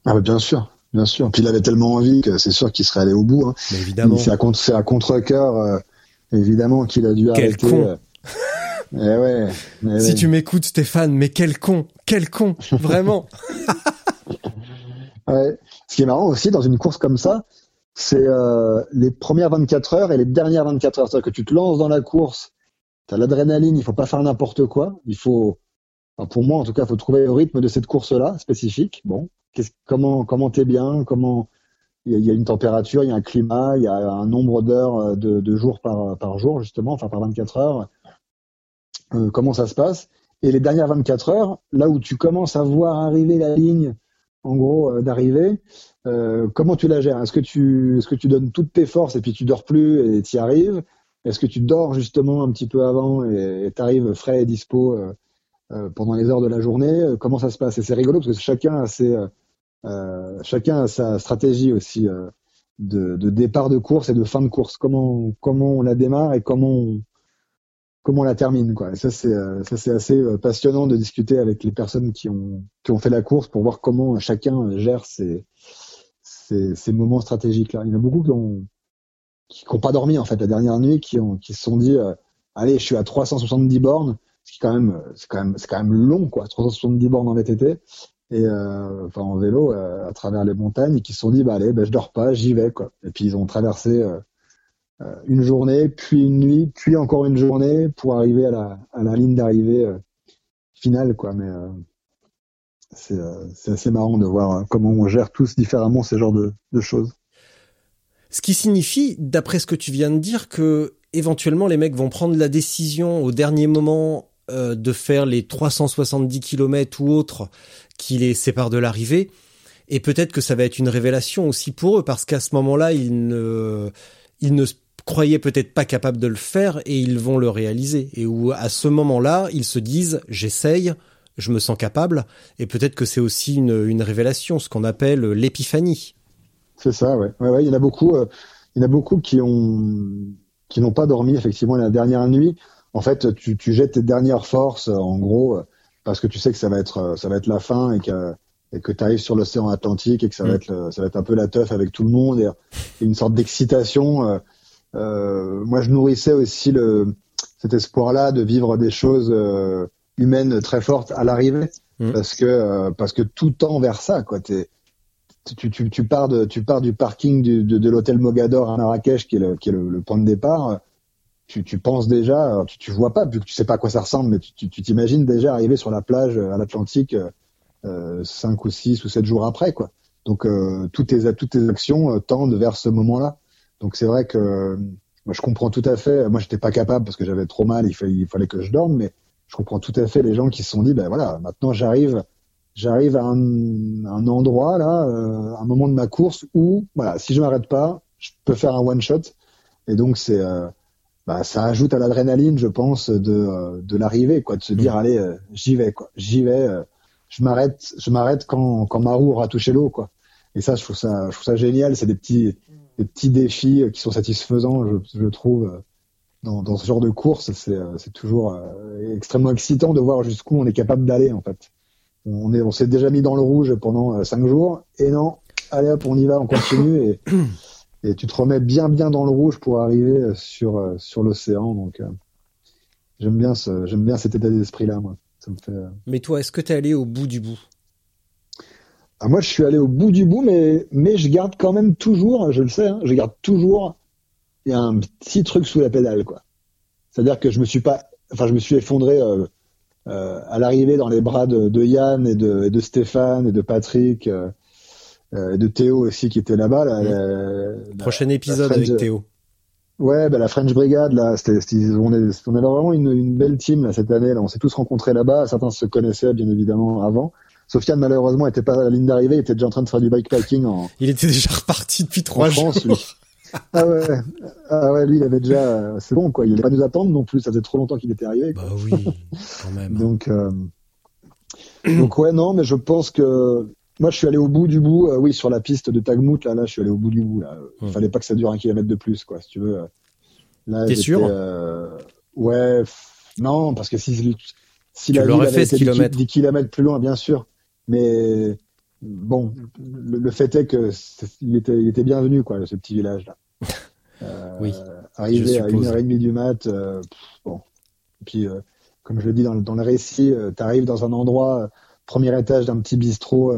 Ah bah bien sûr, bien sûr. Puis il avait tellement envie que c'est sûr qu'il serait allé au bout. Hein. Mais évidemment. C'est à contre, à contre-cœur, euh, évidemment qu'il a dû Quel arrêter. con. euh. Eh ouais. eh Si ouais. tu m'écoutes, Stéphane, mais quel con, quel con, vraiment. Ouais. Ce qui est marrant aussi dans une course comme ça, c'est euh, les premières 24 heures et les dernières 24 heures. C'est-à-dire que tu te lances dans la course, tu as l'adrénaline, il faut pas faire n'importe quoi. Il faut, pour moi en tout cas, il faut trouver le rythme de cette course-là spécifique. Bon, comment comment t'es bien, comment il y, a, une température, il y a un climat, il y a un nombre d'heures euh, de, de jours par par jour justement, enfin par 24 heures. Euh, comment ça se passe? Et les dernières 24 heures, là où tu commences à voir arriver la ligne en gros euh, d'arrivée. Euh, comment tu la gères? Est-ce que tu est-ce que tu donnes toutes tes forces et puis tu dors plus et tu y arrives? Est-ce que tu dors justement un petit peu avant et tu arrives frais et dispo pendant les heures de la journée Euh, Comment ça se passe Et c'est rigolo parce que chacun a ses euh, euh, chacun a sa stratégie aussi euh, de, de départ de course et de fin de course. Comment comment on la démarre et comment on, comment on la termine quoi. Et ça c'est euh, ça c'est assez euh, passionnant de discuter avec les personnes qui ont qui ont fait la course pour voir comment chacun gère ses ces, ces moments stratégiques là. Il y en a beaucoup qui ont qui n'ont pas dormi en fait la dernière nuit, qui ont qui se sont dit euh, allez je suis à 370 bornes, ce qui quand même c'est quand même c'est quand même long quoi, 370 bornes en VTT et euh, en vélo euh, à travers les montagnes et qui se sont dit bah allez bah, je dors pas j'y vais quoi. Et puis ils ont traversé euh, une journée, puis une nuit, puis encore une journée pour arriver à la, ligne d'arrivée finale, quoi. Mais c'est c'est assez marrant de voir comment on gère tous différemment ces genres de, de choses. Ce qui signifie, d'après ce que tu viens de dire, que éventuellement les mecs vont prendre la décision au dernier moment euh, de faire les 370 km ou autres qui les séparent de l'arrivée. Et peut-être que ça va être une révélation aussi pour eux, parce qu'à ce moment-là, ils ne, ils ne croyaient peut-être pas capables de le faire et ils vont le réaliser. Et où à ce moment-là, ils se disent, j'essaye, je me sens capable. Et peut-être que c'est aussi une, une révélation, ce qu'on appelle l'épiphanie. C'est ça, ouais. ouais, ouais. Il y en a beaucoup, euh, il y en a beaucoup qui ont, qui n'ont pas dormi effectivement la dernière nuit. En fait, tu, tu jettes tes dernières forces, en gros, parce que tu sais que ça va être, ça va être la fin et que et que tu arrives sur l'océan Atlantique et que ça va mm. être ça va être un peu la teuf avec tout le monde et, une sorte d'excitation. Euh, euh, moi, je nourrissais aussi le cet espoir-là de vivre des choses euh, humaines très fortes à l'arrivée, mm. parce que euh, parce que tout tend vers ça, quoi. T'es, tu, tu, tu, pars de tu pars du parking du, de, de l'hôtel Mogador à Marrakech, qui est le qui est le, le point de départ. Tu, tu penses déjà, tu, tu vois pas, vu que tu sais pas à quoi ça ressemble, mais tu t'imagines déjà arriver sur la plage à l'Atlantique euh, cinq ou six ou sept jours après, quoi. Donc euh, toutes tes toutes tes actions euh, tendent vers ce moment-là. Donc c'est vrai que moi je comprends tout à fait. Moi j'étais pas capable parce que j'avais trop mal. Il fallait, il fallait que je dorme, mais je comprends tout à fait les gens qui se sont dit ben voilà maintenant j'arrive j'arrive à un, un, endroit là euh, un moment de ma course où voilà si je m'arrête pas je peux faire un one shot et donc c'est euh, bah, ça ajoute à l'adrénaline je pense de de l'arrivée quoi de se dire mmh. allez j'y vais quoi j'y vais je m'arrête, je m'arrête quand, quand ma roue aura touché l'eau, quoi. Et ça, je trouve ça, je trouve ça génial. C'est des petits, des petits défis qui sont satisfaisants, je, je trouve, dans, dans ce genre de course. C'est, c'est toujours euh, extrêmement excitant de voir jusqu'où on est capable d'aller, en fait. On est, on s'est déjà mis dans le rouge pendant euh, cinq jours, et non, allez hop, on y va, on continue, et, et tu te remets bien, bien dans le rouge pour arriver sur, euh, sur l'océan. Donc, j'aime bien ce, j'aime bien cet état d'esprit-là, moi. Euh, mais toi, est-ce que tu es allé au bout du bout? Ah, Moi, je suis allé au bout du bout, mais, mais je garde quand même toujours, je le sais, hein, je garde toujours, il y a un petit truc sous la pédale, quoi. C'est-à-dire que je me suis pas, enfin, je me suis effondré euh, euh, à l'arrivée dans les bras de, de Yann et de, et de, Stéphane et de Patrick euh, de Théo aussi qui était là-bas. Prochain épisode avec Théo. Ouais, bah, la French Brigade, là, c'était, on, est, on est vraiment une, une, belle team là, cette année. Là. On s'est tous rencontrés là-bas. Certains se connaissaient bien évidemment avant. Sofiane, malheureusement, était pas à la ligne d'arrivée. Il était déjà en train de faire du bikepacking. En... Il était déjà reparti depuis trois jours. ah ouais, ah ouais, lui, il avait déjà. C'est bon, quoi. Il allait pas nous attendre non plus. Ça faisait trop longtemps qu'il était arrivé. Bah oui, quand même. donc, euh... donc ouais, non, mais je pense que moi, je suis allé au bout du bout. Euh, oui, sur la piste de Tagmout, là, là, je suis allé au bout du bout. Là. Il fallait pas que ça dure un kilomètre de plus, quoi, si tu veux. Là, T'es sûr? euh, Ouais, non, parce que si, si tu l'aurais fait ce kilomètre. 10 kilomètres plus loin, bien sûr. Mais bon, le, fait est que il était, il était bienvenu, quoi, ce petit village là. Euh, oui. Arrivé à une heure et demie du mat, euh, bon. Et puis, euh, comme je le dis dans, dans le récit, euh, tu arrives dans un endroit, premier étage d'un petit bistrot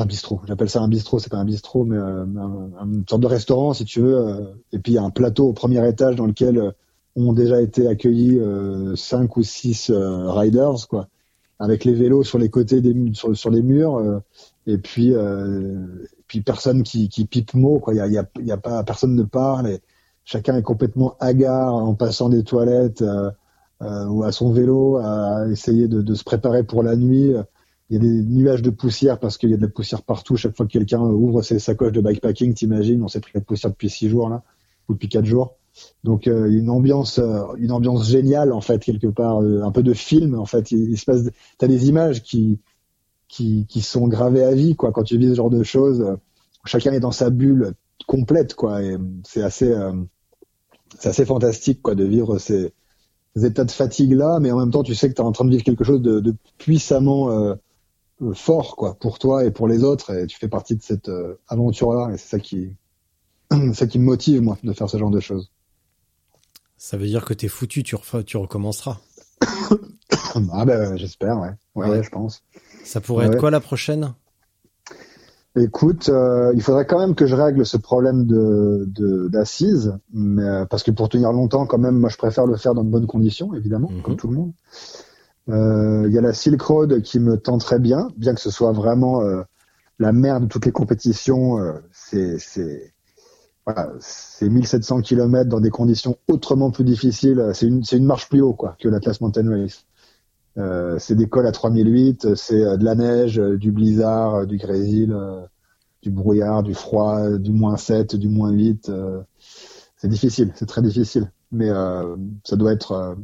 un bistrot. J'appelle ça un bistrot, c'est pas un bistrot, mais euh, une sorte de restaurant, si tu veux. Euh, et puis il y a un plateau au premier étage dans lequel euh, ont déjà été accueillis euh, cinq ou six riders, quoi, avec les vélos sur les côtés des sur, sur les murs. et puis, puis personne qui, qui pipe mot, quoi. Il y a, y, a, y a, pas personne ne parle. Et chacun est complètement hagard en passant des toilettes ou à son vélo, à essayer de, de se préparer pour la nuit il y a des nuages de poussière parce qu'il y a de la poussière partout. Chaque fois que quelqu'un ouvre ses sacoches de bikepacking, t'imagines, on s'est pris la poussière depuis six jours là, ou depuis quatre jours. Donc euh, une ambiance, euh, une ambiance géniale en fait quelque part, euh, un peu de film en fait. Il, se passe, t'as des images qui, qui sont gravées à vie quoi. Quand tu vis ce genre de choses, chacun est dans sa bulle complète quoi. Et c'est assez, c'est assez fantastique quoi de vivre ces, états de fatigue là, mais en même temps tu sais que t'es en train de vivre quelque chose de, puissamment euh, fort quoi pour toi et pour les autres et tu fais partie de cette euh, aventure là et c'est ça qui ça qui me motive moi de faire ce genre de choses. Ça veut dire que t'es foutu, tu, tu recommenceras. ah ben j'espère ouais. ouais. ouais. je pense. Ça pourrait être quoi la prochaine? Écoute, euh, il faudrait quand même que je règle ce problème de d'assises, euh, parce que pour tenir longtemps, quand même, moi je préfère le faire dans de bonnes conditions, évidemment, Mhm. comme tout le monde. Euh, Il y a la Silk Road qui me tenterait bien, bien que ce soit vraiment euh, la merde de toutes les compétitions. euh, c'est voilà, c'est 1700 km dans des conditions autrement plus difficiles. C'est une une marche plus haut quoi que l'Atlas Mountain Race. Euh, c'est des cols à 3008, c'est de la neige, du blizzard, du grésil, du brouillard, du froid, du moins 7, du moins 8. euh, c'est difficile, c'est très difficile. Mais euh, ça doit être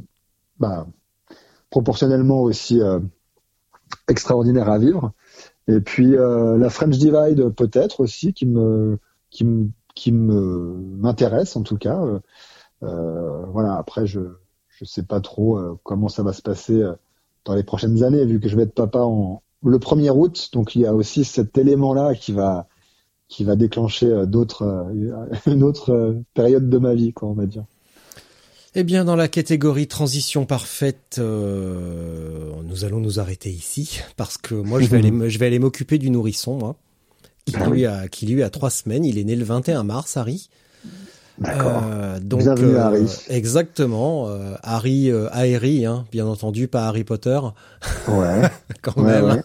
bah, proportionnellement aussi euh, extraordinaire à vivre. Et puis euh, la French Divide peut-être aussi qui me qui me qui me m'intéresse en tout cas. Euh, voilà. Après je je sais pas trop comment ça va se passer dans les prochaines années vu que je vais être papa en le 1er août. Donc il y a aussi cet élément là qui va qui va déclencher d'autres une autre période de ma vie quoi on va dire. Eh bien, dans la catégorie transition parfaite, euh, nous allons nous arrêter ici parce que moi, je vais aller, me- je vais aller m'occuper du nourrisson, moi, qui Ah lui a, qui lui a trois semaines. Il est né le 21 mars, Harry. D'accord. Euh, donc, Bienvenue, euh, Harry. Exactement, euh, Harry, euh, Aéry, hein, bien entendu, pas Harry Potter, Ouais. quand Ouais, même. ouais.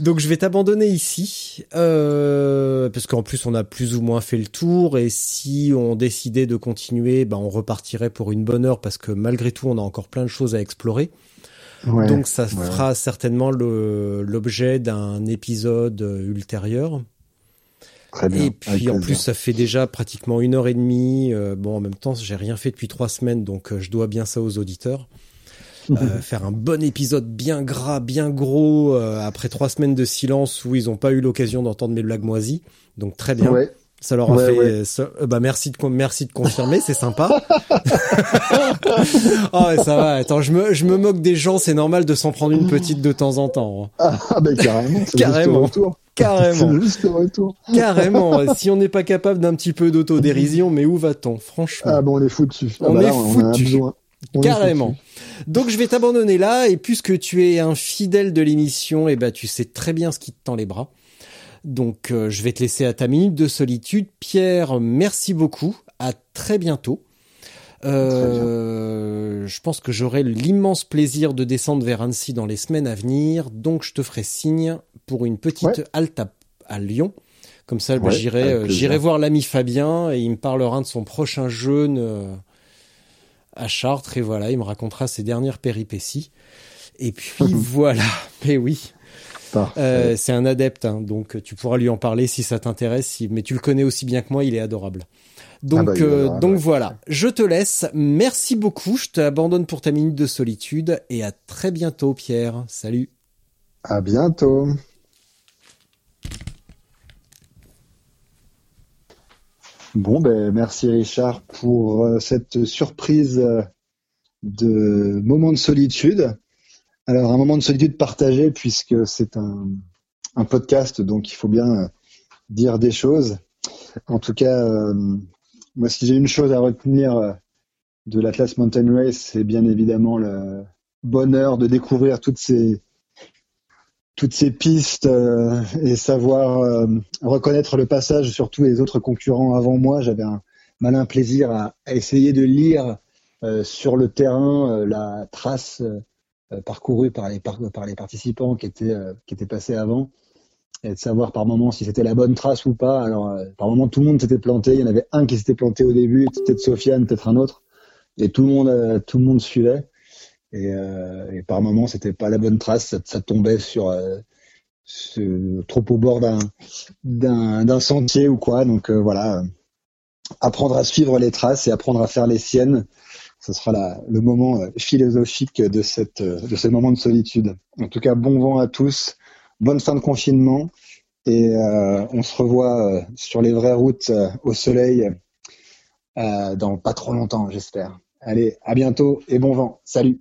Donc je vais t'abandonner ici, euh, parce qu'en plus on a plus ou moins fait le tour, et si on décidait de continuer, ben on repartirait pour une bonne heure, parce que malgré tout on a encore plein de choses à explorer. Ouais. Donc ça ouais. fera certainement l'objet d'un épisode euh, ultérieur. Très bien. Et puis en plus ça fait déjà pratiquement une heure et demie. Euh, bon en même temps j'ai rien fait depuis trois semaines, donc euh, je dois bien ça aux auditeurs. Euh, faire un bon épisode bien gras, bien gros, euh, après trois semaines de silence où ils n'ont pas eu l'occasion d'entendre mes blagues moisies. Donc très bien. Ouais. Ça leur a Ouais, fait. ouais. ça- euh, bah merci de merci de confirmer, c'est sympa. oh ça va. Attends, je me je me moque des gens, c'est normal de s'en prendre une petite de temps en temps. hein. Ah ben carrément. c'est Carrément. Carrément, C'est juste le retour. carrément. Si on n'est pas capable d'un petit peu d'autodérision, mais où va-t-on, franchement? Ah bon, on est foutu. Ah On bah est là, on a besoin. On Carrément. Donc je vais t'abandonner là et puisque tu es un fidèle de l'émission, et ben tu sais très bien ce qui te tend les bras. Donc euh, je vais te laisser à ta minute de solitude. Pierre, merci beaucoup. À très bientôt. Euh, je pense que j'aurai l'immense plaisir de descendre vers Annecy dans les semaines à venir. Donc je te ferai signe pour une petite Ouais. halte à, à Lyon. Comme ça, bah, Ouais, j'irai, euh, j'irai voir l'ami Fabien et il me parlera de son prochain jeûne à Chartres et voilà, il me racontera ses dernières péripéties. Et puis voilà, mais oui, euh, c'est un adepte, hein, donc tu pourras lui en parler si ça t'intéresse. si- Mais tu le connais aussi bien que moi, il est adorable. Donc, Ah bah, euh, adorable, donc voilà, je te laisse. Merci beaucoup, je t'abandonne pour ta minute de solitude et à très bientôt, Pierre. Salut. À bientôt. Bon, ben, merci Richard pour euh, cette surprise euh, de moment de solitude. Alors, un moment de solitude partagé puisque c'est un, podcast, donc il faut bien euh, dire des choses. En tout cas, moi, si j'ai une chose à retenir de l'Atlas Mountain Race, c'est bien évidemment le bonheur de découvrir toutes ces toutes ces pistes euh, et savoir euh, reconnaître le passage sur tous les autres concurrents avant moi. J'avais un malin plaisir à, à essayer de lire euh, sur le terrain euh, la trace euh, parcourue par les, par, par les participants qui étaient, euh, qui étaient passés avant et de savoir par moment si c'était la bonne trace ou pas. Alors, par moment, tout le monde s'était planté. Il y en avait un qui s'était planté au début, peut-être Sofiane, peut-être un autre, et tout le monde, tout le monde suivait. Et, euh, et par moment, c'était pas la bonne trace, ça, ça tombait sur, euh, ce- trop au bord d'un sentier ou quoi. Donc euh, voilà, apprendre à suivre les traces et apprendre à faire les siennes, ce sera la, le moment euh, philosophique de cette de ce moment de solitude. En tout cas, bon vent à tous, bonne fin de confinement et euh, on se revoit euh, sur les vraies routes euh, au soleil euh, dans pas trop longtemps, j'espère. Allez, à bientôt et bon vent. Salut.